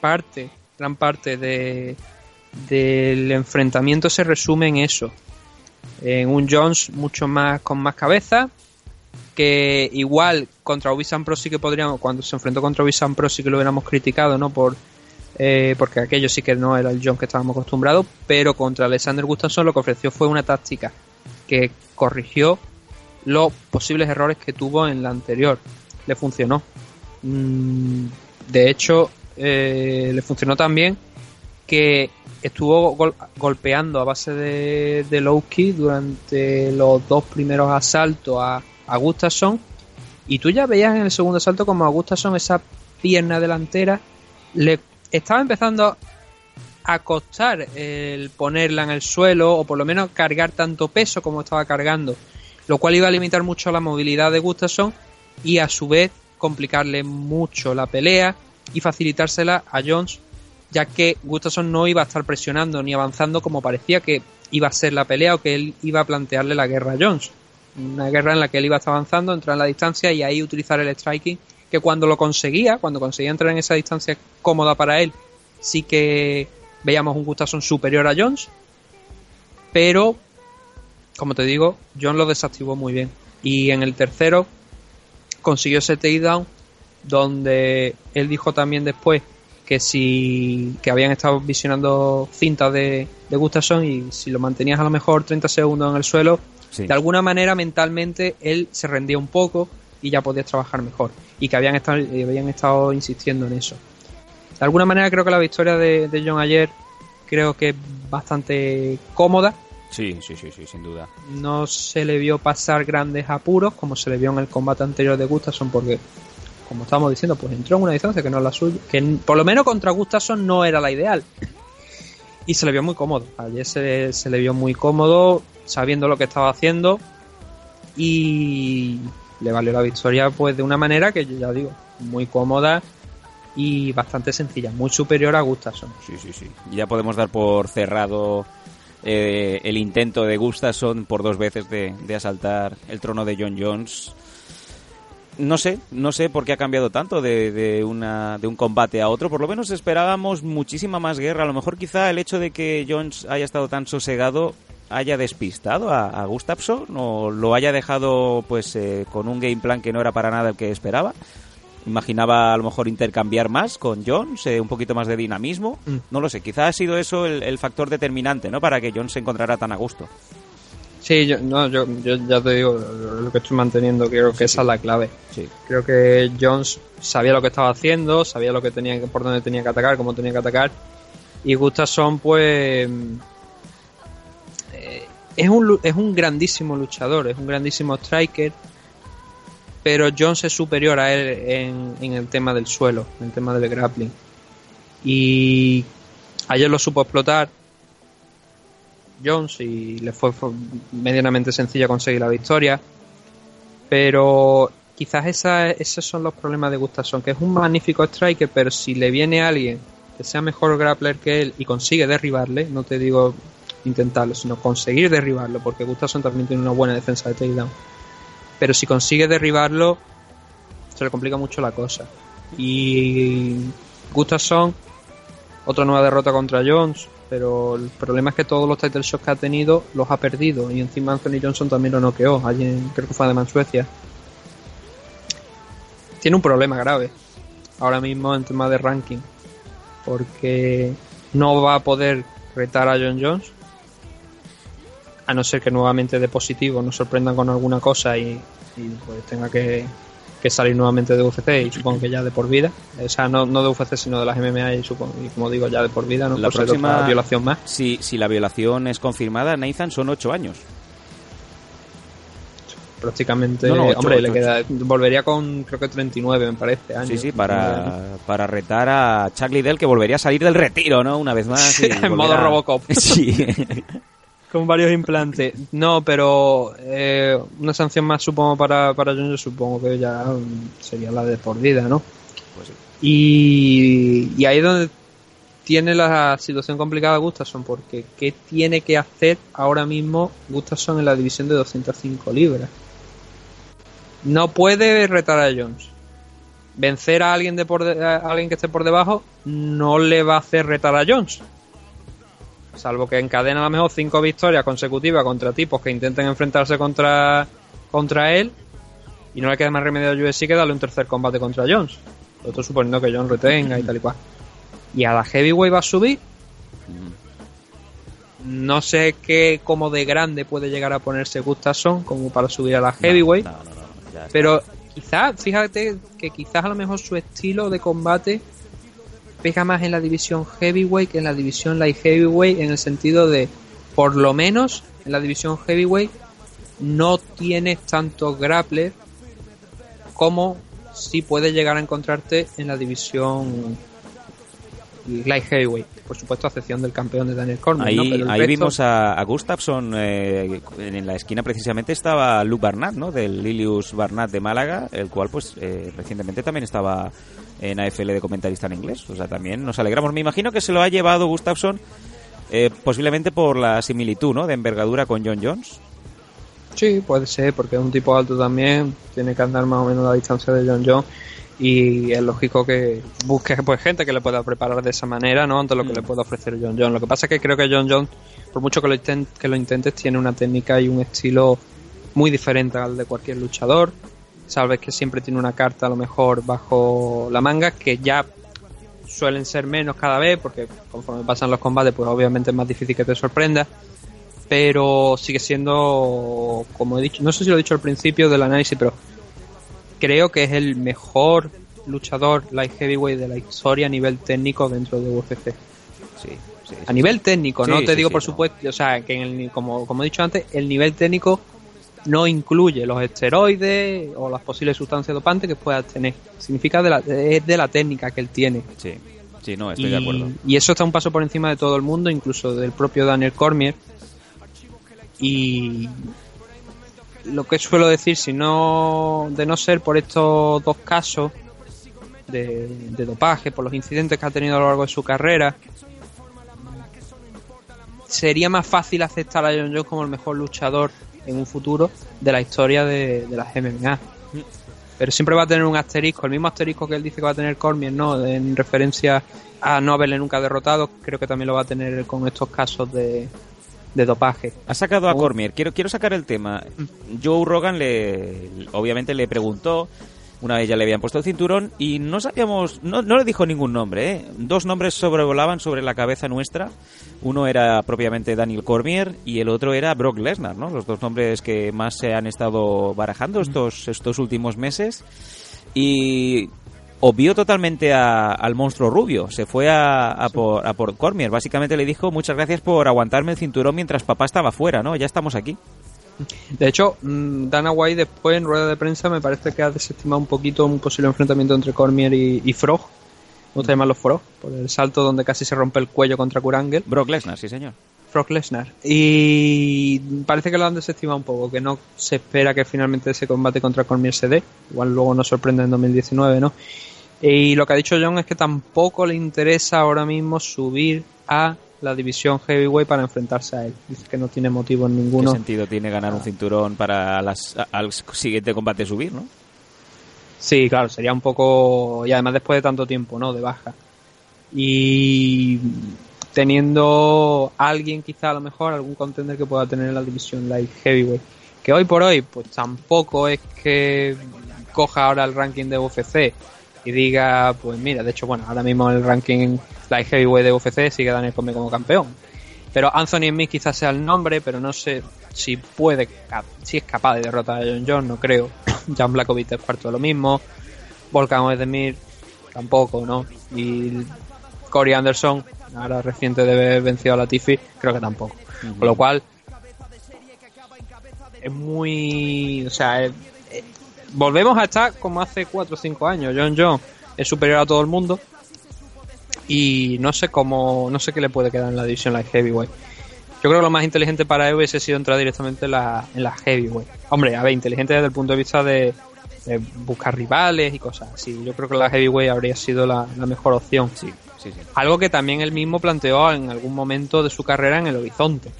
parte, gran parte de del enfrentamiento se resume en eso. En un Jones mucho más con más cabeza, que igual contra Obisan Pro sí que podríamos, cuando se enfrentó contra Obisan Pro sí que lo hubiéramos criticado, ¿no? Por eh, porque aquello sí que no era el Jones que estábamos acostumbrados, pero contra Alexander Gustafsson lo que ofreció fue una táctica que corrigió los posibles errores que tuvo en la anterior. Le funcionó. Mm, de hecho, eh, le funcionó también que estuvo gol- golpeando a base de, de low kick durante los dos primeros asaltos a, a Gustafsson y tú ya veías en el segundo asalto como a Gustafsson esa pierna delantera le estaba empezando a costar el ponerla en el suelo o por lo menos cargar tanto peso como estaba cargando, lo cual iba a limitar mucho la movilidad de Gustafsson y a su vez complicarle mucho la pelea y facilitársela a Jones, ya que Gustafsson no iba a estar presionando ni avanzando como parecía que iba a ser la pelea o que él iba a plantearle la guerra a Jones. Una guerra en la que él iba a estar avanzando, entrar en la distancia y ahí utilizar el striking, que cuando lo conseguía, cuando conseguía entrar en esa distancia cómoda para él, sí que veíamos un Gustafsson superior a Jones, pero como te digo, Jones lo desactivó muy bien. Y en el tercero consiguió ese takedown donde él dijo también después que si que habían estado visionando cintas de, de Gustafsson y si lo mantenías a lo mejor 30 segundos en el suelo, Sí. de alguna manera mentalmente él se rendía un poco y ya podías trabajar mejor y que habían estado, eh, habían estado insistiendo en eso. De alguna manera creo que la victoria de, de John ayer creo que es bastante cómoda, Sí, sí, sí, sí, sin duda. no se le vio pasar grandes apuros como se le vio en el combate anterior de Gustafsson porque como estábamos diciendo pues entró en una distancia que no es la suya que por lo menos contra Gustafsson no era la ideal y se le vio muy cómodo ayer se, se le vio muy cómodo sabiendo lo que estaba haciendo y le valió la victoria pues de una manera que yo ya digo muy cómoda y bastante sencilla muy superior a Gustafsson Sí, sí, sí. Ya podemos dar por cerrado eh, el intento de Gustafsson por dos veces de, de asaltar el trono de John Jones. No sé, no sé por qué ha cambiado tanto de, de, una, de un combate a otro. Por lo menos esperábamos muchísima más guerra. A lo mejor quizá el hecho de que Jones haya estado tan sosegado haya despistado a, a Gustafsson o lo haya dejado pues eh, con un game plan que no era para nada el que esperaba. Imaginaba a lo mejor intercambiar más con Jones, eh, un poquito más de dinamismo. Mm. No lo sé, quizá ha sido eso el, el factor determinante, ¿no? Para que Jones se encontrara tan a gusto. Sí, yo, no, yo, yo ya te digo lo que estoy manteniendo, creo que esa es la clave. Sí. Creo que Jones sabía lo que estaba haciendo, sabía lo que tenía por dónde tenía que atacar, cómo tenía que atacar. Y Gustafsson, pues. Es, un, es un grandísimo luchador, es un grandísimo striker. Pero Jones es superior a él en, en el tema del suelo, en el tema del grappling. Y ayer lo supo explotar. Jones y le fue, fue medianamente sencilla conseguir la victoria. Pero quizás esa- esos son los problemas de Gustafsson, que es un magnífico striker, pero si le viene alguien que sea mejor grappler que él y consigue derribarle, no te digo intentarlo, sino conseguir derribarlo, porque Gustafsson también tiene una buena defensa de takedown. Pero si consigue derribarlo, se le complica mucho la cosa. Y Gustafsson, otra nueva derrota contra Jones, pero el problema es que todos los title shots que ha tenido los ha perdido. Y encima Anthony Johnson también lo noqueó, allí en, creo que fue además en Suecia. Tiene un problema grave ahora mismo en tema de ranking, porque no va a poder retar a John Jones, a no ser que nuevamente de positivo nos sorprendan con alguna cosa y, y, pues tenga que, que salir nuevamente de UFC y supongo que ya de por vida. O sea, no, no de UFC sino de las MMA y, supongo, y como digo ya de por vida, no La por próxima- otra violación más. Si, si la violación es confirmada, Nathan son ocho años. prácticamente No, no, ocho, hombre ocho, le queda volvería con creo que 39 me parece años Sí, sí, para, para retar a Chuck Liddell, que volvería a salir del retiro, ¿no? Una vez más. Y en modo Robocop. Sí. con varios implantes. No pero eh, una sanción más supongo para para Jones supongo que ya mm, sería la de por vida no Pues sí. y, y ahí es donde tiene la situación complicada Gustafsson porque qué tiene que hacer ahora mismo Gustafsson en la división de 205 libras no puede retar a Jones. Vencer a alguien de por de- a alguien que esté por debajo no le va a hacer retar a Jones salvo que encadena a lo mejor cinco victorias consecutivas contra tipos que intenten enfrentarse contra contra él y no le queda más remedio a UFC que darle un tercer combate contra Jones esto suponiendo que Jones retenga y tal y cual Y a la heavyweight va a subir. No sé qué como de grande puede llegar a ponerse Gustafsson como para subir a la heavyweight. No, no, no. Pero quizás, fíjate que quizás a lo mejor su estilo de combate pega más en la división heavyweight que en la división light heavyweight en el sentido de, por lo menos en la división heavyweight no tienes tantos grapplers como si puedes llegar a encontrarte en la división light heavyweight. Por supuesto, a excepción del campeón de Daniel Cormier. Ahí, ¿no? Pero el ahí resto- vimos a, a Gustafsson, eh, en la esquina precisamente estaba Luke Barnett, ¿no? Del Lilius Barnett de Málaga, el cual pues eh, recientemente también estaba en AFL de comentarista en inglés. O sea, también nos alegramos. Me imagino que se lo ha llevado Gustafsson eh, posiblemente por la similitud, ¿no? De envergadura con John Jones. Sí, puede ser, porque es un tipo alto también, tiene que andar más o menos a la distancia de John John y es lógico que busque pues gente que le pueda preparar de esa manera, ¿no? Ante lo que le pueda ofrecer John John. Lo que pasa es que creo que John John, por mucho que lo, intent- que lo intentes, tiene una técnica y un estilo muy diferente al de cualquier luchador. Sabes que siempre tiene una carta a lo mejor bajo la manga que ya suelen ser menos cada vez porque conforme pasan los combates pues obviamente es más difícil que te sorprenda pero sigue siendo, como he dicho, no sé si lo he dicho al principio del análisis, pero creo que es el mejor luchador light heavyweight de la historia a nivel técnico dentro de UFC. Sí, sí. A nivel técnico, no te digo por no. supuesto, o sea, que en el, como, como he dicho antes, el nivel técnico no incluye los esteroides o las posibles sustancias dopantes que puedas tener. Significa de la, es de la técnica que él tiene. Sí, sí, no, estoy y, de acuerdo. y eso está un paso por encima de todo el mundo, incluso del propio Daniel Cormier. Y lo que suelo decir, si no, de no ser por estos dos casos de, de dopaje, por los incidentes que ha tenido a lo largo de su carrera, sería más fácil aceptar a John Jones como el mejor luchador en un futuro de la historia de, de las MMA. Pero siempre va a tener un asterisco, el mismo asterisco que él dice que va a tener Cormier, ¿no? En referencia a no haberle nunca derrotado, creo que también lo va a tener con estos casos de, de dopaje. Ha sacado a. Cormier. Quiero, quiero sacar el tema. Joe Rogan le, obviamente le preguntó. Una vez ya le habían puesto el cinturón y no sabíamos, no, no le dijo ningún nombre, ¿eh? Dos nombres sobrevolaban sobre la cabeza nuestra. Uno era propiamente Daniel Cormier y el otro era Brock Lesnar, ¿no? Los dos nombres que más se han estado barajando estos, estos últimos meses. Y obvió totalmente a- al monstruo rubio. Se fue a, a por, a por Cormier. Básicamente le dijo muchas gracias por aguantarme el cinturón mientras papá estaba fuera, ¿no? Ya estamos aquí. De hecho, mm, Dana White después en rueda de prensa me parece que ha desestimado un poquito un posible enfrentamiento entre Cormier y, y Frog. Me gusta llamarlo Frog, por el salto donde casi se rompe el cuello contra Kurangel. Brock Lesnar, sí señor. Frog Lesnar. Y parece que lo han desestimado un poco, que no se espera que finalmente ese combate contra Cormier se dé. Igual luego nos sorprende en 2019, ¿no? Y lo que ha dicho John es que tampoco le interesa ahora mismo subir a la división heavyweight para enfrentarse a él. Dice que no tiene motivo en ¿Qué ninguno. sentido tiene ganar un cinturón para las, al siguiente combate subir, no? Sí, claro, sería un poco. Y además después de tanto tiempo, ¿no? De baja. Y teniendo alguien, quizá a lo mejor, algún contender que pueda tener en la división light heavyweight. Que hoy por hoy, pues tampoco es que coja ahora el ranking de UFC y diga, pues mira, de hecho, bueno, ahora mismo el ranking light heavyweight de UFC sigue Daniel Cormier como campeón. Pero Anthony Smith quizás sea el nombre, pero no sé si puede, si es capaz de derrotar a John Jones, no creo. Jan Blackovic es parte de lo mismo. Volkan Oezdemir tampoco, ¿no? Y Corey Anderson, ahora reciente de haber vencido a Latifi, creo que tampoco. Con lo cual, es muy. O sea, es- es- volvemos a estar como hace 4 o 5 años. John Jones es superior a todo el mundo. Y no sé cómo. No sé qué le puede quedar en la división light heavyweight. Yo creo que lo más inteligente para él hubiese sido entrar directamente en la, en la heavyweight. Hombre, a ver, inteligente desde el punto de vista de, de buscar rivales y cosas así. Yo creo que la heavyweight habría sido la, la mejor opción. Sí, sí, sí. Algo que también él mismo planteó en algún momento de su carrera en el horizonte.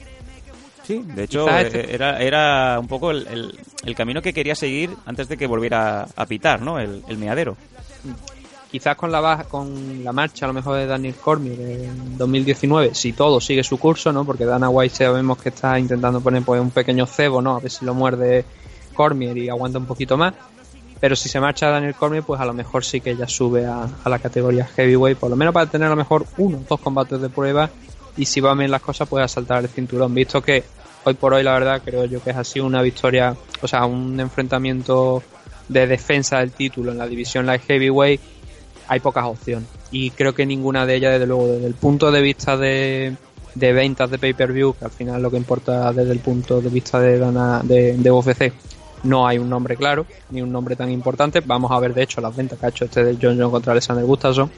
Sí, de hecho Quizá eh, este- era, era un poco el, el- el camino que quería seguir antes de que volviera a pitar, ¿no? El, el meadero. Quizás con la baja, con la marcha a lo mejor de Daniel Cormier en 2019, si todo sigue su curso, ¿no? Porque Dana White sabemos que está intentando poner pues un pequeño cebo, ¿no? A ver si lo muerde Cormier y aguanta un poquito más. Pero si se marcha Daniel Cormier, pues a lo mejor sí que ya sube a, a la categoría heavyweight, por lo menos para tener a lo mejor uno o dos combates de prueba. Y si van bien las cosas, puede asaltar el cinturón. Visto que hoy por hoy, la verdad, creo yo que es así una victoria, o sea, un enfrentamiento de defensa del título en la división light heavyweight, hay pocas opciones. Y creo que ninguna de ellas, desde luego, desde el punto de vista de, de ventas de pay-per-view, que al final lo que importa desde el punto de vista de, de, de UFC, no hay un nombre claro, ni un nombre tan importante. Vamos a ver, de hecho, las ventas que ha hecho este de John John contra Alexander Gustafsson.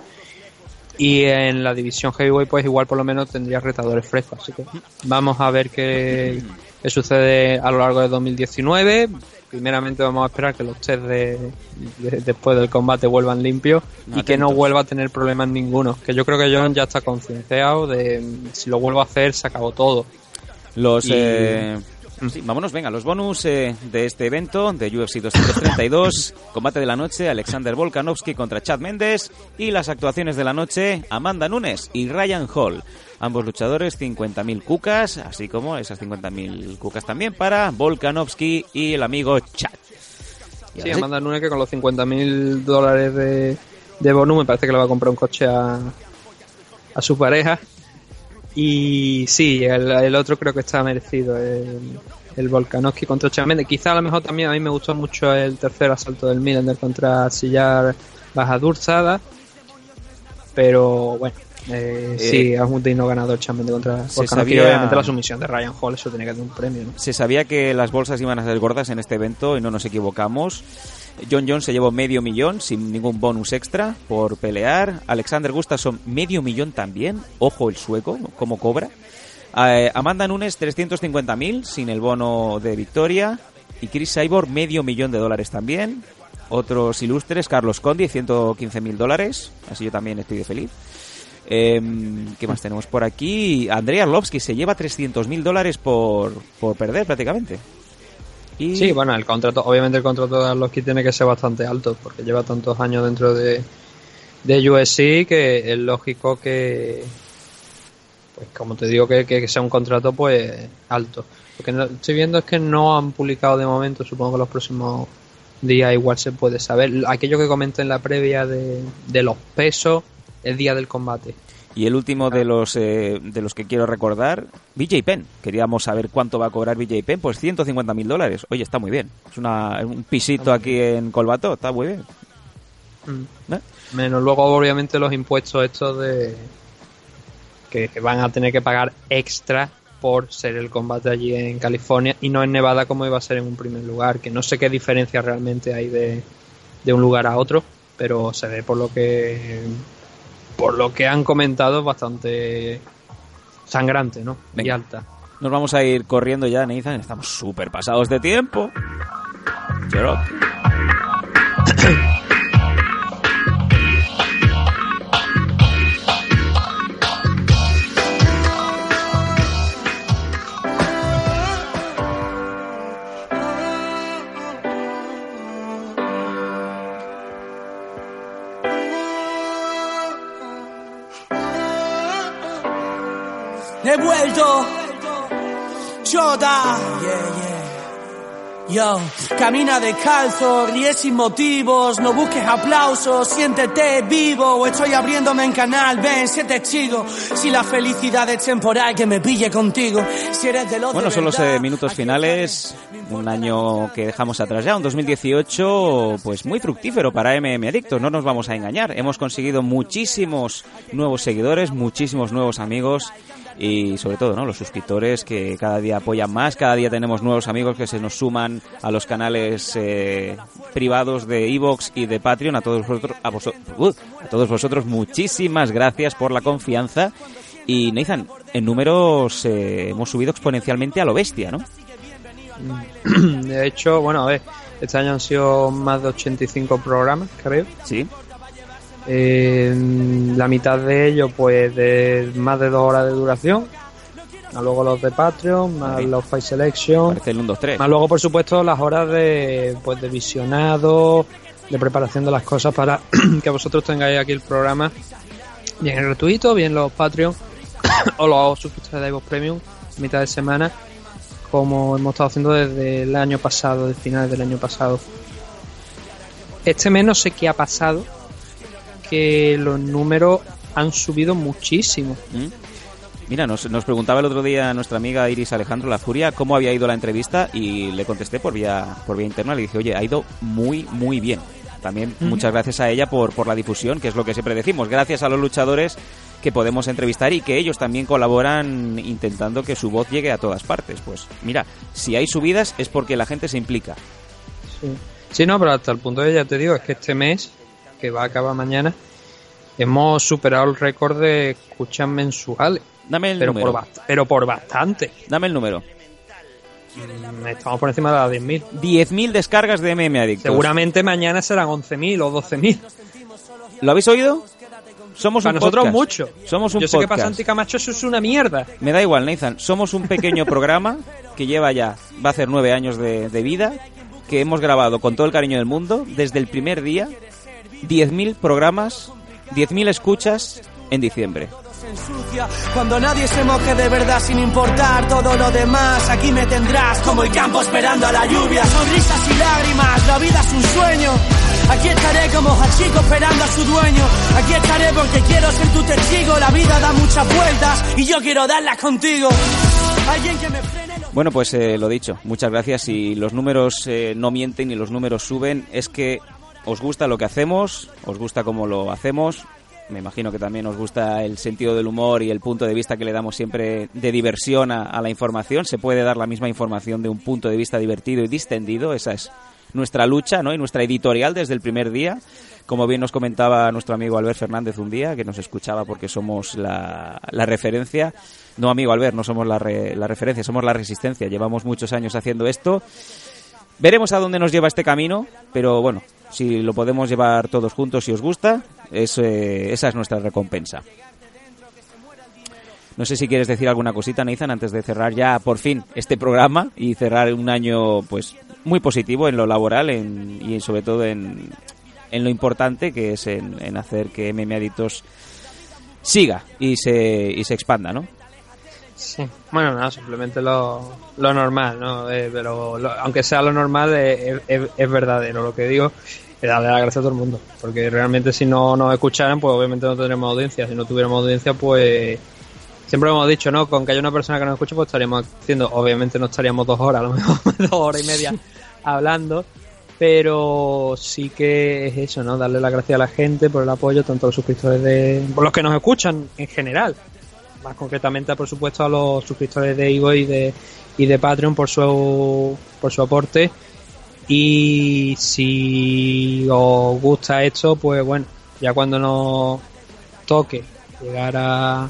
Y en la división heavyweight, pues igual por lo menos tendría retadores frescos. Así que vamos a ver qué, qué sucede a lo largo de 2019. Primeramente vamos a esperar que los test de, de- después del combate vuelvan limpios y que no vuelva a tener problemas ninguno. Que yo creo que John ya está concienciado de si lo vuelvo a hacer se acabó todo. Los. Y- eh, sí, vámonos, venga, los bonus eh, de este evento de UFC 232. combate de la noche: Alexander Volkanovski contra Chad Mendes. Y las actuaciones de la noche: Amanda Nunes y Ryan Hall. Ambos luchadores, 50.000 cucas, así como esas 50.000 cucas también para Volkanovski y el amigo Chad. Y Sí, Amanda Nunes que con los 50.000 dólares de, de bonus me parece que le va a comprar un coche a, a su pareja. Y sí, el, el otro creo que está merecido, el, el Volkanovski contra Chad Quizá a lo mejor también a mí me gustó mucho el tercer asalto del Millender contra Sillar Bajadur Sada. Pero bueno, eh, sí, es un digno ganador Chad Mendes contra se sabía- obviamente la sumisión de Ryan Hall, eso tiene que tener un premio, ¿no? Se sabía que las bolsas iban a ser gordas en este evento y no nos equivocamos. John Jones se llevó medio millón sin ningún bonus extra por pelear. Alexander Gustafsson medio millón también. Ojo el sueco, cómo cobra. Eh, Amanda Nunes 350.000 sin el bono de victoria. Y Chris Cyborg medio millón de dólares también. Otros ilustres, Carlos Condi 115.000 dólares. Así yo también estoy de feliz. Em, ¿Qué más tenemos por aquí? Andrei Arlovsky se lleva 300.000 dólares por, por perder prácticamente. Sí, bueno, el contrato, obviamente el contrato de Arlovski tiene que ser bastante alto, porque lleva tantos años dentro de, de USC que es lógico que, pues como te digo, que, que sea un contrato pues alto. Lo que estoy viendo es que no han publicado de momento, supongo que los próximos días igual se puede saber. Aquello que comenté en la previa de, de los pesos, el día del combate. Y el último de los eh, de los que quiero recordar, BJ Penn. Queríamos saber cuánto va a cobrar BJ Penn. Pues 150 mil dólares. Oye, está muy bien. Es una, un pisito aquí en Colbato. Está muy bien. Mm. ¿Eh? Menos luego, obviamente, los impuestos estos de. que que van a tener que pagar extra por ser el combate allí en California y no en Nevada como iba a ser en un primer lugar. Que no sé qué diferencia realmente hay de, de un lugar a otro, pero se ve por lo que. Por lo que han comentado, bastante sangrante, ¿no? Y Venga. alta. Nos vamos a ir corriendo ya, Nathan. Estamos súper pasados de tiempo. He vuelto. Yoda. Yeah, yeah. Yo, camina descalzo, ríe sin motivos, no busques aplausos, siéntete vivo, estoy abriéndome en canal, ven, sé testigo, si la felicidad es temporal, que me pille contigo, si eres de los Bueno, son los eh, minutos finales. Un año que dejamos atrás ya, un 2018, pues muy fructífero para MM Adictos, no nos vamos a engañar. Hemos conseguido muchísimos nuevos seguidores, muchísimos nuevos amigos y sobre todo, ¿no? Los suscriptores que cada día apoyan más, cada día tenemos nuevos amigos que se nos suman a los canales eh, privados de Evox y de Patreon. A todos vosotros, a, vosotros, a todos vosotros, muchísimas gracias por la confianza. Y Nathan, en números eh, hemos subido exponencialmente a lo bestia, ¿no? De hecho, bueno, a ver, este año han sido más de 85 programas, creo. Sí. Eh, la mitad de ellos, pues, de más de dos horas de duración. Más luego los de Patreon, más los Fight Selection. Parece el 1, 2, 3. Más luego, por supuesto, las horas de, pues, de visionado, de preparación de las cosas para que vosotros tengáis aquí el programa bien gratuito, bien los Patreon o los suscriptores de iVoox Premium, mitad de semana, como hemos estado haciendo desde el año pasado, desde finales del año pasado. este mes no sé qué ha pasado, que los números han subido muchísimo. ¿Mm? Mira, nos, nos preguntaba el otro día nuestra amiga Iris Alejandro La Furia cómo había ido la entrevista y le contesté por vía, por vía interna. Le dije, oye, ha ido muy, muy bien. También muchas gracias a ella por, por la difusión, que es lo que siempre decimos. Gracias a los luchadores que podemos entrevistar y que ellos también colaboran intentando que su voz llegue a todas partes. Pues mira, si hay subidas es porque la gente se implica. Sí. Sí, no, pero hasta el punto de, ya te digo, es que este mes, que va a acabar mañana, hemos superado el récord de escuchas mensuales. Dame el pero número. Por pero por bastante. Dame el número. Mm, Estamos por encima de las 10.000. 10.000 descargas de MM Adictos. Seguramente mañana serán 11.000 o 12.000. ¿Lo habéis oído? Somos Para un nosotros podcast. mucho. Somos un Yo sé que para podcast. Santi Camacho eso es una mierda. Me da igual, Nathan. Somos un pequeño programa que lleva ya, va a hacer nueve años de, de vida, que hemos grabado con todo el cariño del mundo, desde el primer día, 10.000 programas, 10.000 escuchas en diciembre. Cuando nadie se moje de verdad sin importar todo lo demás. Aquí me tendrás como el campo esperando a la lluvia. Sonrisas y lágrimas, la vida es un sueño. Aquí estaré como Hachiko esperando a su dueño. Aquí estaré porque quiero ser tu testigo. La vida da muchas vueltas y yo quiero darlas contigo. Alguien que me frene los... Bueno, pues eh, lo dicho, muchas gracias. Si los números eh, no mienten y los números suben, es que os gusta lo que hacemos, os gusta cómo lo hacemos. Me imagino que también os gusta el sentido del humor y el punto de vista que le damos siempre de diversión a, la información. Se puede dar la misma información de un punto de vista divertido y distendido. Esa es nuestra lucha ¿no? y nuestra editorial desde el primer día. Como bien nos comentaba nuestro amigo Albert Fernández un día, que nos escuchaba porque somos la, referencia. No, amigo Albert, no somos la referencia, somos la resistencia. Llevamos muchos años haciendo esto. Veremos a dónde nos lleva este camino, pero bueno, si lo podemos llevar todos juntos si os gusta, es, eh, esa es nuestra recompensa. No sé si quieres decir alguna cosita, Nathan, antes de cerrar ya por fin este programa y cerrar un año pues muy positivo en lo laboral en- y sobre todo en, en lo importante que es en, hacer que MM Adictos siga y se, y se expanda, ¿no? Sí. Bueno, no, simplemente lo, lo normal, ¿no? Eh, pero lo- aunque sea lo normal, eh, es, verdadero. Lo que digo es darle la gracia a todo el mundo. Porque realmente si no nos escucharan, pues obviamente no tendremos audiencia. Si no tuviéramos audiencia, pues siempre hemos dicho, ¿no? Con que haya una persona que nos escuche, pues estaríamos haciendo, obviamente no estaríamos dos horas, a lo mejor dos horas y media hablando. Pero sí que es eso, ¿no? Darle las gracias a la gente por el apoyo, tanto a los suscriptores de. por los que nos escuchan en general más concretamente por supuesto a los suscriptores de Ivo y de y de Patreon por su por su aporte y si os gusta esto pues bueno ya cuando nos toque llegar a,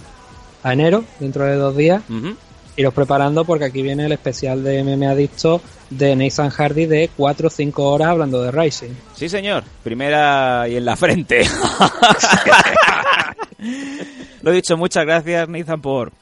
a enero dentro de dos días Ujú. iros preparando porque aquí viene el especial de MM Adicto de Nathan Hardy de 4 o 5 horas hablando de Rising Sí, señor. Primera y en la frente. Lo dicho, muchas gracias, Nathan, por,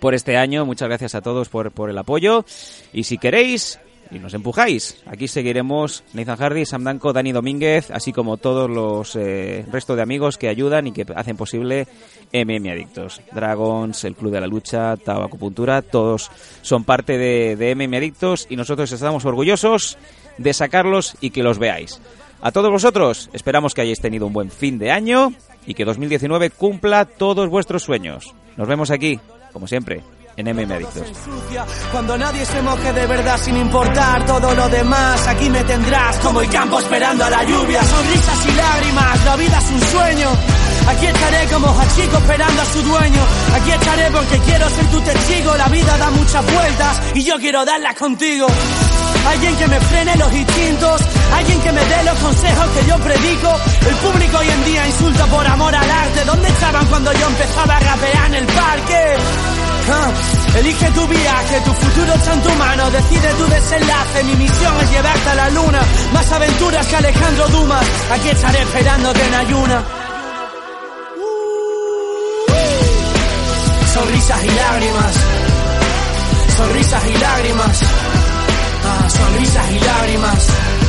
por este año. Muchas gracias a todos por, por el apoyo. Y si queréis y nos empujáis, aquí seguiremos Nathan Hardy, Sam Danko, Dani Domínguez, así como todos los eh, resto de amigos que ayudan y que hacen posible MM Adictos. Dragons, el Club de la Lucha, Tao Acupuntura, todos son parte de, de MM Adictos y nosotros estamos orgullosos de sacarlos y que los veáis. A todos vosotros, esperamos que hayáis tenido un buen fin de año y que 2019 cumpla todos vuestros sueños. Nos vemos aquí, como siempre, en Adictos. ensucia Cuando nadie se moje de verdad sin importar todo lo demás. Aquí me tendrás como el campo esperando a la lluvia. Sonrisas y lágrimas, la vida es un sueño. Aquí estaré como Hachiko esperando a su dueño. Aquí estaré porque quiero ser tu testigo. La vida da muchas vueltas y yo quiero darlas contigo. Alguien que me frene los instintos Alguien que me dé los consejos que yo predico. El público hoy en día insulta por amor al arte. ¿Dónde estaban cuando yo empezaba a rapear en el parque? Elige tu viaje, tu futuro está en tu mano, decide tu desenlace, mi misión es llevarte a la luna, más aventuras que Alejandro Dumas, aquí estaré esperándote en ayuna. Sonrisas y lágrimas, sonrisas y lágrimas, ah, sonrisas y lágrimas.